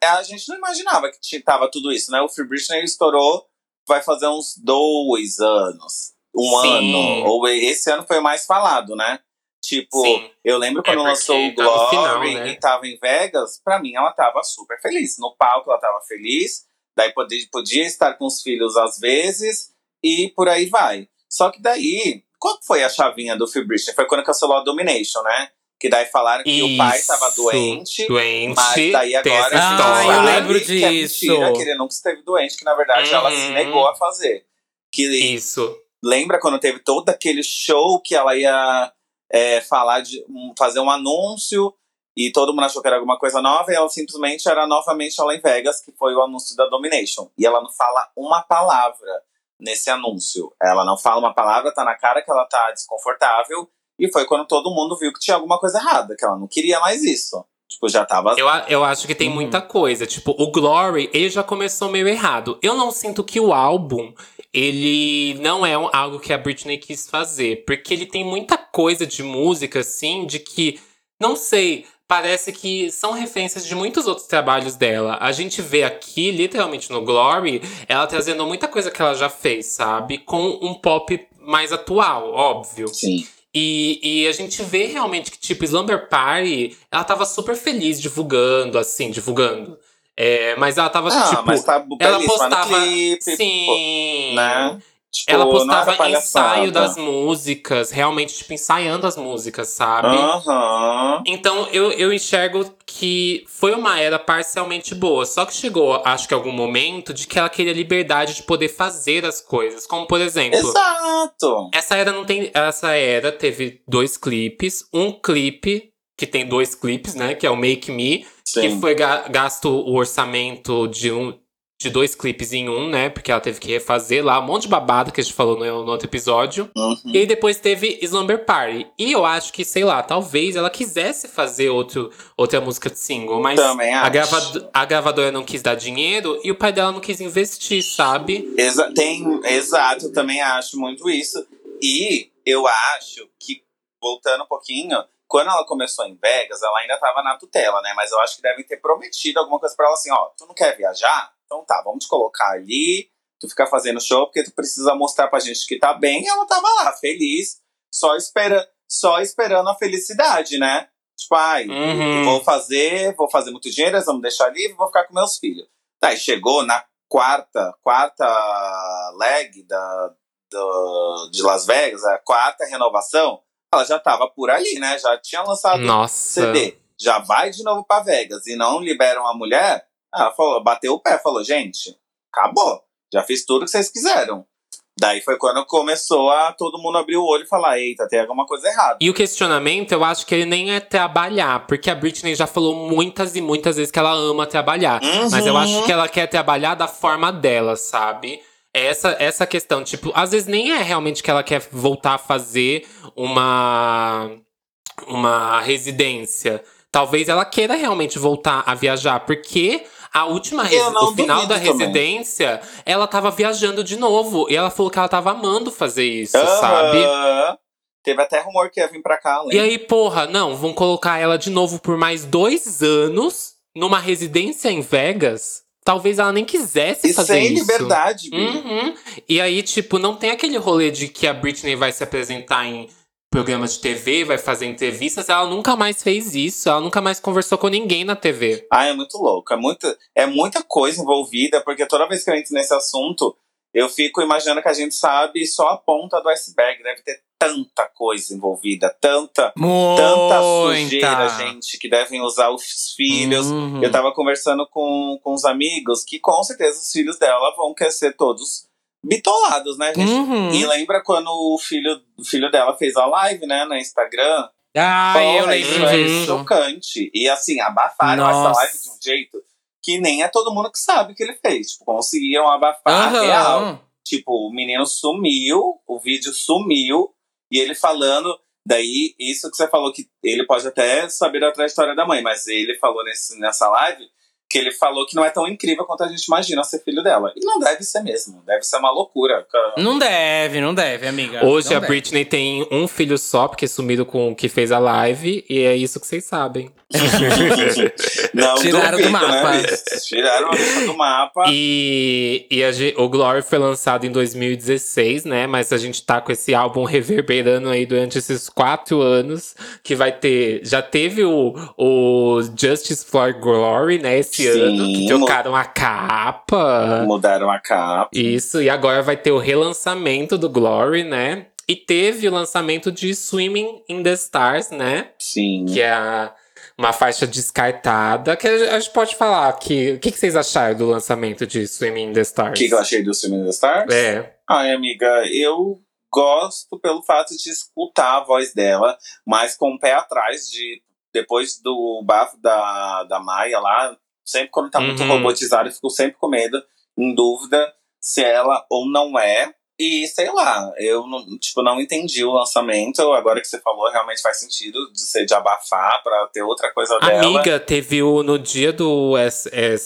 a gente não imaginava que tava tudo isso, né? O Free Britney estourou, vai fazer uns dois anos. Um Sim. ano. Ou esse ano foi o mais falado, né? Tipo, Sim. eu lembro quando é lançou o Glory tá final, né? e tava em Vegas, pra mim ela tava super feliz. No palco ela tava feliz, daí podia, podia estar com os filhos às vezes, e por aí vai. Só que daí, qual foi a chavinha do Phil? Foi quando cancelou a Domination, né? Que daí falaram que Isso, o pai tava doente. Doente. Mas daí agora ah, eu lembro disso. Que é mentira, que ele nunca esteve doente, que na verdade uhum. ela se uhum. negou a fazer. Que Isso. Lembra quando teve todo aquele show que ela ia é, falar de fazer um anúncio e todo mundo achou que era alguma coisa nova e ela simplesmente era novamente lá em Vegas, que foi o anúncio da Domination. E ela não fala uma palavra nesse anúncio. Ela não fala uma palavra, tá na cara que ela tá desconfortável. E foi quando todo mundo viu que tinha alguma coisa errada, que ela não queria mais isso. Tipo, já tava. Eu, eu acho que tem uhum. muita coisa. Tipo, o Glory, ele já começou meio errado. Eu não sinto que o álbum, ele não é algo que a Britney quis fazer. Porque ele tem muita coisa de música, assim, de que. Não sei. Parece que são referências de muitos outros trabalhos dela. A gente vê aqui, literalmente no Glory, ela trazendo muita coisa que ela já fez, sabe? Com um pop mais atual, óbvio. Sim. E, e a gente vê realmente que, tipo, Slumber Party, ela tava super feliz divulgando, assim, divulgando. É, mas ela tava, ah, tipo. Mas tá ela postava. Clipe, sim. Né? Tipo, ela postava ensaio das músicas, realmente, tipo, ensaiando as músicas, sabe? Uhum. Então eu, eu enxergo que foi uma era parcialmente boa. Só que chegou, acho que algum momento, de que ela queria liberdade de poder fazer as coisas. Como, por exemplo. Exato! Essa era não tem. Essa era teve dois clipes. Um clipe, que tem dois clipes, né? Que é o Make Me. Sim. Que foi gasto o orçamento de um de dois clipes em um, né? Porque ela teve que refazer lá um monte de babado que a gente falou no, no outro episódio. Uhum. E aí depois teve Slumber Party. E eu acho que, sei lá, talvez ela quisesse fazer outro, outra música de single, mas a, grava a, gravadora não quis dar dinheiro e o pai dela não quis investir, sabe? Exa tem, exato, também acho muito isso. E eu acho que, voltando um pouquinho, quando ela começou em Vegas, ela ainda tava na tutela, né? Mas eu acho que devem ter prometido alguma coisa para ela assim, ó, tu não quer viajar? Então tá, vamos te colocar ali, tu ficar fazendo show, porque tu precisa mostrar pra gente que tá bem. E ela tava lá, feliz, só, espera, só esperando a felicidade, né? Tipo, ai, uhum. vou fazer, vou fazer muito dinheiro, vamos deixar livre, vou ficar com meus filhos. Tá, e chegou na quarta, quarta leg da, do, de Las Vegas, a quarta renovação, ela já tava por ali, né? Já tinha lançado Nossa. CD. Já vai de novo para Vegas e não liberam a mulher. Ela falou, bateu o pé, falou, gente, acabou. Já fiz tudo que vocês quiseram. Daí foi quando começou a todo mundo abrir o olho e falar: eita, tem alguma coisa errada. E o questionamento, eu acho que ele nem é trabalhar, porque a Britney já falou muitas e muitas vezes que ela ama trabalhar. Uhum. Mas eu acho que ela quer trabalhar da forma dela, sabe? Essa, essa questão, tipo, às vezes nem é realmente que ela quer voltar a fazer uma, uma residência. Talvez ela queira realmente voltar a viajar, porque a última o final da também. residência, ela tava viajando de novo. E ela falou que ela tava amando fazer isso, sabe? Aham. Teve até rumor que ia vir pra cá, E lembra? aí, porra, não, vão colocar ela de novo por mais dois anos numa residência em Vegas. Talvez ela nem quisesse E fazer sem isso. liberdade, Bi. Uhum. E aí, tipo, não tem aquele rolê de que a Britney vai se apresentar em programa de TV, vai fazer entrevistas. Ela nunca mais fez isso. Ela nunca mais conversou com ninguém na TV. Ah, é muito louco. É muita, é muita coisa envolvida, porque toda vez que eu entro nesse assunto, eu fico imaginando que a gente sabe só a ponta do iceberg. Deve ter tanta coisa envolvida, tanta, tanta sujeira, gente, que devem usar os filhos. Uhum. Eu tava conversando com, com os amigos que com certeza os filhos dela vão querer ser todos bitolados, né, gente? Uhum. E lembra quando o filho, o filho dela fez a live, né, no Instagram? Ai, eu lembro isso é chocante. E assim, abafaram essa Nossa. live de um jeito que nem é todo mundo que sabe que ele fez. Tipo, conseguiram abafar Aham. real. Tipo, o menino sumiu, o vídeo sumiu, e ele falando. Daí, isso que você falou que ele pode até saber da trajetória da mãe, mas ele falou nesse, nessa live que ele falou que não é tão incrível quanto a gente imagina ser filho dela. E não deve ser mesmo, deve ser uma loucura. Não deve, não deve, amiga. Hoje Não a deve. Britney tem um filho só, porque sumido com o que fez a live. E é isso que vocês sabem. não Tiraram do duvido, mapa. Né? Tiraram a do mapa. E, e a ge- o Glory foi lançado em 2016, né? Mas a gente tá com esse álbum reverberando aí durante esses quatro anos. Que vai ter. Já teve o, o Justice for Glory, né? Esse Sim, ano. Que trocaram a capa. Mudaram a capa. Isso, e agora vai ter o relançamento do Glory, né? E teve o lançamento de Swimming in the Stars, né? Sim. Que é a- uma faixa descartada. Que a gente pode falar que. O que, que vocês acharam do lançamento de Swimming in the O Stars? que, que eu achei do filme da Stars? É. Ai, amiga, eu gosto pelo fato de escutar a voz dela, mas com o pé atrás de. Depois do bafo da, da Maia lá, sempre quando tá muito Uhum. robotizado, eu fico sempre com medo, em dúvida se ela ou não é. E sei lá, eu não, tipo, não entendi o lançamento. Agora que você falou, realmente faz sentido de ser de abafar pra ter outra coisa dela. Amiga, teve o. No dia do.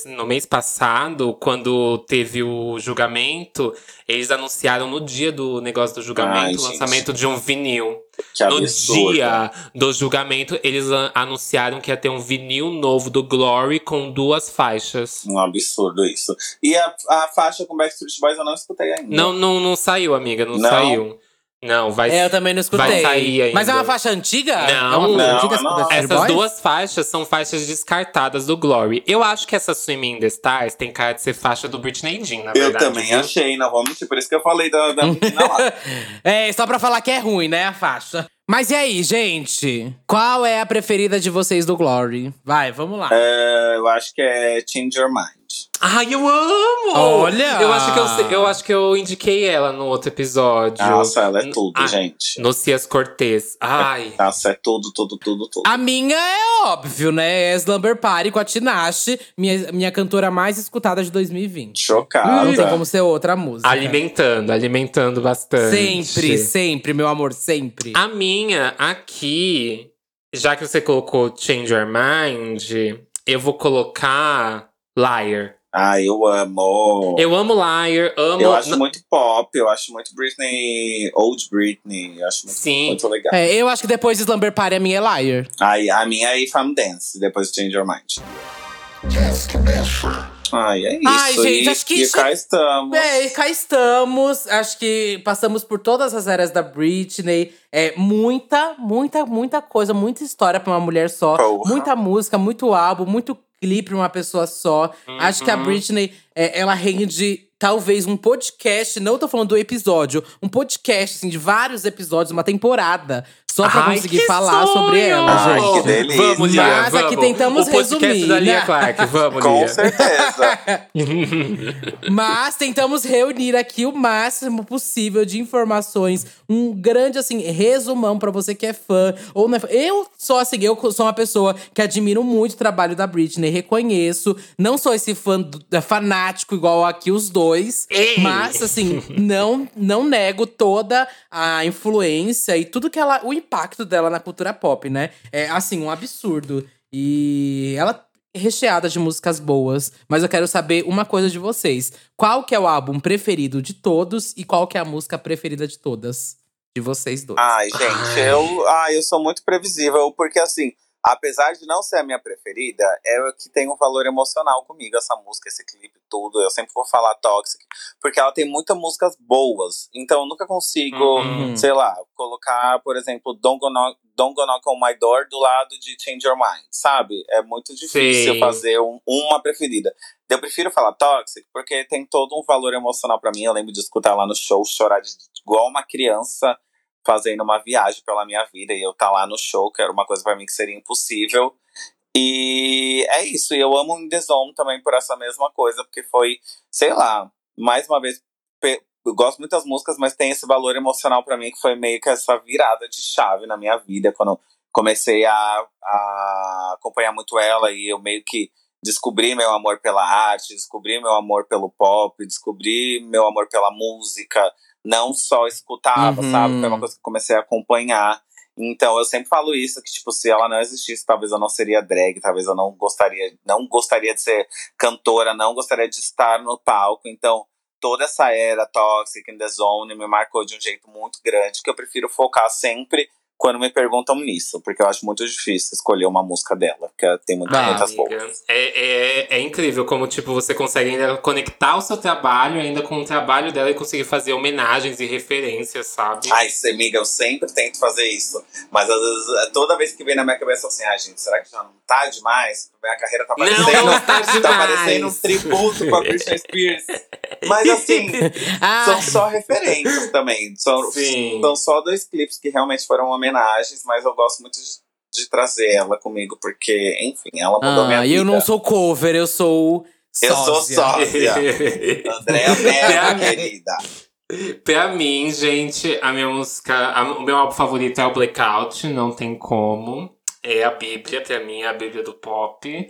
No mês passado, quando teve o julgamento, eles anunciaram no dia do negócio do julgamento Ai, o gente. lançamento de um vinil. No dia do julgamento, eles anunciaram que ia ter um vinil novo do Glory com duas faixas. Um absurdo isso. E a, a faixa com Backstreet Boys eu não escutei ainda. Não, não, não saiu, amiga, não, Não? saiu. Não, vai É, eu também não escutei. Vai sair ainda. Mas é uma faixa antiga? Não. é uma Não, antiga não. Backstreet Essas Boys? duas faixas são faixas descartadas do Glory. Eu acho que essa Swimming in the Stars tem cara de ser faixa do Britney Jean, na Eu verdade. também viu? achei, não vou mentir. Por isso que eu falei da, da menina lá. É, só pra falar que é ruim, né, a faixa. Mas e aí, gente? Qual é a preferida de vocês do Glory? Vai, vamos lá. É, eu acho que é Change Your Mind. Ai, eu amo! Olha! Eu acho que eu, eu acho que eu indiquei ela no outro episódio. Nossa, ela é tudo, Ah, gente. No Cias Cortez. Ai. Nossa, é tudo, tudo, tudo, tudo. A minha é óbvio, né? É Slumber Party com a Tinashe, minha, minha cantora mais escutada de 2020. Chocada. Não tem como ser outra música. Alimentando, alimentando bastante. Sempre, sempre, meu amor, sempre. A minha aqui, já que você colocou Change Your Mind, eu vou colocar Liar. Ah, eu amo. Eu amo Liar, amo. Eu acho muito pop, eu acho muito Britney, old Britney, eu acho muito, Sim. muito legal. É, eu acho que depois de Slumber Party, a minha é Liar. Aí, a minha é If I'm Dance, depois Change Your Mind. Ai, é isso. Ai, gente, e, acho que e cá estamos. É, e cá estamos. Acho que passamos por todas as eras da Britney. É muita, muita, muita coisa, muita história pra uma mulher só. Porra. Muita música, muito álbum, muito clipe pra uma pessoa só. Acho que a Uhum. Britney, é, ela rende talvez um podcast, não tô falando do episódio, um podcast assim de vários episódios, uma temporada, só pra Ai, conseguir falar sobre sonho! ela, Ai, gente. que delícia. Vamos, Lia, Mas aqui vamos. tentamos o podcast resumir, da Lia né? Clark, vamos, Com Lia. certeza. Mas tentamos reunir aqui o máximo possível de informações, um grande assim resumão pra você que é fã ou não é fã. Eu sou assim, eu sou uma pessoa que admiro muito o trabalho da Britney, reconheço, não sou esse fã do- é fanático igual aqui os dois, Ei! mas assim, não não nego toda a influência e tudo que ela, o impacto dela na cultura pop, né? É assim, um absurdo. E ela recheada de músicas boas, mas eu quero saber uma coisa de vocês. Qual que é o álbum preferido de todos e qual que é a música preferida de todas? De vocês dois. Ai, gente, Ai. eu, ai, eu sou muito previsível, porque assim, apesar de não ser a minha preferida, é o que tem um valor emocional comigo, essa música, esse clipe, tudo. Eu sempre vou falar Toxic, porque ela tem muitas músicas boas. Então eu nunca consigo, Uhum. sei lá, colocar, por exemplo, Don't Go, Knock, Don't Go Knock on My Door do lado de Change Your Mind, sabe? É muito difícil Sim. fazer um- uma preferida. Eu prefiro falar Toxic, porque tem todo um valor emocional pra mim. Eu lembro de escutar lá no show, chorar de, igual uma criança fazendo uma viagem pela minha vida e eu tá lá no show, que era uma coisa pra mim que seria impossível. E é isso, e eu amo In The também por essa mesma coisa, porque foi, sei lá, mais uma vez, eu gosto muito das músicas, mas tem esse valor emocional pra mim que foi meio que essa virada de chave na minha vida, quando comecei a, a acompanhar muito ela e eu meio que descobri meu amor pela arte, descobri meu amor pelo pop, descobri meu amor pela música, não só escutava, Uhum. sabe? Foi uma coisa que eu comecei a acompanhar. Então eu sempre falo isso, que tipo, se ela não existisse, talvez eu não seria drag, talvez eu não gostaria, não gostaria de ser cantora, não gostaria de estar no palco. Então, toda essa era Toxic in the Zone me marcou de um jeito muito grande, que eu prefiro focar sempre quando me perguntam nisso, porque eu acho muito difícil escolher uma música dela, porque tem muitas, Ah, muitas boas. é, é, é incrível como, tipo, você consegue ainda conectar o seu trabalho ainda com o trabalho dela e conseguir fazer homenagens e referências, sabe? Ai, amiga, eu sempre tento fazer isso. Mas às vezes, toda vez que vem na minha cabeça assim, ai, gente, será que já não tá demais? Minha carreira tá Não, parecendo. não tá demais. tá parecendo um tributo pra Britney Spears. Mas assim, Ah, são só referências também. São, Sim. são só dois clipes que realmente foram homenagens, mas eu gosto muito de, de trazer ela comigo, porque, enfim, ela mudou minha ah, e vida. eu não sou cover, eu sou Eu sou sósia. Andréa Mello, Pra- querida. Pra mim, gente, a minha música. a- o meu álbum favorito é o Blackout, não tem como. É a Bíblia, pra mim, é a Bíblia do pop.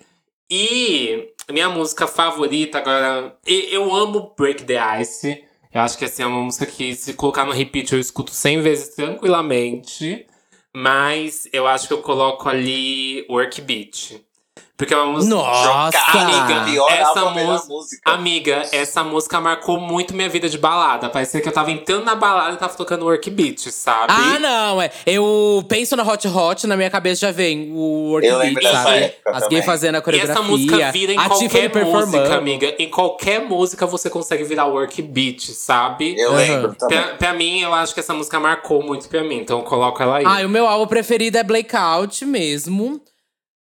E minha música favorita agora. e- Eu amo Break the Ice. Eu acho que assim, é uma música que, se colocar no repeat, eu escuto 100 vezes tranquilamente. Mas eu acho que eu coloco ali Work Beat. Porque é uma música. Nossa! Amiga, pior essa música-. Amiga, essa música marcou muito minha vida de balada. Parecia que eu tava entrando na balada e tava tocando work beat, sabe? Ah, não, é. Eu penso na Hot Hot, na minha cabeça já vem o work Eu lembro beat, sabe? época As gays fazendo a E coreografia. essa música vira em qualquer música, amiga. Em qualquer música você consegue virar work beat, sabe? Eu Aham. lembro também. Pra, pra mim, eu acho que essa música marcou muito pra mim, então eu coloco ela aí. Ah, o meu álbum preferido é Blackout mesmo.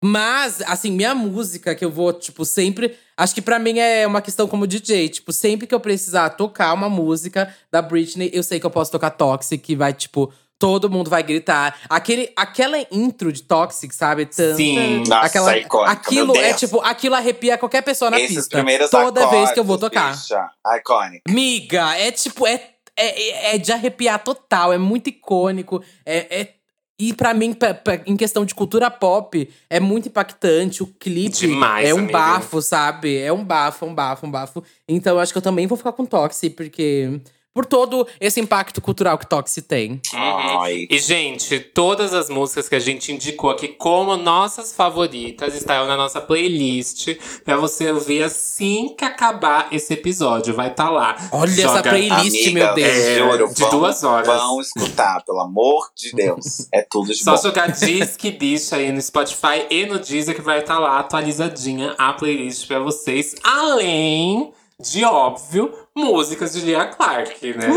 Mas, assim, minha música que eu vou, tipo, sempre. Acho que pra mim é uma questão como DJ. Tipo, sempre que eu precisar tocar uma música da Britney, eu sei que eu posso tocar Toxic, que vai, tipo, todo mundo vai gritar. Aquele, aquela intro de Toxic, sabe? Tan, Sim. Nossa, aquela, icônica, aquilo é tipo, aquilo arrepia qualquer pessoa na Esses pista. primeiros Toda vez que eu vou acordes, tocar. Bicha, iconic. Miga, é tipo, é, é, é de arrepiar total, é muito icônico. É, é- e pra mim, pra- pra- em questão de cultura pop, é muito impactante. O clipe Demais, é um amiga. bafo, sabe? É um bafo, um bafo, um bafo. Então eu acho que eu também vou ficar com Toxi, porque. Por todo esse impacto cultural que Toxi tem. Ai. E, gente, todas as músicas que a gente indicou aqui como nossas favoritas estarão na nossa playlist pra você ouvir assim que acabar esse episódio. Vai estar lá. Olha essa Joga- playlist, Amiga, meu Deus. É, juro, de vão- duas horas. Vão escutar, pelo amor de Deus. É tudo de Só bom. jogar Disque Bicha aí no Spotify e no Deezer que vai estar lá atualizadinha a playlist pra vocês. Além de, óbvio, músicas de Lia Clark, né?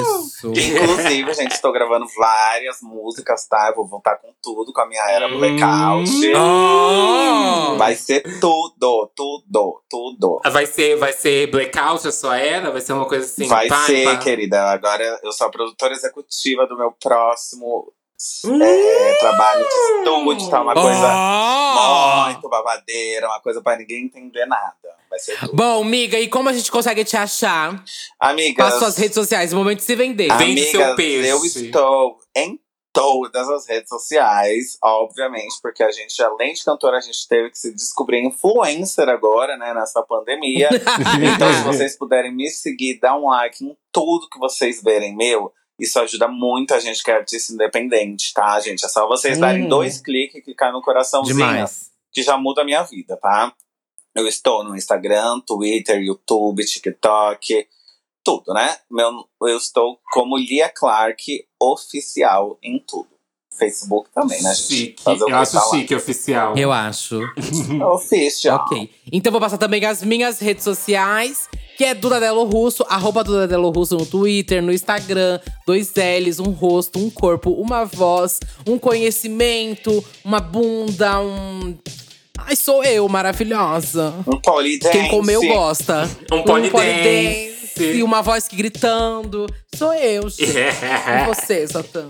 Isso. Inclusive, gente, estou gravando várias músicas, tá? Eu vou voltar com tudo, com a minha era Hum. blackout. Oh! Vai ser tudo, tudo, tudo. Vai ser, vai ser Blackout a sua era? Vai ser uma coisa assim? Vai pá, ser, pá. querida. Agora eu sou a produtora executiva do meu próximo é, trabalho de estúdio, tá? Uma coisa Oh! muito babadeira, uma coisa pra ninguém entender nada. Vai ser tudo. Bom, miga, e como a gente consegue te achar? Amigas, Passa suas redes sociais, o momento de se vender. Vende seu peixe. eu estou em todas as redes sociais, obviamente, porque a gente, além de cantora, a gente teve que se descobrir influencer agora, né, nessa pandemia. Então, se vocês puderem me seguir, dá um like em tudo que vocês verem, meu. Isso ajuda muito a gente que é artista independente, tá, gente? É só vocês darem dois cliques e clicar no coraçãozinho. Demais. que já muda a minha vida, tá? Eu estou no Instagram, Twitter, YouTube, TikTok, tudo, né? Meu, eu estou como Lia Clark oficial em tudo. Facebook também, né, gente? Chique. Eu acho falar. chique, oficial. Eu acho. Oficial. Ok. Então vou passar também as minhas redes sociais, que é Duda Delo Russo, arroba Duda Delo Russo no Twitter, no Instagram, dois L's, um rosto, um corpo, uma voz, um conhecimento, uma bunda, um. Ai, sou eu, maravilhosa. Um polidense. Quem comeu gosta. Um polidense. E uma voz que gritando. Sou eu, gente. E você, Satã?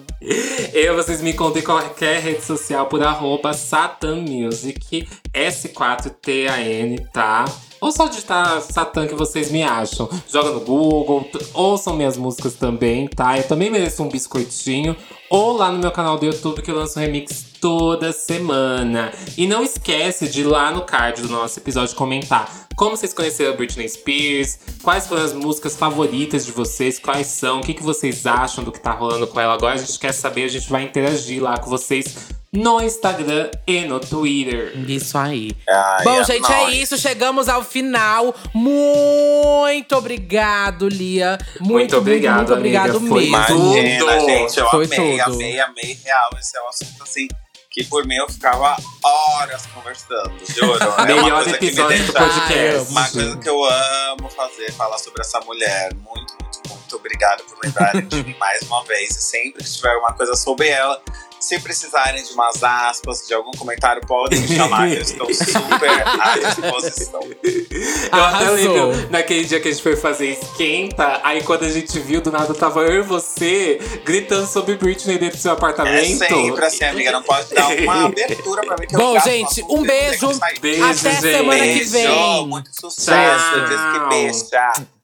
Eu, vocês me encontram em qualquer rede social por arroba Satan Music, S4TAN, tá? Ou só digitar Satan que vocês me acham. Joga no Google, ouçam minhas músicas também, tá? Eu também mereço um biscoitinho. Ou lá no meu canal do YouTube que eu lanço remix toda semana. E não esquece de ir lá no card do nosso episódio comentar como vocês conheceram a Britney Spears, quais foram as músicas favoritas de vocês, quais são, o que, que vocês acham do que tá rolando com ela agora. A gente quer saber, a gente vai interagir lá com vocês no Instagram e no Twitter. Isso aí. Ai, Bom, é gente, é nóis. isso. Chegamos ao final. Muito obrigado, Lia. Muito, Muito obrigado, muito obrigado amiga. Foi mesmo. Imagina, Tudo. gente, eu Foi amei, tudo. amei, amei real. Esse é um assunto assim que por mim eu ficava horas conversando, juro. É uma Melhor coisa que me episódio do podcast. Uma coisa que eu amo fazer, falar sobre essa mulher. Muito, muito, muito obrigado por lembrarem de mim mais uma vez. E sempre que tiver uma coisa sobre ela, se precisarem de umas aspas, de algum comentário, podem me chamar, eu estou super à disposição. Eu até Arrasou. lembro naquele dia que a gente foi fazer esquenta, aí quando a gente viu, do nada tava eu e você gritando sobre Britney dentro do seu É apartamento. sempre assim, amiga. Não pode dar uma abertura pra mim que eu Bom, gasto gente, um eu beijo. Beijo, Até gente. semana que Beijo, vem. muito sucesso. Tchau. Diz que beija.